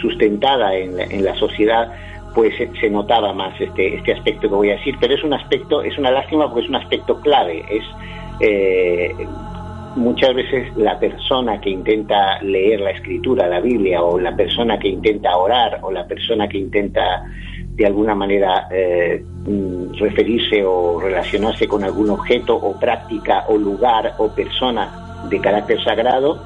sustentada en la, en la sociedad pues se, notaba más este este aspecto que voy a decir pero es un aspecto es una lástima porque es un aspecto clave es eh, muchas veces la persona que intenta leer la escritura, la Biblia, o la persona que intenta orar, o la persona que intenta de alguna manera eh, mm, referirse o relacionarse con algún objeto o práctica o lugar o persona de carácter sagrado,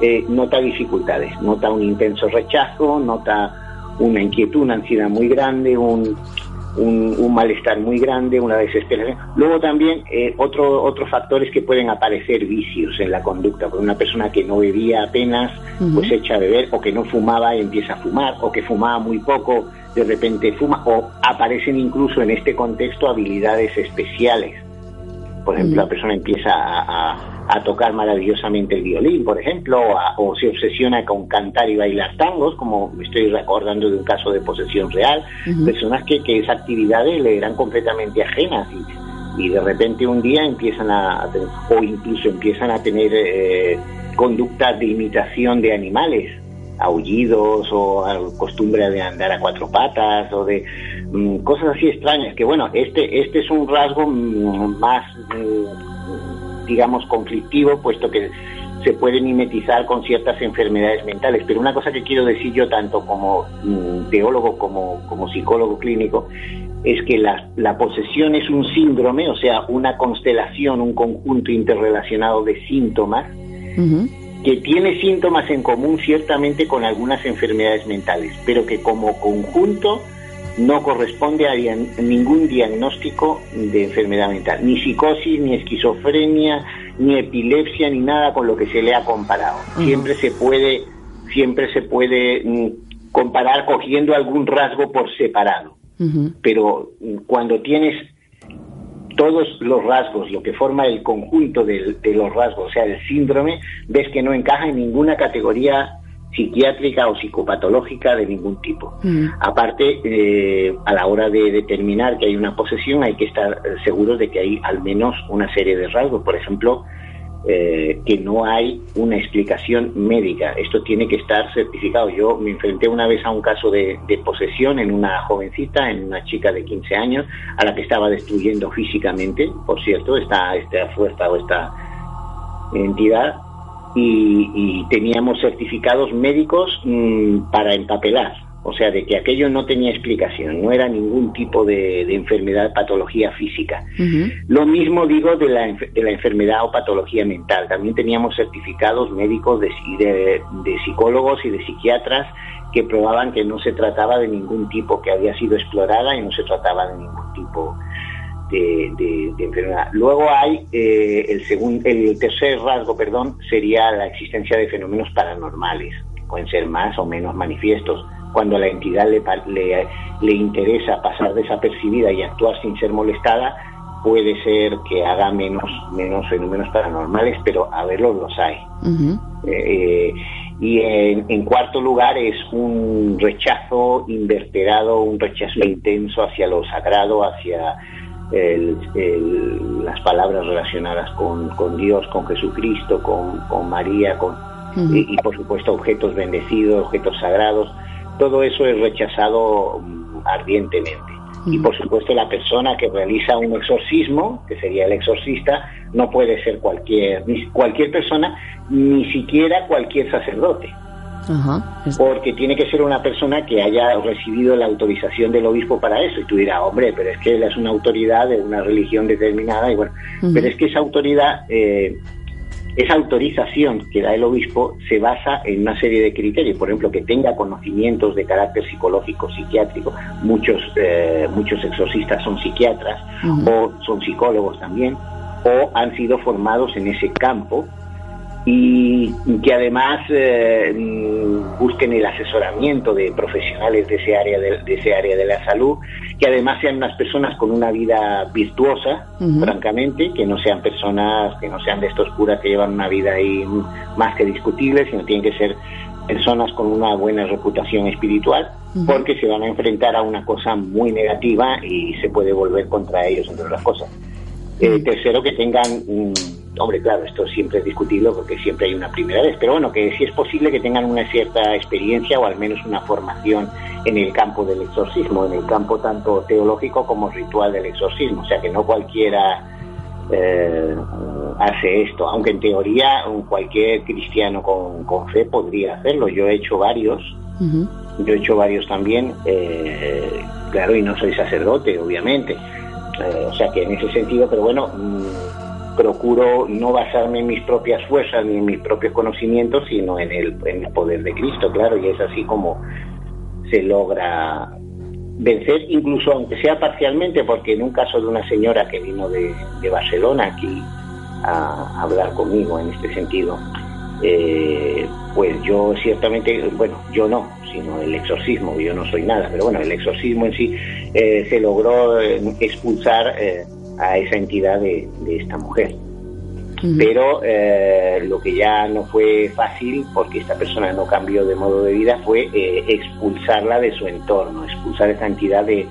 eh, nota dificultades, nota un intenso rechazo, nota una inquietud, una ansiedad muy grande, un, un, malestar muy grande, una desesperación. Luego también eh, otro, otros factores que pueden aparecer vicios en la conducta, por una persona que no bebía apenas, pues echa a beber, o que no fumaba y empieza a fumar, o que fumaba muy poco, de repente fuma, o aparecen incluso en este contexto habilidades especiales. Por ejemplo, la persona empieza a a tocar maravillosamente el violín, por ejemplo, o, se obsesiona con cantar y bailar tangos, como me estoy recordando de un caso de posesión real, personas que, que esas actividades le eran completamente ajenas y, y de repente un día empiezan a, tener, o incluso empiezan a tener eh, conductas de imitación de animales, aullidos o costumbre de andar a cuatro patas o de mm, cosas así extrañas que bueno este este es un rasgo mm, más mm, digamos, conflictivo, puesto que se puede mimetizar con ciertas enfermedades mentales. Pero una cosa que quiero decir yo, tanto como mm, teólogo como, como psicólogo clínico, es que la, la, posesión es un síndrome, o sea, una constelación, un conjunto interrelacionado de síntomas, que tiene síntomas en común ciertamente con algunas enfermedades mentales, pero que como conjunto no corresponde a ningún diagnóstico de enfermedad mental, ni psicosis, ni esquizofrenia, ni epilepsia, ni nada con lo que se le ha comparado. Siempre se puede, siempre se puede mm, comparar cogiendo algún rasgo por separado. Pero cuando tienes todos los rasgos, lo que forma el conjunto de, los rasgos, o sea, el síndrome, ves que no encaja en ninguna categoría psiquiátrica o psicopatológica de ningún tipo. Aparte, eh, a la hora de determinar que hay una posesión, hay que estar seguros de que hay al menos una serie de rasgos. Por ejemplo, eh, que no hay una explicación médica. Esto tiene que estar certificado. Yo me enfrenté una vez a un caso de, posesión en una jovencita, en una chica de 15 años, a la que estaba destruyendo físicamente, por cierto, esta, esta fuerza o esta entidad, y, teníamos certificados médicos mm, para empapelar o sea, de que aquello no tenía explicación, no era ningún tipo de, enfermedad, patología física. Lo mismo digo de la, de la, enfermedad o patología mental. También teníamos certificados médicos de, de, psicólogos y de psiquiatras que probaban que no se trataba de ningún tipo que había sido explorada y no se trataba de ningún tipo de, enfermedad. Luego hay eh, el, segundo, el tercer rasgo, perdón, sería la existencia de fenómenos paranormales. Pueden ser más o menos manifiestos cuando a la entidad le, le, interesa pasar desapercibida y actuar sin ser molestada, puede ser que haga menos, menos fenómenos paranormales, pero a verlos los hay. Eh, y en, cuarto lugar es un rechazo inverterado, un rechazo intenso hacia lo sagrado, hacia las palabras relacionadas con, Dios, con Jesucristo, con, María, con, y, por supuesto objetos bendecidos, objetos sagrados todo eso es rechazado mm, ardientemente. Y por supuesto la persona que realiza un exorcismo, que sería el exorcista, no puede ser cualquier, cualquier persona, ni siquiera cualquier sacerdote. Porque tiene que ser una persona que haya recibido la autorización del obispo para eso. Y tú dirás, hombre, pero es que él es una autoridad de una religión determinada. Y bueno, pero es que esa autoridad eh, esa autorización que da el obispo se basa en una serie de criterios, por ejemplo, que tenga conocimientos de carácter psicológico, psiquiátrico. Muchos, eh, muchos exorcistas son psiquiatras o son psicólogos también, o han sido formados en ese campo y que además eh, busquen el asesoramiento de profesionales de ese área de, ese área de la salud que además sean unas personas con una vida virtuosa francamente que no sean personas que no sean de estos curas que llevan una vida ahí más que discutible sino tienen que ser personas con una buena reputación espiritual porque se van a enfrentar a una cosa muy negativa y se puede volver contra ellos entre otras cosas eh, tercero que tengan un hombre, claro, esto siempre es discutible porque siempre hay una primera vez, pero bueno, que si es posible que tengan una cierta experiencia o al menos una formación en el campo del exorcismo, en el campo tanto teológico como ritual del exorcismo, o sea que no cualquiera eh, hace esto, aunque en teoría cualquier cristiano con, fe podría hacerlo. Yo he hecho varios, yo he hecho varios también, eh, claro, y no soy sacerdote, obviamente. Eh, o sea que en ese sentido, pero bueno, mm, procuro no basarme en mis propias fuerzas ni en mis propios conocimientos, sino en el, poder de Cristo, claro, y es así como se logra vencer, incluso aunque sea parcialmente, porque en un caso de una señora que vino de, Barcelona aquí a, hablar conmigo en este sentido, eh, pues yo ciertamente, bueno, yo no, sino el exorcismo, yo no soy nada, pero bueno, el exorcismo en sí eh, se logró eh, expulsar a esa entidad de, esta mujer. Pero eh, lo que ya no fue fácil, porque esta persona no cambió de modo de vida, fue eh, expulsarla de su entorno, expulsar esa entidad de,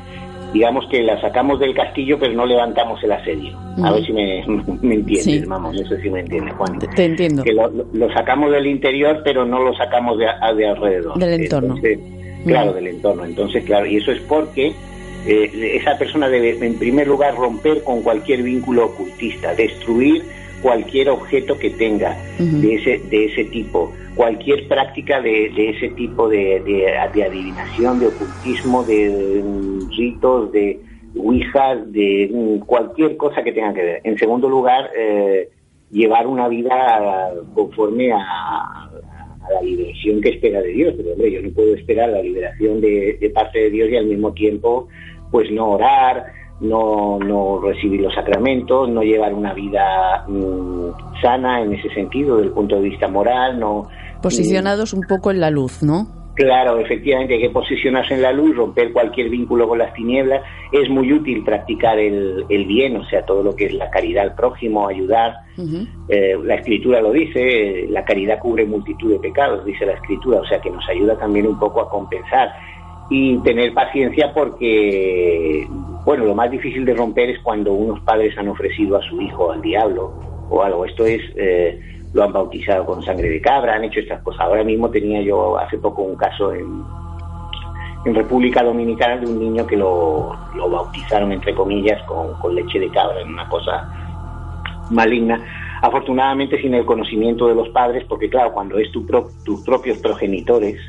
digamos que la sacamos del castillo, pero no levantamos el asedio. A ver si me, me entiendes, vamos, no sé si me entiendes, Juan. Te, entiendo. Que lo, sacamos del interior, pero no lo sacamos de, de alrededor. Del entorno. claro, del entorno. Entonces, claro, y eso es porque eh, esa persona debe, en primer lugar, romper con cualquier vínculo ocultista, destruir cualquier objeto que tenga de, ese, de ese tipo, cualquier práctica de, ese tipo de, de, adivinación, de ocultismo, de, ritos, de ouijas, de mm, cualquier cosa que tenga que ver. En segundo lugar, eh, llevar una vida conforme a, a, la liberación que espera de Dios. Pero hombre, yo no puedo esperar la liberación de, de parte de Dios y al mismo tiempo pues no orar, no, no recibir los sacramentos, no llevar una vida mm, sana en ese sentido, desde el punto de vista moral, no... Posicionados un poco en la luz, ¿no? Claro, efectivamente hay que posicionarse en la luz, romper cualquier vínculo con las tinieblas. Es muy útil practicar el, bien, o sea, todo lo que es la caridad al prójimo, ayudar. Eh, la escritura lo dice, la caridad cubre multitud de pecados, dice la escritura, o sea que nos ayuda también un poco a compensar y tener paciencia porque, bueno, lo más difícil de romper es cuando unos padres han ofrecido a su hijo al diablo o algo. Esto es... Eh, lo han bautizado con sangre de cabra, han hecho estas cosas. Ahora mismo tenía yo hace poco un caso en, en República Dominicana de un niño que lo, lo bautizaron, entre comillas, con, con, leche de cabra, en una cosa maligna. Afortunadamente sin el conocimiento de los padres, porque claro, cuando es tu tus propios progenitores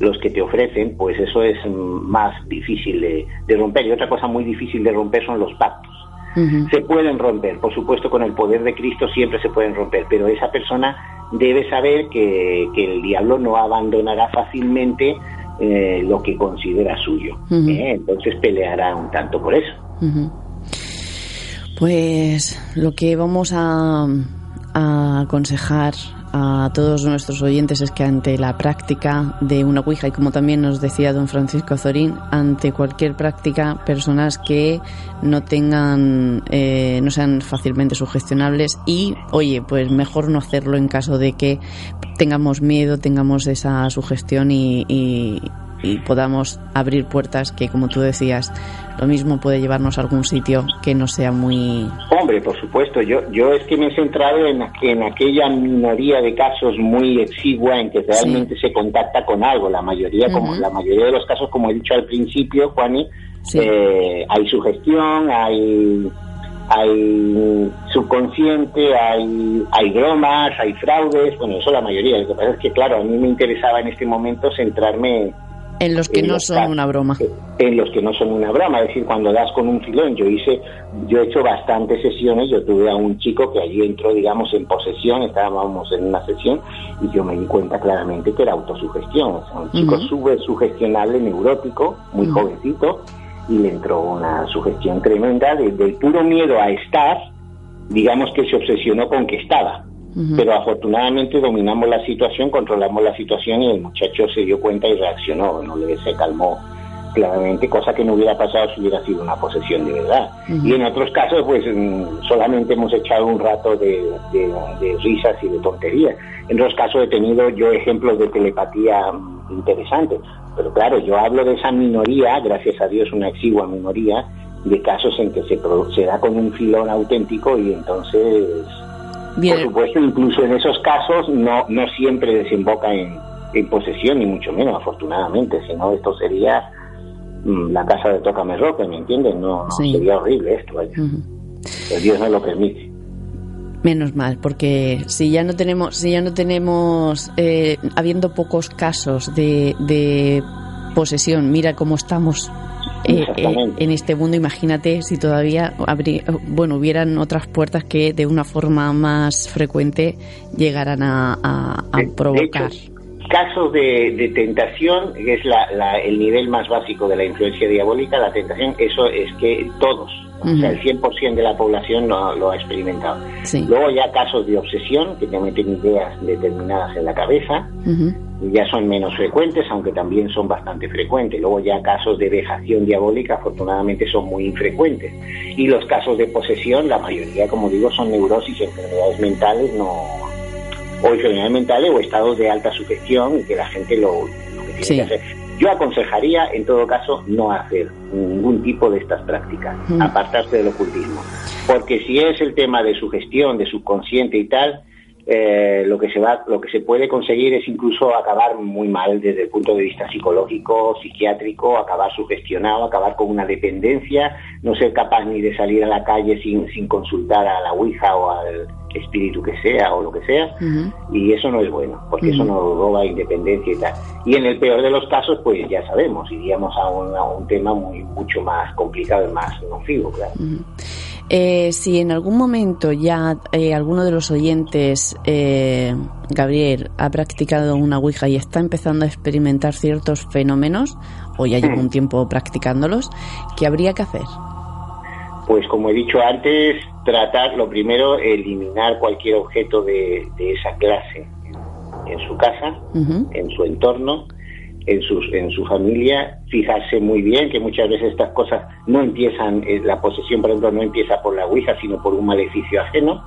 los que te ofrecen, pues eso es más difícil de, de romper. Y otra cosa muy difícil de romper son los pactos se pueden romper, por supuesto con el poder de Cristo siempre se pueden romper, pero esa persona debe saber que, el diablo no abandonará fácilmente eh, lo que considera suyo. ¿eh? Entonces peleará un tanto por eso. Pues lo que vamos a, a aconsejar a todos nuestros oyentes es que ante la práctica de una Ouija, y como también nos decía don Francisco Zorín, ante cualquier práctica, personas que no tengan, eh, no sean fácilmente sugestionables y, oye, pues mejor no hacerlo en caso de que tengamos miedo, tengamos esa sugestión y, y podamos abrir puertas que, como tú decías, lo mismo puede llevarnos a algún sitio que no sea muy... Hombre, por supuesto, yo, yo es que me he centrado en, en aquella minoría de casos muy exigua en que realmente se contacta con algo. La mayoría, como la mayoría de los casos, como he dicho al principio, Juani, eh, hay sugestión, hay hay subconsciente, hay, hay bromas, hay fraudes, bueno, eso la mayoría. Lo que pasa es que, claro, a mí me interesaba en este momento centrarme en los que no son una broma. En los que no son una broma, es decir, cuando das con un filón, yo hice, yo he hecho bastantes sesiones, yo tuve a un chico que allí entró, digamos, en posesión, estábamos en una sesión, y yo me di cuenta claramente que era autosugestión, o sea, un chico sube sugestionable, neurótico, muy jovencito, y le entró una sugestión tremenda de, del puro miedo a estar, digamos que se obsesionó con que estaba pero afortunadamente dominamos la situación, controlamos la situación y el muchacho se dio cuenta y reaccionó, no le se calmó claramente, cosa que no hubiera pasado si hubiera sido una posesión de verdad. Y en otros casos, pues mm, solamente hemos echado un rato de, risas y de tonterías. En otros casos he tenido yo ejemplos de telepatía mm, interesantes. Pero claro, yo hablo de esa minoría, gracias a Dios una exigua minoría, de casos en que se, se da con un filón auténtico y entonces por supuesto, incluso en esos casos no, no siempre desemboca en, posesión, ni mucho menos, afortunadamente, si no, esto sería mm, la casa de Tócame Roca, ¿me entiendes? No, sería horrible esto, vaya. Dios no lo permite. Menos mal, porque si ya no tenemos, si ya no tenemos, eh, habiendo pocos casos de, de posesión, mira cómo estamos eh, eh, en este mundo, imagínate si todavía bueno, hubieran otras puertas que de una forma más frecuente llegaran a, provocar. Casos de, tentación, que es el nivel más básico de la influencia diabólica, la tentación, eso es que todos, o sea, el 100% de la población lo, lo ha experimentado. Luego ya casos de obsesión, que te meten ideas determinadas en la cabeza, ya son menos frecuentes, aunque también son bastante frecuentes. Luego ya casos de vejación diabólica afortunadamente son muy infrecuentes. Y los casos de posesión, la mayoría, como digo, son neurosis, enfermedades mentales, no o enfermedades mentales o estados de alta sugestión y que la gente lo, que tiene que hacer. Yo aconsejaría, en todo caso, no hacer ningún tipo de estas prácticas, apartarse del ocultismo. Porque si es el tema de sugestión, de subconsciente y tal, eh, lo que se va, lo que se puede conseguir es incluso acabar muy mal desde el punto de vista psicológico, psiquiátrico, acabar sugestionado, acabar con una dependencia, no ser capaz ni de salir a la calle sin, sin consultar a la Ouija o al espíritu que sea o lo que sea, y eso no es bueno, porque eso nos roba independencia y tal. Y en el peor de los casos, pues ya sabemos, iríamos a un, a un tema muy mucho más complicado y más nocivo, claro. Eh, si en algún momento ya eh, alguno de los oyentes, eh, Gabriel, ha practicado una Ouija y está empezando a experimentar ciertos fenómenos, o ya lleva un tiempo practicándolos, ¿qué habría que hacer? Pues como he dicho antes, tratar, lo primero, eliminar cualquier objeto de, esa clase en, su casa, en su entorno, en, sus, en su familia, fijarse muy bien que muchas veces estas cosas no empiezan, eh, la posesión, por ejemplo, no empieza por la Ouija, sino por un maleficio ajeno,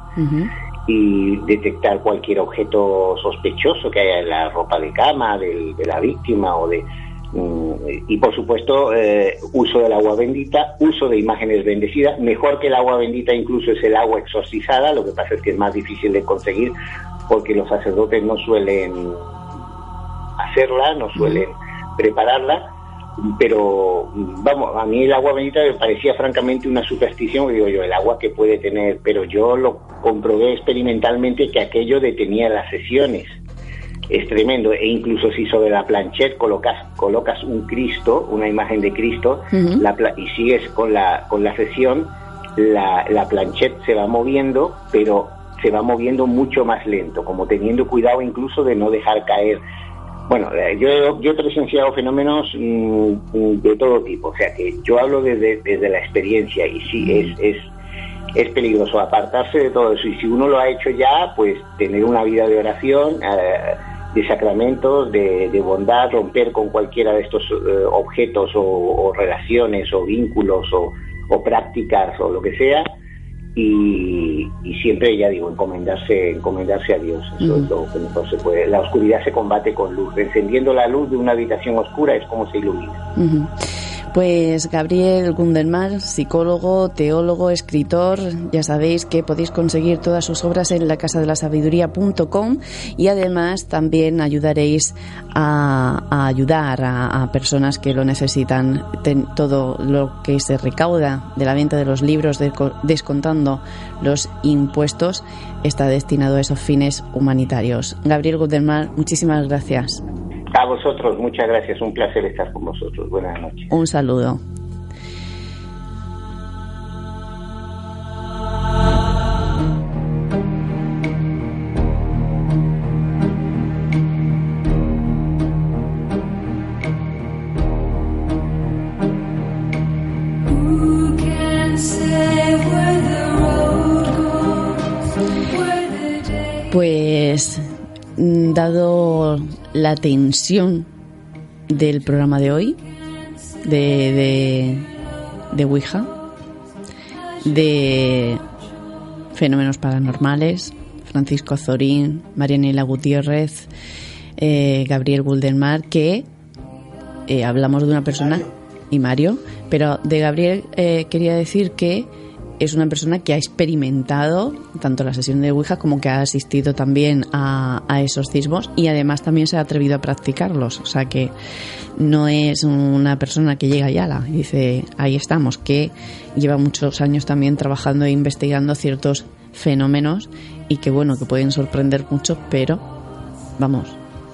y detectar cualquier objeto sospechoso que haya en la ropa de cama de la víctima o de Mm, y por supuesto eh, uso del agua bendita, uso de imágenes bendecidas, mejor que el agua bendita incluso es el agua exorcizada, lo que pasa es que es más difícil de conseguir porque los sacerdotes no suelen hacerla, no suelen prepararla, pero vamos, a mí el agua bendita me parecía francamente una superstición, digo yo, el agua que puede tener, pero yo lo comprobé experimentalmente que aquello detenía las sesiones es tremendo. E incluso si sobre la planchette colocas, colocas un Cristo, una imagen de Cristo, y sigues con la, con la sesión, la, la planchette se va moviendo, pero se va moviendo mucho más lento, como teniendo cuidado incluso de no dejar caer. Bueno, eh, yo, yo he presenciado fenómenos mm, mm, de todo tipo, o sea que yo hablo desde, desde la experiencia y sí, es, es, es peligroso apartarse de todo eso y si uno lo ha hecho ya, pues tener una vida de oración. Eh, de sacramentos, de, bondad, romper con cualquiera de estos eh, objetos o, relaciones o vínculos o, prácticas o lo que sea. Y, siempre, ya digo, encomendarse, encomendarse a Dios. Eso es lo que mejor se puede. La oscuridad se combate con luz. Encendiendo la luz de una habitación oscura es como se ilumina. Pues Gabriel Gunderman, psicólogo, teólogo, escritor, ya sabéis que podéis conseguir todas sus obras en la casa de la sabiduría.com y además también ayudaréis a, ayudar a, personas que lo necesitan. todo lo que se recauda de la venta de los libros, descontando los impuestos, está destinado a esos fines humanitarios. Gabriel Gunderman, muchísimas gracias. A vosotros, muchas gracias. Un placer estar con vosotros. Buenas noches. Un saludo. La tensión del programa de hoy, de, de, de Ouija, de fenómenos paranormales, Francisco Zorín, Marianela Gutiérrez, eh, Gabriel Guldenmar, que eh, hablamos de una persona, y Mario, pero de Gabriel eh, quería decir que es una persona que ha experimentado tanto la sesión de Ouija como que ha asistido también a, esos sismos y además también se ha atrevido a practicarlos. O sea que no es una persona que llega y ala y dice, ahí estamos, que lleva muchos años también trabajando e investigando ciertos fenómenos y que bueno, que pueden sorprender mucho, pero vamos,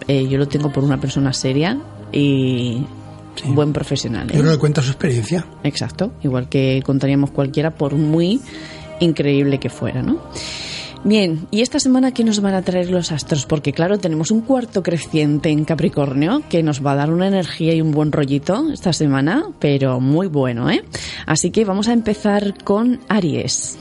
eh, yo lo tengo por una persona seria y buen profesional. Yo creo que cuenta su experiencia. Exacto, igual que contaríamos cualquiera por muy increíble que fuera, ¿no? Bien, ¿y esta semana qué nos van a traer los astros? Porque claro, tenemos un cuarto creciente en Capricornio que nos va a dar una energía y un buen rollito esta semana, pero muy bueno, ¿eh? Así que vamos a empezar con Aries.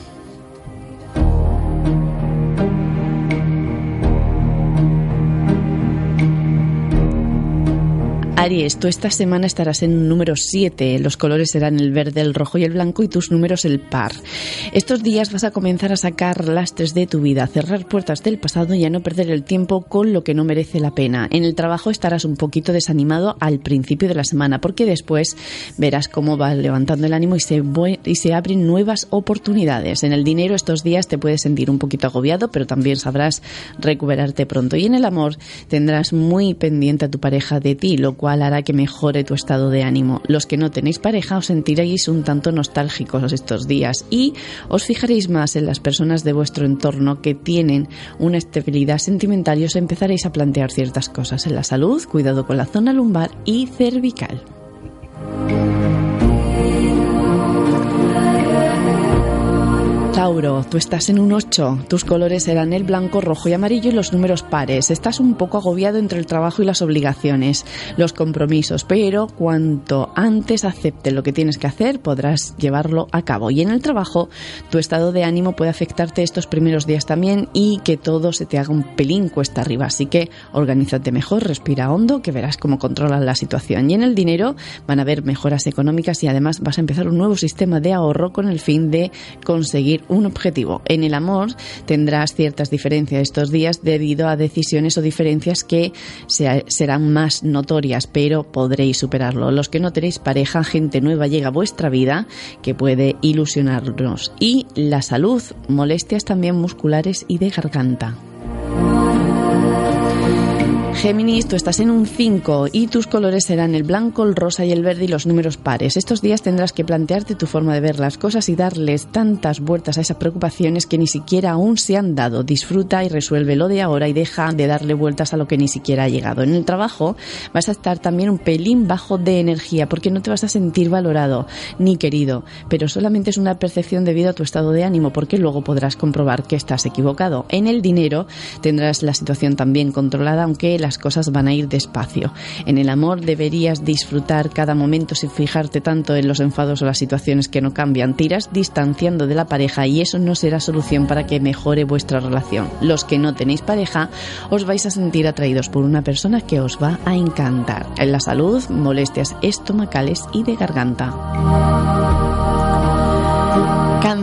Aries, tú esta semana estarás en número 7. Los colores serán el verde, el rojo y el blanco y tus números el par. Estos días vas a comenzar a sacar lastres de tu vida, cerrar puertas del pasado y a no perder el tiempo con lo que no merece la pena. En el trabajo estarás un poquito desanimado al principio de la semana porque después verás cómo va levantando el ánimo y se, y se abren nuevas oportunidades. En el dinero estos días te puedes sentir un poquito agobiado, pero también sabrás recuperarte pronto. Y en el amor tendrás muy pendiente a tu pareja de ti, lo cual hará que mejore tu estado de ánimo. Los que no tenéis pareja os sentiréis un tanto nostálgicos estos días y os fijaréis más en las personas de vuestro entorno que tienen una estabilidad sentimental y os empezaréis a plantear ciertas cosas en la salud, cuidado con la zona lumbar y cervical. Tauro, tú estás en un 8. Tus colores serán el blanco, rojo y amarillo y los números pares. Estás un poco agobiado entre el trabajo y las obligaciones, los compromisos, pero cuanto antes aceptes lo que tienes que hacer, podrás llevarlo a cabo. Y en el trabajo, tu estado de ánimo puede afectarte estos primeros días también y que todo se te haga un pelín cuesta arriba. Así que organízate mejor, respira hondo, que verás cómo controlas la situación. Y en el dinero van a haber mejoras económicas y además vas a empezar un nuevo sistema de ahorro con el fin de conseguir un objetivo. En el amor tendrás ciertas diferencias estos días debido a decisiones o diferencias que serán más notorias, pero podréis superarlo. Los que no tenéis pareja, gente nueva llega a vuestra vida que puede ilusionarnos. Y la salud, molestias también musculares y de garganta. Géminis, tú estás en un 5 y tus colores serán el blanco, el rosa y el verde y los números pares. Estos días tendrás que plantearte tu forma de ver las cosas y darles tantas vueltas a esas preocupaciones que ni siquiera aún se han dado. Disfruta y resuelve lo de ahora y deja de darle vueltas a lo que ni siquiera ha llegado. En el trabajo vas a estar también un pelín bajo de energía porque no te vas a sentir valorado ni querido, pero solamente es una percepción debido a tu estado de ánimo porque luego podrás comprobar que estás equivocado. En el dinero tendrás la situación también controlada, aunque la las cosas van a ir despacio. En el amor deberías disfrutar cada momento sin fijarte tanto en los enfados o las situaciones que no cambian. Tiras distanciando de la pareja y eso no será solución para que mejore vuestra relación. Los que no tenéis pareja os vais a sentir atraídos por una persona que os va a encantar. En la salud, molestias estomacales y de garganta.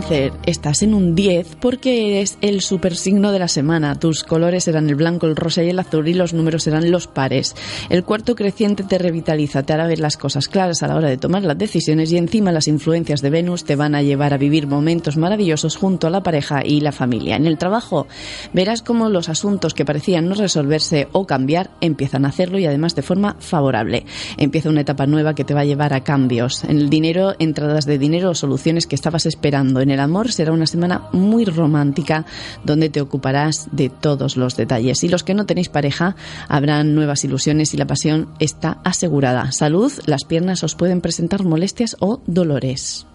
Cáncer, estás en un 10 porque eres el supersigno de la semana. Tus colores serán el blanco, el rosa y el azul y los números serán los pares. El cuarto creciente te revitaliza, te hará ver las cosas claras a la hora de tomar las decisiones y encima las influencias de Venus te van a llevar a vivir momentos maravillosos junto a la pareja y la familia. En el trabajo verás cómo los asuntos que parecían no resolverse o cambiar empiezan a hacerlo y además de forma favorable. Empieza una etapa nueva que te va a llevar a cambios. En el dinero, entradas de dinero o soluciones que estabas esperando en el amor será una semana muy romántica donde te ocuparás de todos los detalles. Y los que no tenéis pareja, habrán nuevas ilusiones y la pasión está asegurada. Salud, las piernas os pueden presentar molestias o dolores.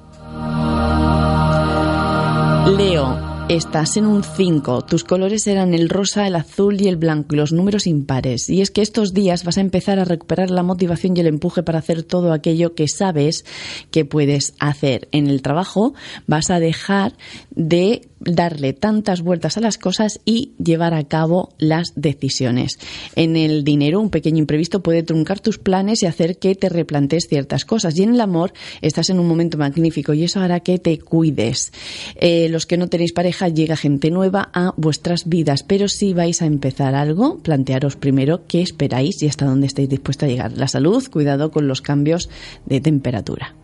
Leo, Estás en un 5. Tus colores serán el rosa, el azul y el blanco y los números impares. Y es que estos días vas a empezar a recuperar la motivación y el empuje para hacer todo aquello que sabes que puedes hacer. En el trabajo vas a dejar de darle tantas vueltas a las cosas y llevar a cabo las decisiones. En el dinero, un pequeño imprevisto puede truncar tus planes y hacer que te replantes ciertas cosas. Y en el amor, estás en un momento magnífico y eso hará que te cuides. Eh, los que no tenéis pareja, llega gente nueva a vuestras vidas, pero si vais a empezar algo, plantearos primero qué esperáis y hasta dónde estáis dispuestos a llegar. La salud, cuidado con los cambios de temperatura.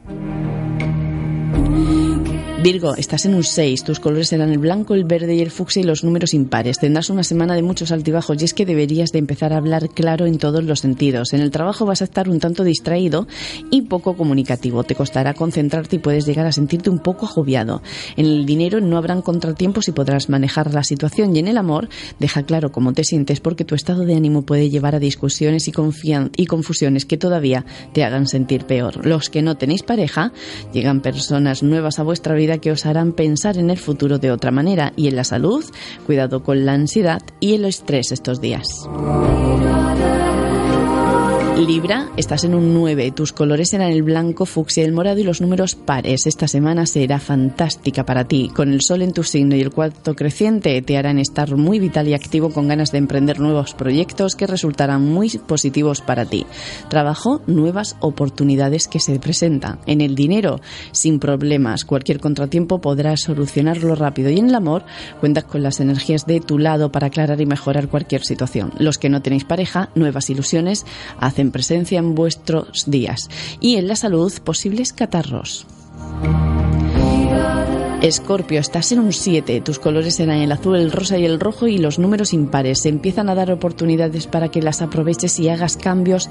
Virgo, estás en un 6, tus colores serán el blanco, el verde y el fucsia y los números impares. Tendrás una semana de muchos altibajos y es que deberías de empezar a hablar claro en todos los sentidos. En el trabajo vas a estar un tanto distraído y poco comunicativo. Te costará concentrarte y puedes llegar a sentirte un poco agobiado. En el dinero no habrán contratiempos y podrás manejar la situación y en el amor deja claro cómo te sientes porque tu estado de ánimo puede llevar a discusiones y, y confusiones que todavía te hagan sentir peor. Los que no tenéis pareja, llegan personas nuevas a vuestra vida que os harán pensar en el futuro de otra manera y en la salud, cuidado con la ansiedad y el estrés estos días. Libra, estás en un 9. Tus colores serán el blanco, fucsia, el morado y los números pares. Esta semana será fantástica para ti. Con el sol en tu signo y el cuarto creciente te harán estar muy vital y activo con ganas de emprender nuevos proyectos que resultarán muy positivos para ti. Trabajo, nuevas oportunidades que se presentan. En el dinero, sin problemas. Cualquier contratiempo podrás solucionarlo rápido. Y en el amor, cuentas con las energías de tu lado para aclarar y mejorar cualquier situación. Los que no tenéis pareja, nuevas ilusiones hacen presencia en vuestros días. Y en la salud, posibles catarros. Escorpio, estás en un 7. Tus colores serán el azul, el rosa y el rojo y los números impares. Se empiezan a dar oportunidades para que las aproveches y hagas cambios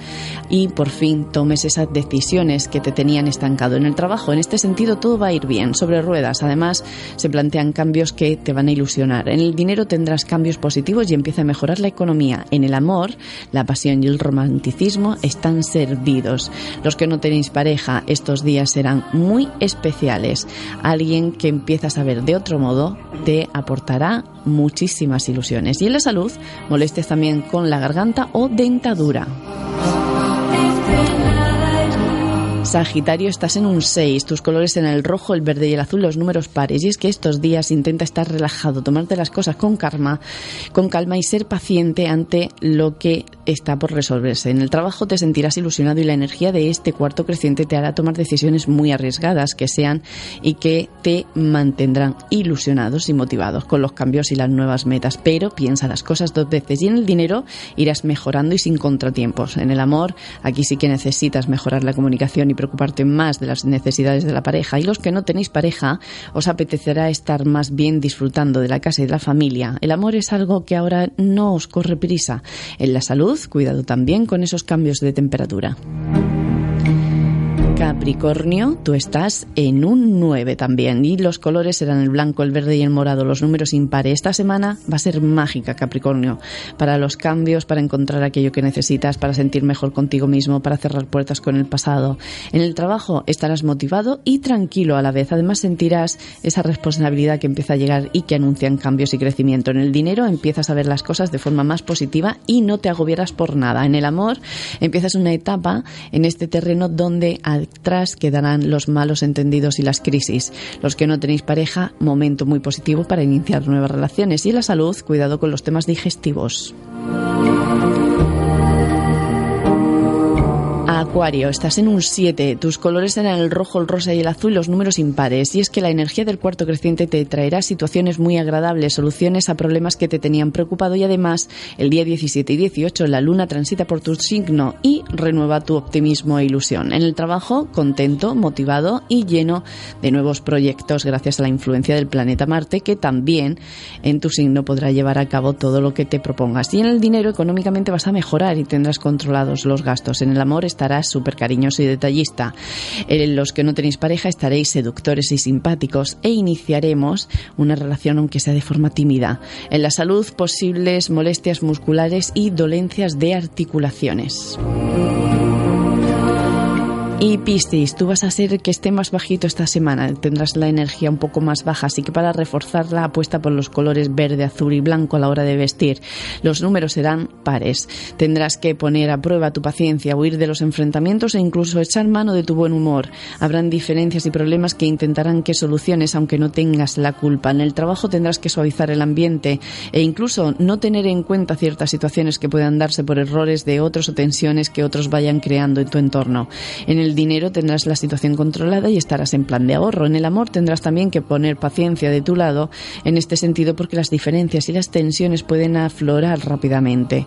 y por fin tomes esas decisiones que te tenían estancado en el trabajo. En este sentido, todo va a ir bien, sobre ruedas. Además, se plantean cambios que te van a ilusionar. En el dinero tendrás cambios positivos y empieza a mejorar la economía. En el amor, la pasión y el romanticismo están servidos. Los que no tenéis pareja, estos días serán muy especiales. Alguien que empiezas a ver de otro modo te aportará muchísimas ilusiones. Y en la salud, molestias también con la garganta o dentadura. Sagitario, estás en un 6, tus colores en el rojo, el verde y el azul, los números pares. Y es que estos días intenta estar relajado, tomarte las cosas con calma, con calma y ser paciente ante lo que está por resolverse. En el trabajo te sentirás ilusionado y la energía de este cuarto creciente te hará tomar decisiones muy arriesgadas que sean y que te mantendrán ilusionados y motivados con los cambios y las nuevas metas. Pero piensa las cosas dos veces y en el dinero irás mejorando y sin contratiempos. En el amor, aquí sí que necesitas mejorar la comunicación y preocuparte más de las necesidades de la pareja y los que no tenéis pareja os apetecerá estar más bien disfrutando de la casa y de la familia. El amor es algo que ahora no os corre prisa. En la salud, cuidado también con esos cambios de temperatura. Capricornio, tú estás en un 9 también y los colores serán el blanco, el verde y el morado, los números impares. Esta semana va a ser mágica, Capricornio, para los cambios, para encontrar aquello que necesitas, para sentir mejor contigo mismo, para cerrar puertas con el pasado. En el trabajo estarás motivado y tranquilo a la vez. Además sentirás esa responsabilidad que empieza a llegar y que anuncian cambios y crecimiento. En el dinero empiezas a ver las cosas de forma más positiva y no te agobiarás por nada. En el amor empiezas una etapa en este terreno donde atrás quedarán los malos entendidos y las crisis. Los que no tenéis pareja, momento muy positivo para iniciar nuevas relaciones. Y la salud, cuidado con los temas digestivos. Acuario, estás en un 7, tus colores eran el rojo, el rosa y el azul, los números impares. Y es que la energía del cuarto creciente te traerá situaciones muy agradables, soluciones a problemas que te tenían preocupado y además el día 17 y 18 la luna transita por tu signo y renueva tu optimismo e ilusión. En el trabajo, contento, motivado y lleno de nuevos proyectos gracias a la influencia del planeta Marte que también en tu signo podrá llevar a cabo todo lo que te propongas. Y en el dinero económicamente vas a mejorar y tendrás controlados los gastos. En el amor estarás súper cariñoso y detallista. En los que no tenéis pareja estaréis seductores y simpáticos e iniciaremos una relación aunque sea de forma tímida. En la salud, posibles molestias musculares y dolencias de articulaciones. Y Piscis, tú vas a ser que esté más bajito esta semana, tendrás la energía un poco más baja, así que para reforzarla apuesta por los colores verde, azul y blanco a la hora de vestir. Los números serán pares. Tendrás que poner a prueba tu paciencia, huir de los enfrentamientos e incluso echar mano de tu buen humor. Habrán diferencias y problemas que intentarán que soluciones aunque no tengas la culpa. En el trabajo tendrás que suavizar el ambiente e incluso no tener en cuenta ciertas situaciones que puedan darse por errores de otros o tensiones que otros vayan creando en tu entorno. En dinero tendrás la situación controlada y estarás en plan de ahorro. En el amor tendrás también que poner paciencia de tu lado en este sentido porque las diferencias y las tensiones pueden aflorar rápidamente.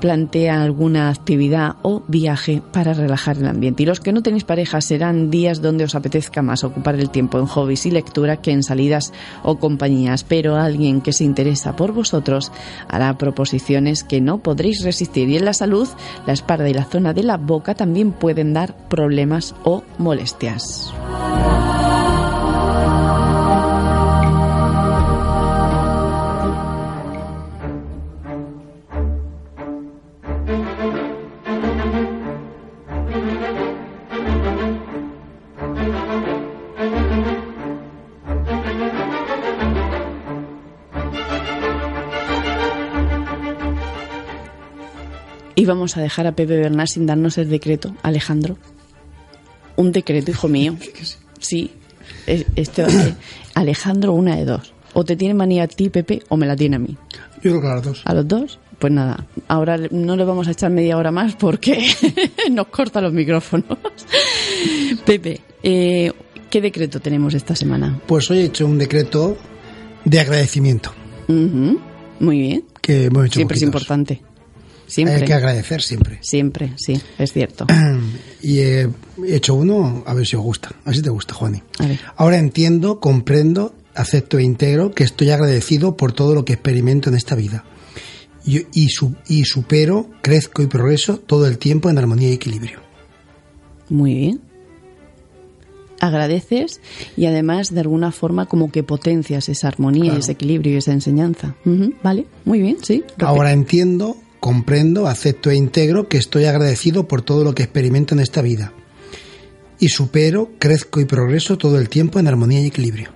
Plantea alguna actividad o viaje para relajar el ambiente. Y los que no tenéis pareja serán días donde os apetezca más ocupar el tiempo en hobbies y lectura que en salidas o compañías. Pero alguien que se interesa por vosotros hará proposiciones que no podréis resistir. Y en la salud, la espalda y la zona de la boca también pueden dar problemas o molestias. Y vamos a dejar a Pepe Bernal sin darnos el decreto, Alejandro. Un decreto, hijo mío. Sí. Esto, eh, Alejandro, una de dos. O te tiene manía a ti, Pepe, o me la tiene a mí. Yo creo que a los dos. ¿A los dos? Pues nada, ahora no le vamos a echar media hora más porque nos corta los micrófonos. Pepe, eh, ¿qué decreto tenemos esta semana? Pues hoy he hecho un decreto de agradecimiento. Muy bien. Que hemos hecho Siempre es importante. Siempre. Hay que agradecer siempre. Siempre, sí, es cierto. y he hecho uno, a ver si os gusta. A ver si te gusta, Juani. Ahora entiendo, comprendo, acepto e integro que estoy agradecido por todo lo que experimento en esta vida. Y, y, y supero, crezco y progreso todo el tiempo en armonía y equilibrio. Muy bien agradeces y además de alguna forma como que potencias esa armonía, ese equilibrio y esa enseñanza. vale, muy bien, sí. Ahora entiendo, comprendo, acepto e integro que estoy agradecido por todo lo que experimento en esta vida. y supero, crezco y progreso todo el tiempo en armonía y equilibrio.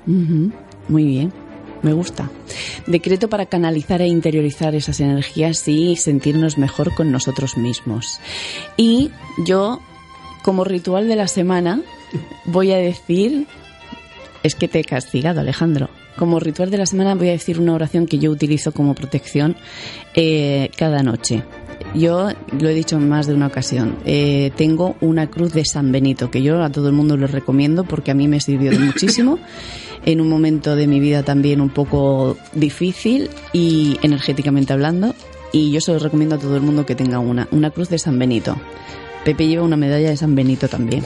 Muy bien. Me gusta. Decreto para canalizar e interiorizar esas energías y sentirnos mejor con nosotros mismos. Y yo, como ritual de la semana, voy a decir... Es que te he castigado, Alejandro. Como ritual de la semana voy a decir una oración que yo utilizo como protección eh, cada noche. Yo lo he dicho en más de una ocasión. Eh, tengo una cruz de San Benito que yo a todo el mundo lo recomiendo porque a mí me sirvió de muchísimo en un momento de mi vida también un poco difícil y energéticamente hablando. Y yo se lo recomiendo a todo el mundo que tenga una, una cruz de San Benito. Pepe lleva una medalla de San Benito también.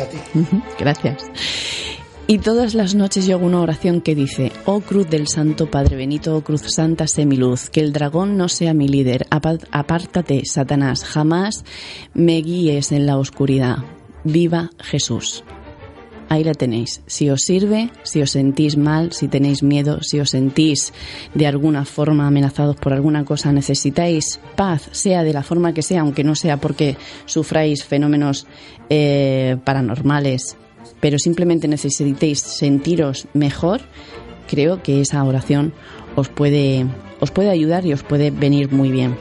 Gracias. Y todas las noches yo hago una oración que dice, oh cruz del Santo Padre Benito, oh cruz santa, sé mi luz, que el dragón no sea mi líder, apártate, Satanás, jamás me guíes en la oscuridad. Viva Jesús. Ahí la tenéis. Si os sirve, si os sentís mal, si tenéis miedo, si os sentís de alguna forma amenazados por alguna cosa, necesitáis paz, sea de la forma que sea, aunque no sea porque sufráis fenómenos eh, paranormales, pero simplemente necesitéis sentiros mejor, creo que esa oración os puede, os puede ayudar y os puede venir muy bien.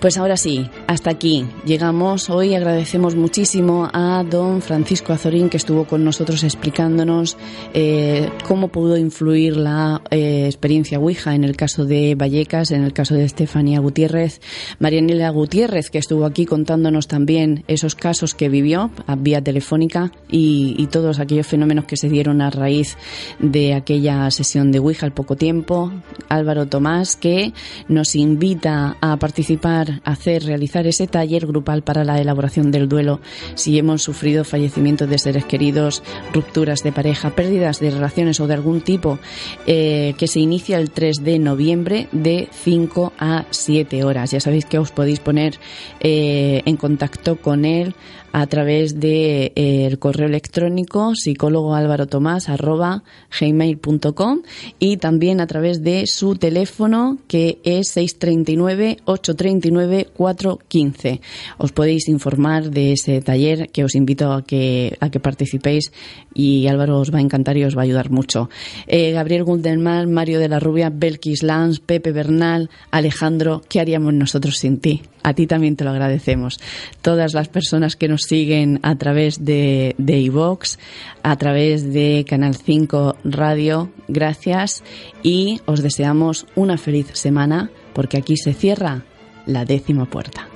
Pues ahora sí, hasta aquí llegamos. Hoy agradecemos muchísimo a don Francisco Azorín que estuvo con nosotros explicándonos eh, cómo pudo influir la eh, experiencia Ouija en el caso de Vallecas, en el caso de Estefanía Gutiérrez, Marianela Gutiérrez que estuvo aquí contándonos también esos casos que vivió a vía telefónica y, y todos aquellos fenómenos que se dieron a raíz de aquella sesión de Ouija al poco tiempo. Álvaro Tomás que nos invita a participar hacer, realizar ese taller grupal para la elaboración del duelo si hemos sufrido fallecimientos de seres queridos, rupturas de pareja, pérdidas de relaciones o de algún tipo, eh, que se inicia el 3 de noviembre de 5 a 7 horas. Ya sabéis que os podéis poner eh, en contacto con él a través de eh, correo electrónico psicólogo álvaro tomás arroba gmail.com y también a través de su teléfono que es 639 839 415. Os podéis informar de ese taller que os invito a que, a que participéis y Álvaro os va a encantar y os va a ayudar mucho. Eh, Gabriel Gundelman, Mario de la Rubia, Belkis Lanz, Pepe Bernal, Alejandro, ¿qué haríamos nosotros sin ti? A ti también te lo agradecemos. Todas las personas que nos siguen a través de iVox, a través de Canal 5 Radio, gracias y os deseamos una feliz semana porque aquí se cierra la décima puerta.